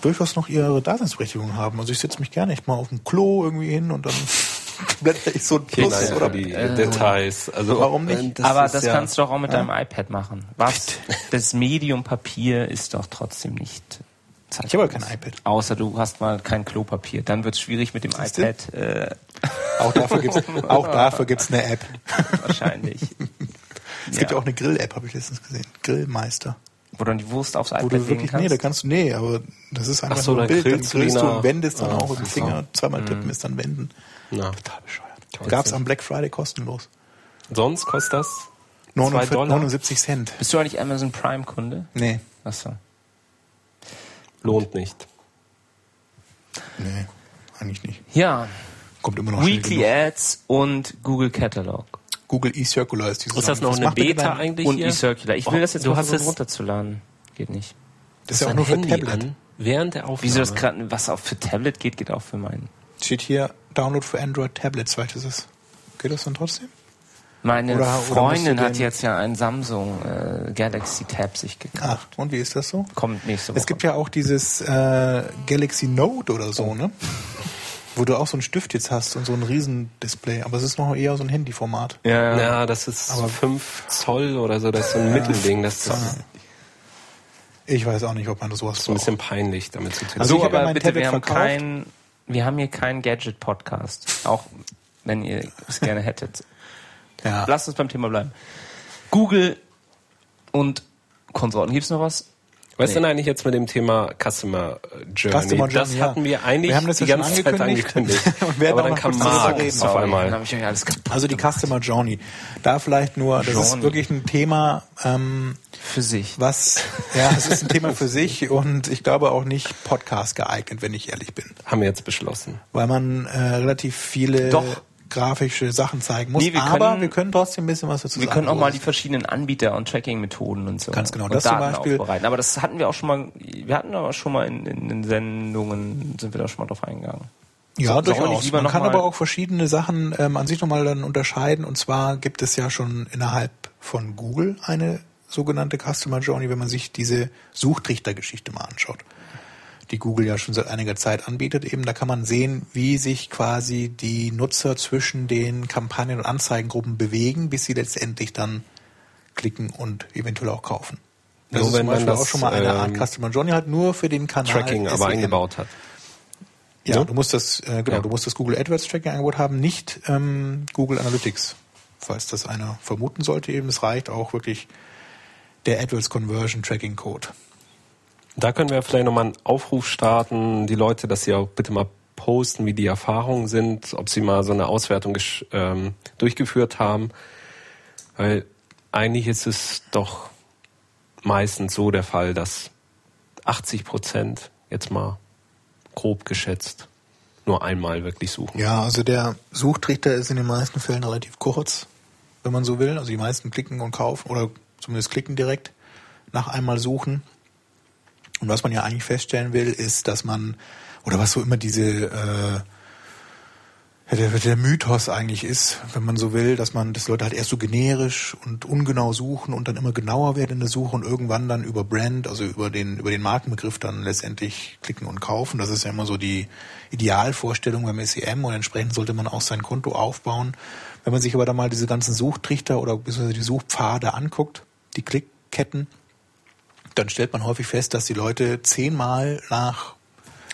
durchaus noch ihre Daseinsberechtigung haben. Also ich setze mich gerne echt mal auf dem Klo irgendwie hin und dann blätter ich so ein Plus Nein, oder die Details. Also Warum nicht? äh, aber ist das ja- kannst du auch mit deinem iPad machen. Was? Das Medium Papier ist doch trotzdem nicht. Ich habe aber kein iPad. Außer du hast mal kein Klopapier. Dann wird es schwierig mit dem Siehste? iPad äh, Auch dafür gibt's auch dafür gibt's eine App. wahrscheinlich. Es gibt ja auch eine Grill-App, habe ich letztens gesehen. Grillmeister. Wo du dann die Wurst aufs Wo iPad du wirklich, kannst. nee, da kannst du, nee, aber das ist einfach Ach so, nur ein Bild. Dann grillst du und wendest dann Ah, auch mit dem ach so. Finger. Zweimal tippen ist dann wenden. Na. Total bescheuert. Gab's am Black Friday kostenlos. Sonst kostet das 49 Dollar? 79 Cent. Bist du eigentlich Amazon Prime Kunde? Nee, Achso. lohnt nicht. nee, eigentlich nicht. Ja, Kommt immer noch Weekly genug. Ads und Google Catalog. Google eCircular ist dieses Ist das noch eine Beta eigentlich Und hier? eCircular. Ich will Oh, das jetzt du mal hast versuchen runterzuladen. Geht nicht. Das ist ja auch nur für Handy Tablet. an, während der Aufnahme. Wieso das gerade, was auch für Tablet geht, geht auch für meinen. Steht hier Download für Android Tablets, vielleicht ist. Geht das dann trotzdem? Meine Oder- oder Freundin du hat jetzt ja einen Samsung äh, Galaxy Tab sich gekauft. Ach, und wie ist das so? Kommt nächste Woche. Es gibt ja auch dieses äh, Galaxy Note oder so, ne? Wo du auch so einen Stift jetzt hast und so ein Riesendisplay, aber es ist noch eher so ein Handyformat. ja, ja. Ja, das ist Aber- 5 Zoll oder so, das ist so ein Mittelding. Das ist Ich weiß auch nicht, ob man das sowas so ein braucht. bisschen peinlich, damit zu telefonieren. Also so, aber mein bitte, Tablet wir haben verkauft. kein, wir haben hier keinen Gadget-Podcast. Auch wenn ihr es gerne hättet. Ja. Lasst uns beim Thema bleiben. Google und Konsorten. Gibt's noch was? Was ist denn eigentlich jetzt mit dem Thema Customer Journey? Customer das Journey, hatten wir eigentlich Wir haben das die ja schon ganze Zeit angekündigt. Und werden Aber dann kam reden. auf einmal. Also die Customer Journey. Da vielleicht nur, das ist Journey. wirklich ein Thema, ähm, für sich. was, ja, es ist ein Thema für sich und ich glaube auch nicht Podcast geeignet, wenn ich ehrlich bin. Haben wir jetzt beschlossen. Weil man äh, relativ viele Doch. Grafische Sachen zeigen muss. Nee, wir aber können- wir können trotzdem ein bisschen was dazu Wir sagen. können auch mal die verschiedenen Anbieter und Tracking-Methoden und so. Ganz genau, Und das zum Daten Beispiel- aufbereiten. Aber das hatten wir auch schon mal, wir hatten aber schon mal in, in, in Sendungen, sind wir da schon mal drauf eingegangen. Ja, So- wir durchaus. Man kann aber auch verschiedene Sachen ähm, an sich nochmal dann unterscheiden. Und zwar gibt es ja schon innerhalb von Google eine sogenannte Customer Journey, wenn man sich diese Suchtrichtergeschichte mal anschaut, die Google ja schon seit einiger Zeit anbietet. Eben, da kann man sehen, wie sich quasi die Nutzer zwischen den Kampagnen und Anzeigengruppen bewegen, bis sie letztendlich dann klicken und eventuell auch kaufen. Das Nur ist wenn zum man Beispiel das, auch schon mal eine Art ähm, Customer Journey halt nur für den Kanal Tracking aber SEM. eingebaut hat. Ja, Ne? du musst das, äh, genau, Ja. du musst das Google AdWords Tracking Angebot haben, nicht ähm, Google Analytics, falls das einer vermuten sollte. Eben, es reicht auch wirklich der AdWords Conversion Tracking Code. Da können wir vielleicht nochmal einen Aufruf starten, die Leute, dass sie auch bitte mal posten, wie die Erfahrungen sind, ob sie mal so eine Auswertung ähm, durchgeführt haben. Weil eigentlich ist es doch meistens so der Fall, dass 80 Prozent, jetzt mal grob geschätzt, nur einmal wirklich suchen. Ja, also der Suchtrichter ist in den meisten Fällen relativ kurz, wenn man so will. Also die meisten klicken und kaufen oder zumindest klicken direkt nach einmal suchen. Und was man ja eigentlich feststellen will, ist, dass man, oder was so immer diese, äh, der, der Mythos eigentlich ist, wenn man so will, dass man, dass Leute halt erst so generisch und ungenau suchen und dann immer genauer werden in der Suche und irgendwann dann über Brand, also über den, über den Markenbegriff dann letztendlich klicken und kaufen. Das ist ja immer so die Idealvorstellung beim SEM und entsprechend sollte man auch sein Konto aufbauen. Wenn man sich aber dann mal diese ganzen Suchtrichter oder die Suchpfade anguckt, die Klickketten, dann stellt man häufig fest, dass die Leute zehnmal nach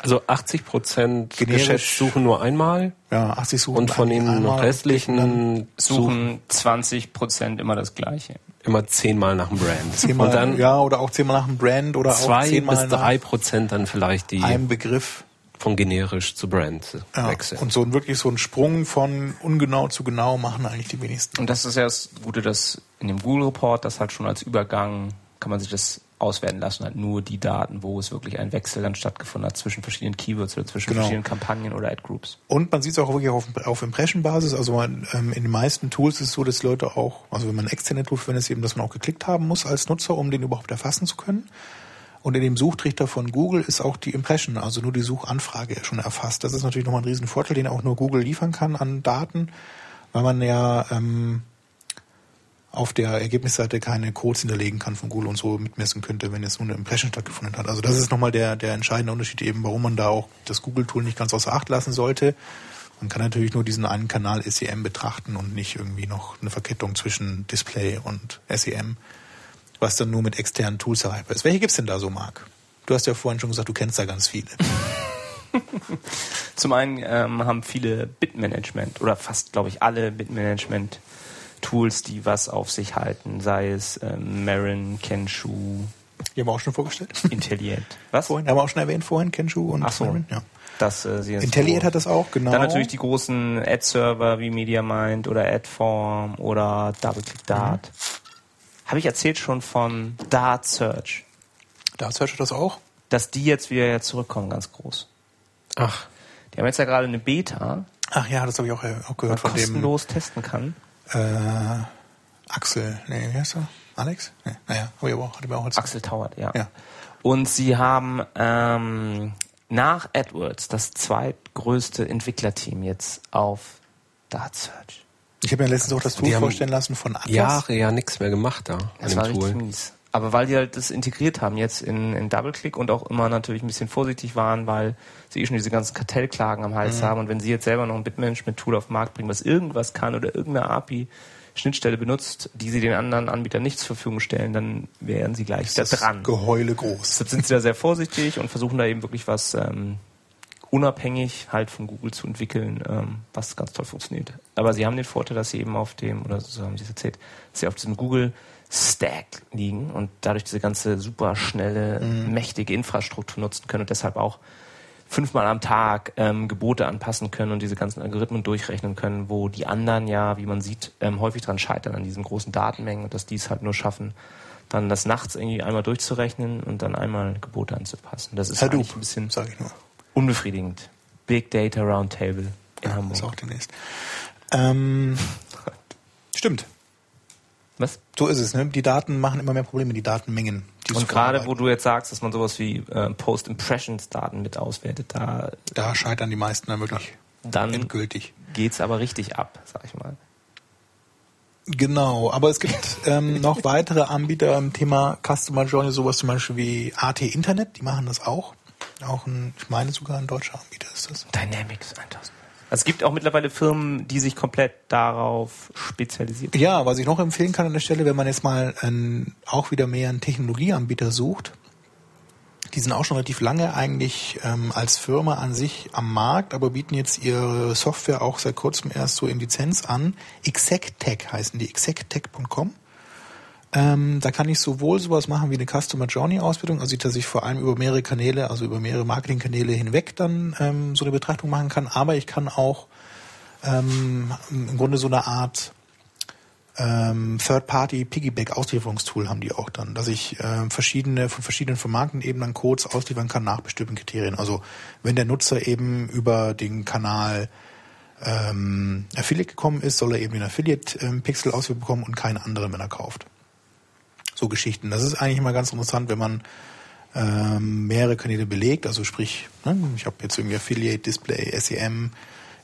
Also 80 Prozent Generisch. geschätzt suchen nur einmal ja, 80 Suchen und von den einmal restlichen suchen Suchen 20 Prozent immer das Gleiche. immer zehnmal nach dem Brand. zehnmal, und dann ja, oder auch zehnmal nach einem Brand oder auch zwei zehnmal bis nach drei Prozent dann vielleicht die einem Begriff. von generisch zu Brand Ja, wechseln. und so ein wirklich so ein Sprung von ungenau zu genau machen eigentlich die wenigsten. Und das ist ja das Gute, dass in dem Google Report, das halt schon als Übergang, kann man sich das auswerten lassen, halt nur die Daten, wo es wirklich ein Wechsel dann stattgefunden hat zwischen verschiedenen Keywords oder zwischen Genau. verschiedenen Kampagnen oder Ad-Groups. Und man sieht es auch wirklich auf, auf Impression-Basis. Also man, ähm, in den meisten Tools ist es so, dass Leute auch, also wenn man externe Tool verwendet, ist eben, dass man auch geklickt haben muss als Nutzer, um den überhaupt erfassen zu können. Und in dem Suchtrichter von Google ist auch die Impression, also nur die Suchanfrage schon erfasst. Das ist natürlich nochmal ein riesen Vorteil, den auch nur Google liefern kann an Daten, weil man ja ähm, auf der Ergebnisseite keine Codes hinterlegen kann von Google und so mitmessen könnte, wenn jetzt nur eine Impression stattgefunden hat. Also das ist nochmal der, der entscheidende Unterschied eben, warum man da auch das Google-Tool nicht ganz außer Acht lassen sollte. Man kann natürlich nur diesen einen Kanal SEM betrachten und nicht irgendwie noch eine Verkettung zwischen Display und SEM, was dann nur mit externen Tools erreichbar ist. Welche gibt's denn da so, Marc? Du hast ja vorhin schon gesagt, du kennst da ganz viele. Zum einen ähm, haben viele Bitmanagement oder fast, glaube ich, alle Bitmanagement-Tools, die was auf sich halten, sei es ähm, Marin, Kenshu, Die haben wir auch schon vorgestellt. Intelliate. Was? Vorhin, haben wir auch schon erwähnt vorhin, Kenshu und Ach so. Marin, Ja. Das, äh, sie hat das auch, genau. Dann natürlich die großen Ad-Server wie MediaMind oder AdForm oder DoubleClick Dart. Habe ich erzählt schon von Dart Search, Da Search hat das auch. dass die jetzt wieder zurückkommen, ganz groß. Ach, Die haben jetzt ja gerade eine Beta, Ach ja, das habe ich auch, äh, auch man gehört von dem kostenlos testen kann. Äh, Axel. Nee, wie heißt er? Alex? Nee, naja, habe ich aber auch, hatte ich auch als Axel Tauert, ja. Ja. Und sie haben ähm, nach AdWords das zweitgrößte Entwicklerteam jetzt auf Dart Search. Ich habe mir letztens auch das Tool Die haben vorstellen lassen von Atlas. Jahre ja nichts mehr gemacht da an Das war dem richtig Tool. mies. Aber weil die halt das integriert haben jetzt in, in DoubleClick und auch immer natürlich ein bisschen vorsichtig waren, weil sie eh schon diese ganzen Kartellklagen am Hals haben und wenn sie jetzt selber noch ein Bitmanagement-Tool auf den Markt bringen, was irgendwas kann oder irgendeine API-Schnittstelle benutzt, die sie den anderen Anbietern nicht zur Verfügung stellen, dann wären sie gleich da das dran. Geheule groß. Deshalb sind sie da sehr vorsichtig und versuchen da eben wirklich was ähm, unabhängig halt von Google zu entwickeln, ähm, was ganz toll funktioniert. Aber sie haben den Vorteil, dass sie eben auf dem, oder so haben sie es erzählt, dass sie auf diesem Google Stack liegen und dadurch diese ganze super schnelle, mhm. mächtige Infrastruktur nutzen können und deshalb auch fünfmal am Tag ähm, Gebote anpassen können und diese ganzen Algorithmen durchrechnen können, wo die anderen ja, wie man sieht, ähm, häufig dran scheitern an diesen großen Datenmengen und dass die es halt nur schaffen, dann das nachts irgendwie einmal durchzurechnen und dann einmal Gebote anzupassen. Das ist Hadoop, eigentlich ein bisschen sag ich nur. unbefriedigend. Big Data Roundtable in ja, Hamburg. Ist auch demnächst. Ähm, stimmt. Was? So ist es, ne? Die Daten machen immer mehr Probleme, die Datenmengen. Die und gerade wo du jetzt sagst, dass man sowas wie äh, Post-Impressions-Daten mit auswertet, da. Da scheitern die meisten dann wirklich dann endgültig. Geht's aber richtig ab, sag ich mal. Genau, aber es gibt ähm, noch weitere Anbieter im Thema Customer Journey, sowas zum Beispiel wie AT Internet, die machen das auch. Auch ein, ich meine sogar ein deutscher Anbieter ist das. Dynamics 1000. Es gibt auch mittlerweile Firmen, die sich komplett darauf spezialisieren. Ja, was ich noch empfehlen kann an der Stelle, wenn man jetzt mal ein, auch wieder mehr einen Technologieanbieter sucht, die sind auch schon relativ lange eigentlich ähm, als Firma an sich am Markt, aber bieten jetzt ihre Software auch seit kurzem erst so in Lizenz an. Exectech heißen die, exectech.com. Ähm, da kann ich sowohl sowas machen wie eine Customer Journey Ausbildung, also dass ich vor allem über mehrere Kanäle, also über mehrere Marketingkanäle hinweg dann ähm, so eine Betrachtung machen kann, aber ich kann auch ähm, im Grunde so eine Art ähm, Third-Party Piggyback Auslieferungstool haben die auch dann, dass ich äh, verschiedene von verschiedenen Vermarktenden eben dann Codes ausliefern kann nach bestimmten Kriterien. Also wenn der Nutzer eben über den Kanal ähm, Affiliate gekommen ist, soll er eben den Affiliate ähm, Pixel ausliefern bekommen und keinen anderen, wenn er kauft so Geschichten. Das ist eigentlich immer ganz interessant, wenn man ähm, mehrere Kanäle belegt, also sprich, ne, ich habe jetzt irgendwie Affiliate, Display, SEM,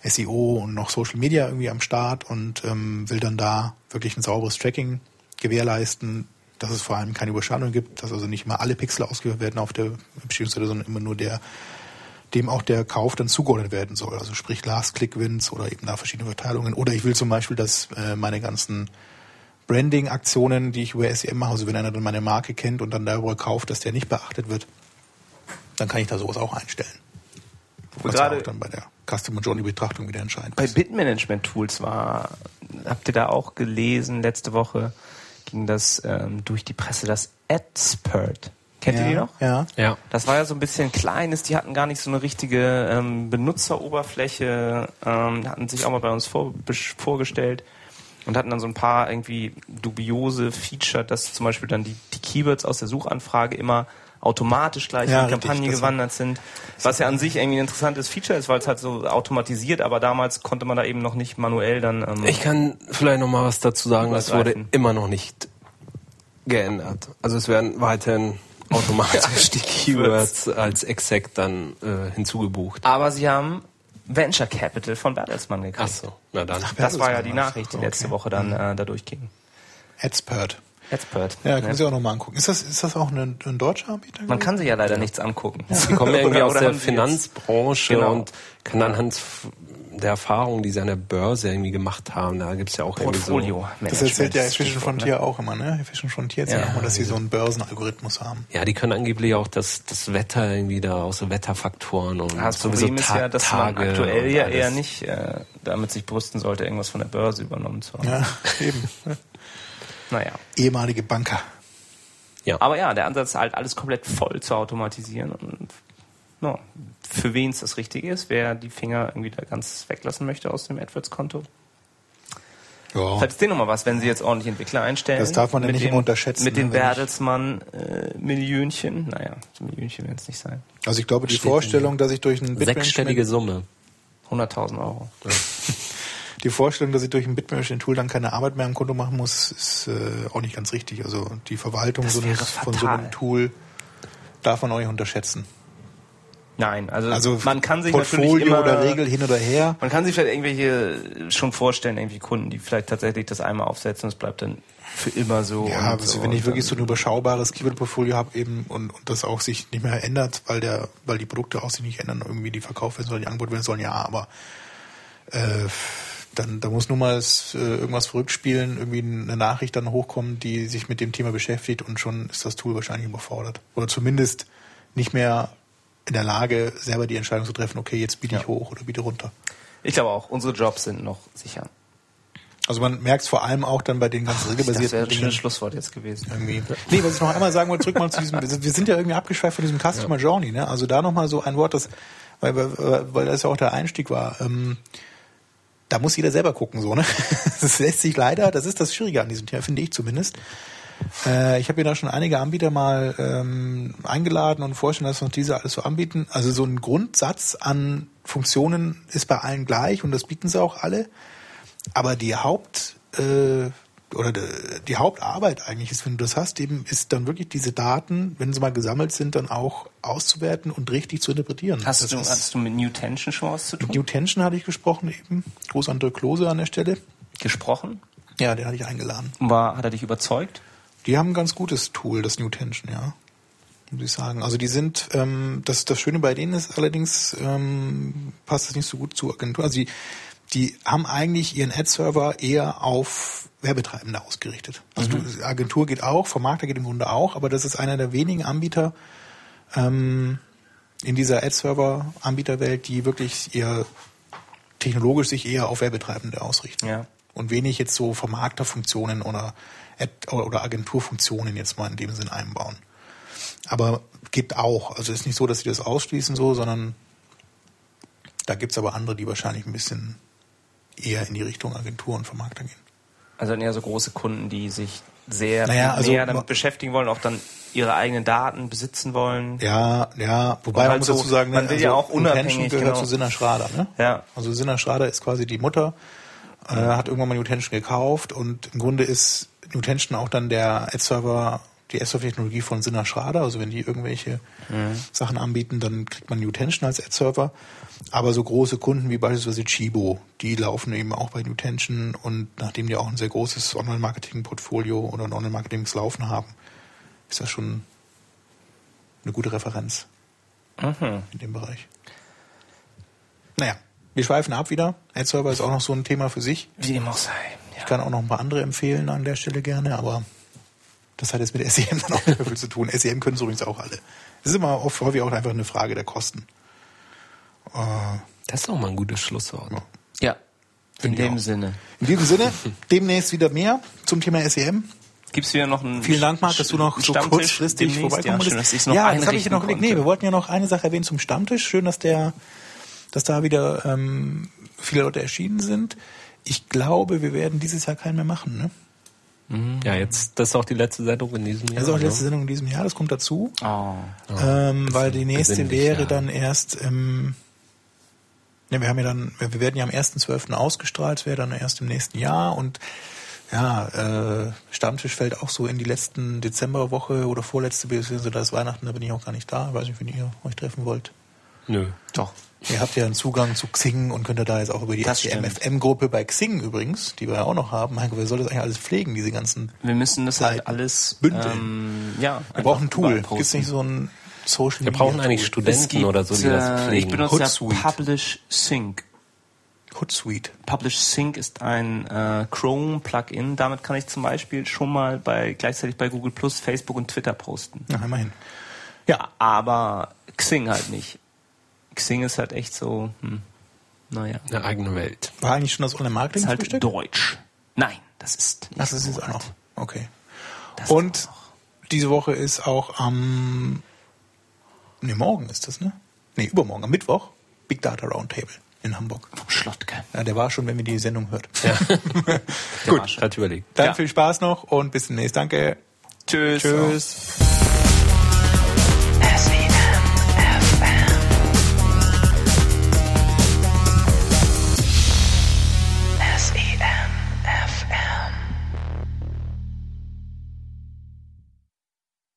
SEO und noch Social Media irgendwie am Start und ähm, will dann da wirklich ein sauberes Tracking gewährleisten, dass es vor allem keine Überschneidung gibt, dass also nicht mal alle Pixel ausgeführt werden auf der Beziehungsseite, sondern immer nur der, dem auch der Kauf dann zugeordnet werden soll. Also sprich Last-Click-Wins oder eben da verschiedene Verteilungen. Oder ich will zum Beispiel, dass äh, meine ganzen Branding-Aktionen, die ich über SEM mache, also wenn einer dann meine Marke kennt und dann darüber kauft, dass der nicht beachtet wird, dann kann ich da sowas auch einstellen. Was gerade auch dann bei der Customer Journey Betrachtung wieder entscheidend Bei Bitmanagement Tools war, habt ihr da auch gelesen, letzte Woche ging das ähm, durch die Presse, das Adspert. Kennt ja, ihr die noch? Ja. ja. Das war ja so ein bisschen kleines, die hatten gar nicht so eine richtige ähm, Benutzeroberfläche, ähm, hatten sich auch mal bei uns vor, vorgestellt und hatten dann so ein paar irgendwie dubiose Feature, dass zum Beispiel dann die, die Keywords aus der Suchanfrage immer automatisch gleich ja, in die Kampagne richtig, gewandert sind. Was ja an sich irgendwie ein interessantes Feature ist, weil es halt so automatisiert, aber damals konnte man da eben noch nicht manuell dann. Ähm, ich kann vielleicht noch mal was dazu sagen. Es wurde immer noch nicht geändert. Also es werden weiterhin automatisch die Keywords als exakt dann äh, hinzugebucht. Aber sie haben Venture Capital von Bertelsmann gekriegt. Ach so, na dann. Ach, das war ja die Nachricht, die okay. letzte Woche dann äh, da durchging. Adspert. Adspert. Ja, können ja. Sie auch nochmal angucken. Ist das, ist das auch ein, ein deutscher Anbieter? Man kann sich ja leider ja. nichts angucken. Sie kommen ja irgendwie aus der Finanzbranche genau. und kann anhand der Erfahrungen, die sie an der Börse irgendwie gemacht haben, da gibt's ja auch Portfolio. So, das erzählt ja Efficient Frontier ne? auch immer, ne? Efficient Frontier erzählt ja, auch immer, dass sie so einen Börsenalgorithmus haben. Ja, die können angeblich auch das, das Wetter irgendwie da aus so Wetterfaktoren und ja, das Problem ist ja, dass man aktuell ja eher nicht äh, damit sich brüsten sollte, irgendwas von der Börse übernommen zu haben. Ja, eben. naja. Ehemalige Banker. Ja. Aber ja, der Ansatz halt alles komplett voll zu automatisieren und no, für wen es das Richtige ist, wer die Finger irgendwie da ganz weglassen möchte aus dem AdWords-Konto. Ja. Vielleicht ist dir nochmal was, wenn sie jetzt ordentlich Entwickler einstellen. Das darf man ja nicht den, immer unterschätzen. Mit den ne, Bertelsmann-Millionchen. Äh, naja, Millionchen werden es nicht sein. Also ich glaube, die Steht Vorstellung, dass ich durch ein Sechsstellige Summe. 100.000 Euro. Ja. Die Vorstellung, dass ich durch ein Bitmanagement-Tool dann keine Arbeit mehr am Konto machen muss, ist äh, auch nicht ganz richtig. Also die Verwaltung so eines, von so einem Tool darf man auch nicht unterschätzen. Nein, also, also man kann sich Portfolio natürlich immer, oder Regel hin oder her. Man kann sich vielleicht irgendwelche schon vorstellen, irgendwie Kunden, die vielleicht tatsächlich das einmal aufsetzen und es bleibt dann für immer so. Ja, also so wenn ich wirklich so ein überschaubares Keyword-Portfolio habe eben und, und das auch sich nicht mehr ändert, weil der, weil die Produkte auch sich nicht ändern, irgendwie die verkauft werden sollen, die angeboten werden sollen, ja, aber äh, dann da muss nun mal äh, irgendwas verrückt spielen, irgendwie eine Nachricht dann hochkommen, die sich mit dem Thema beschäftigt und schon ist das Tool wahrscheinlich überfordert. Oder zumindest nicht mehr in der Lage, selber die Entscheidung zu treffen, okay, jetzt biete ich hoch oder biete runter. Ich glaube auch, unsere Jobs sind noch sicher. Also man merkt es vor allem auch dann bei den ganzen Das regelbasierten wäre ein schönes Schlusswort jetzt gewesen. irgendwie. Nee, was ich noch einmal sagen wollte, zurück mal zu diesem, wir sind ja irgendwie abgeschweift von diesem Customer Journey, ne? Also da nochmal so ein Wort, das, weil, weil, weil das ja auch der Einstieg war, ähm, da muss jeder selber gucken, so, ne? Das lässt sich leider, das ist das Schwierige an diesem Thema, finde ich zumindest. Äh, ich habe mir da schon einige Anbieter mal ähm, eingeladen und vorstellen, dass wir uns diese alles so anbieten. Also so ein Grundsatz an Funktionen ist bei allen gleich und das bieten sie auch alle. Aber die Haupt äh, oder de, die Hauptarbeit eigentlich ist, wenn du das hast, eben ist dann wirklich diese Daten, wenn sie mal gesammelt sind, dann auch auszuwerten und richtig zu interpretieren. Hast das du, ist- hast du mit New Tension schon was zu tun? mit New Tension hatte ich gesprochen eben. Gruß an Dirk Klose an der Stelle. gesprochen? Ja, den hatte ich eingeladen. War, hat er dich überzeugt? Die haben ein ganz gutes Tool, das New Tension, ja. Muss ich sagen. Also die sind, ähm, das, das Schöne bei denen ist allerdings, ähm, passt das nicht so gut zur Agentur. Also die, die haben eigentlich ihren Ad-Server eher auf Werbetreibende ausgerichtet. Also du, Agentur geht auch, Vermarkter geht im Grunde auch, aber das ist einer der wenigen Anbieter ähm, in dieser Ad-Server-Anbieterwelt, die wirklich eher technologisch sich eher auf Werbetreibende ausrichten Ja. und wenig jetzt so Vermarkterfunktionen oder Ad- oder Agenturfunktionen jetzt mal in dem Sinn einbauen. Aber gibt auch. Also ist nicht so, dass sie das ausschließen so, sondern da gibt's aber andere, die wahrscheinlich ein bisschen eher in die Richtung Agentur und Vermarkter gehen. Also eher so große Kunden, die sich sehr Naja, also- näher damit beschäftigen wollen, auch dann ihre eigenen Daten besitzen wollen. Ja, ja, wobei man halt muss so, dazu sagen, ne, man will ja auch unabhängig, Nutension gehört genau. zu Sinner Schrader, ne? Ja. Also Sinner Schrader ist quasi die Mutter, äh, hat irgendwann mal Nutension gekauft und im Grunde ist Nutension auch dann der Ad-Server, die Ad-Server-Technologie von Sinner Schrader. Also wenn die irgendwelche Mhm. Sachen anbieten, dann kriegt man Nutension als Ad-Server. Aber so große Kunden wie beispielsweise Chibo, die laufen eben auch bei Nutension und nachdem die auch ein sehr großes Online-Marketing-Portfolio oder ein Online-Marketing laufen haben, ist das schon eine gute Referenz Mhm. in dem Bereich. Naja, wir schweifen ab wieder. Ad-Server ist auch noch so ein Thema für sich. Wie dem auch sei. Ich kann auch noch ein paar andere empfehlen an der Stelle gerne, aber das hat jetzt mit SEM dann auch nicht mehr viel zu tun. SEM können es übrigens auch alle. Das ist immer oft häufig auch einfach eine Frage der Kosten. Äh, Das ist doch mal ein gutes Schlusswort. Ja. In Finde ich dem auch. Sinne. in diesem Sinne, demnächst wieder mehr zum Thema SEM. Gibt's wieder noch einen Vielen Dank, Marc, dass du noch so Stammtisch kurzfristig demnächst? vorbeikommen ja, schön, konntest. dass ich's noch ja, das habe ich ja noch. Nee, wir wollten ja noch eine Sache erwähnen zum Stammtisch. Schön, dass der, dass da wieder ähm, viele Leute erschienen sind. Ich glaube, wir werden dieses Jahr keinen mehr machen. Ne? Ja, jetzt, das ist auch die letzte Sendung in diesem Jahr. Das ist auch die letzte ne? Sendung in diesem Jahr. Das kommt dazu, Oh. ähm, weil die nächste wäre ja. dann erst im Ne, wir haben ja dann, wir werden ja am 1.12. ausgestrahlt, es wäre dann erst im nächsten Jahr und ja, äh, Stammtisch fällt auch so in die letzten Dezemberwoche oder vorletzte, beziehungsweise da ist Weihnachten, da bin ich auch gar nicht da. Ich weiß nicht, wenn ihr euch treffen wollt. Nö. Doch. Ihr habt ja einen Zugang zu Xing und könnt ihr da jetzt auch über die. MFM-Gruppe bei Xing übrigens, die wir ja auch noch haben. Mein Gott, wer soll das eigentlich alles pflegen, diese ganzen... Wir müssen das Zeit halt alles bündeln. Ähm, ja, Wir brauchen ein Tool. Gibt Gibt nicht so ein Social Wir brauchen eigentlich? Studenten oder so, die das äh, Ich pflegen. benutze ja Hootsuite. Publish Sync. Hootsuite. Publish Sync ist ein äh, Chrome-Plugin. Damit kann ich zum Beispiel schon mal bei gleichzeitig bei Google Plus, Facebook und Twitter posten. Na, immerhin. Ja, Aber Xing halt nicht. Xing ist halt echt so, hm, naja. Eine eigene Welt. war eigentlich schon das Online-Marketing Ist halt Frühstück? Deutsch. Nein, das ist nicht Ach, das ist auch noch. Okay. Das Und noch. diese Woche ist auch am, nee, morgen ist das, ne? Nee, übermorgen, am Mittwoch, Big Data Roundtable in Hamburg. vom Schlottke. Ja, der war schon, wenn wir die Sendung hört. Gut, hat überlegt. Dann Ja. viel Spaß noch und bis demnächst. Danke. Tschüss. Tschüss.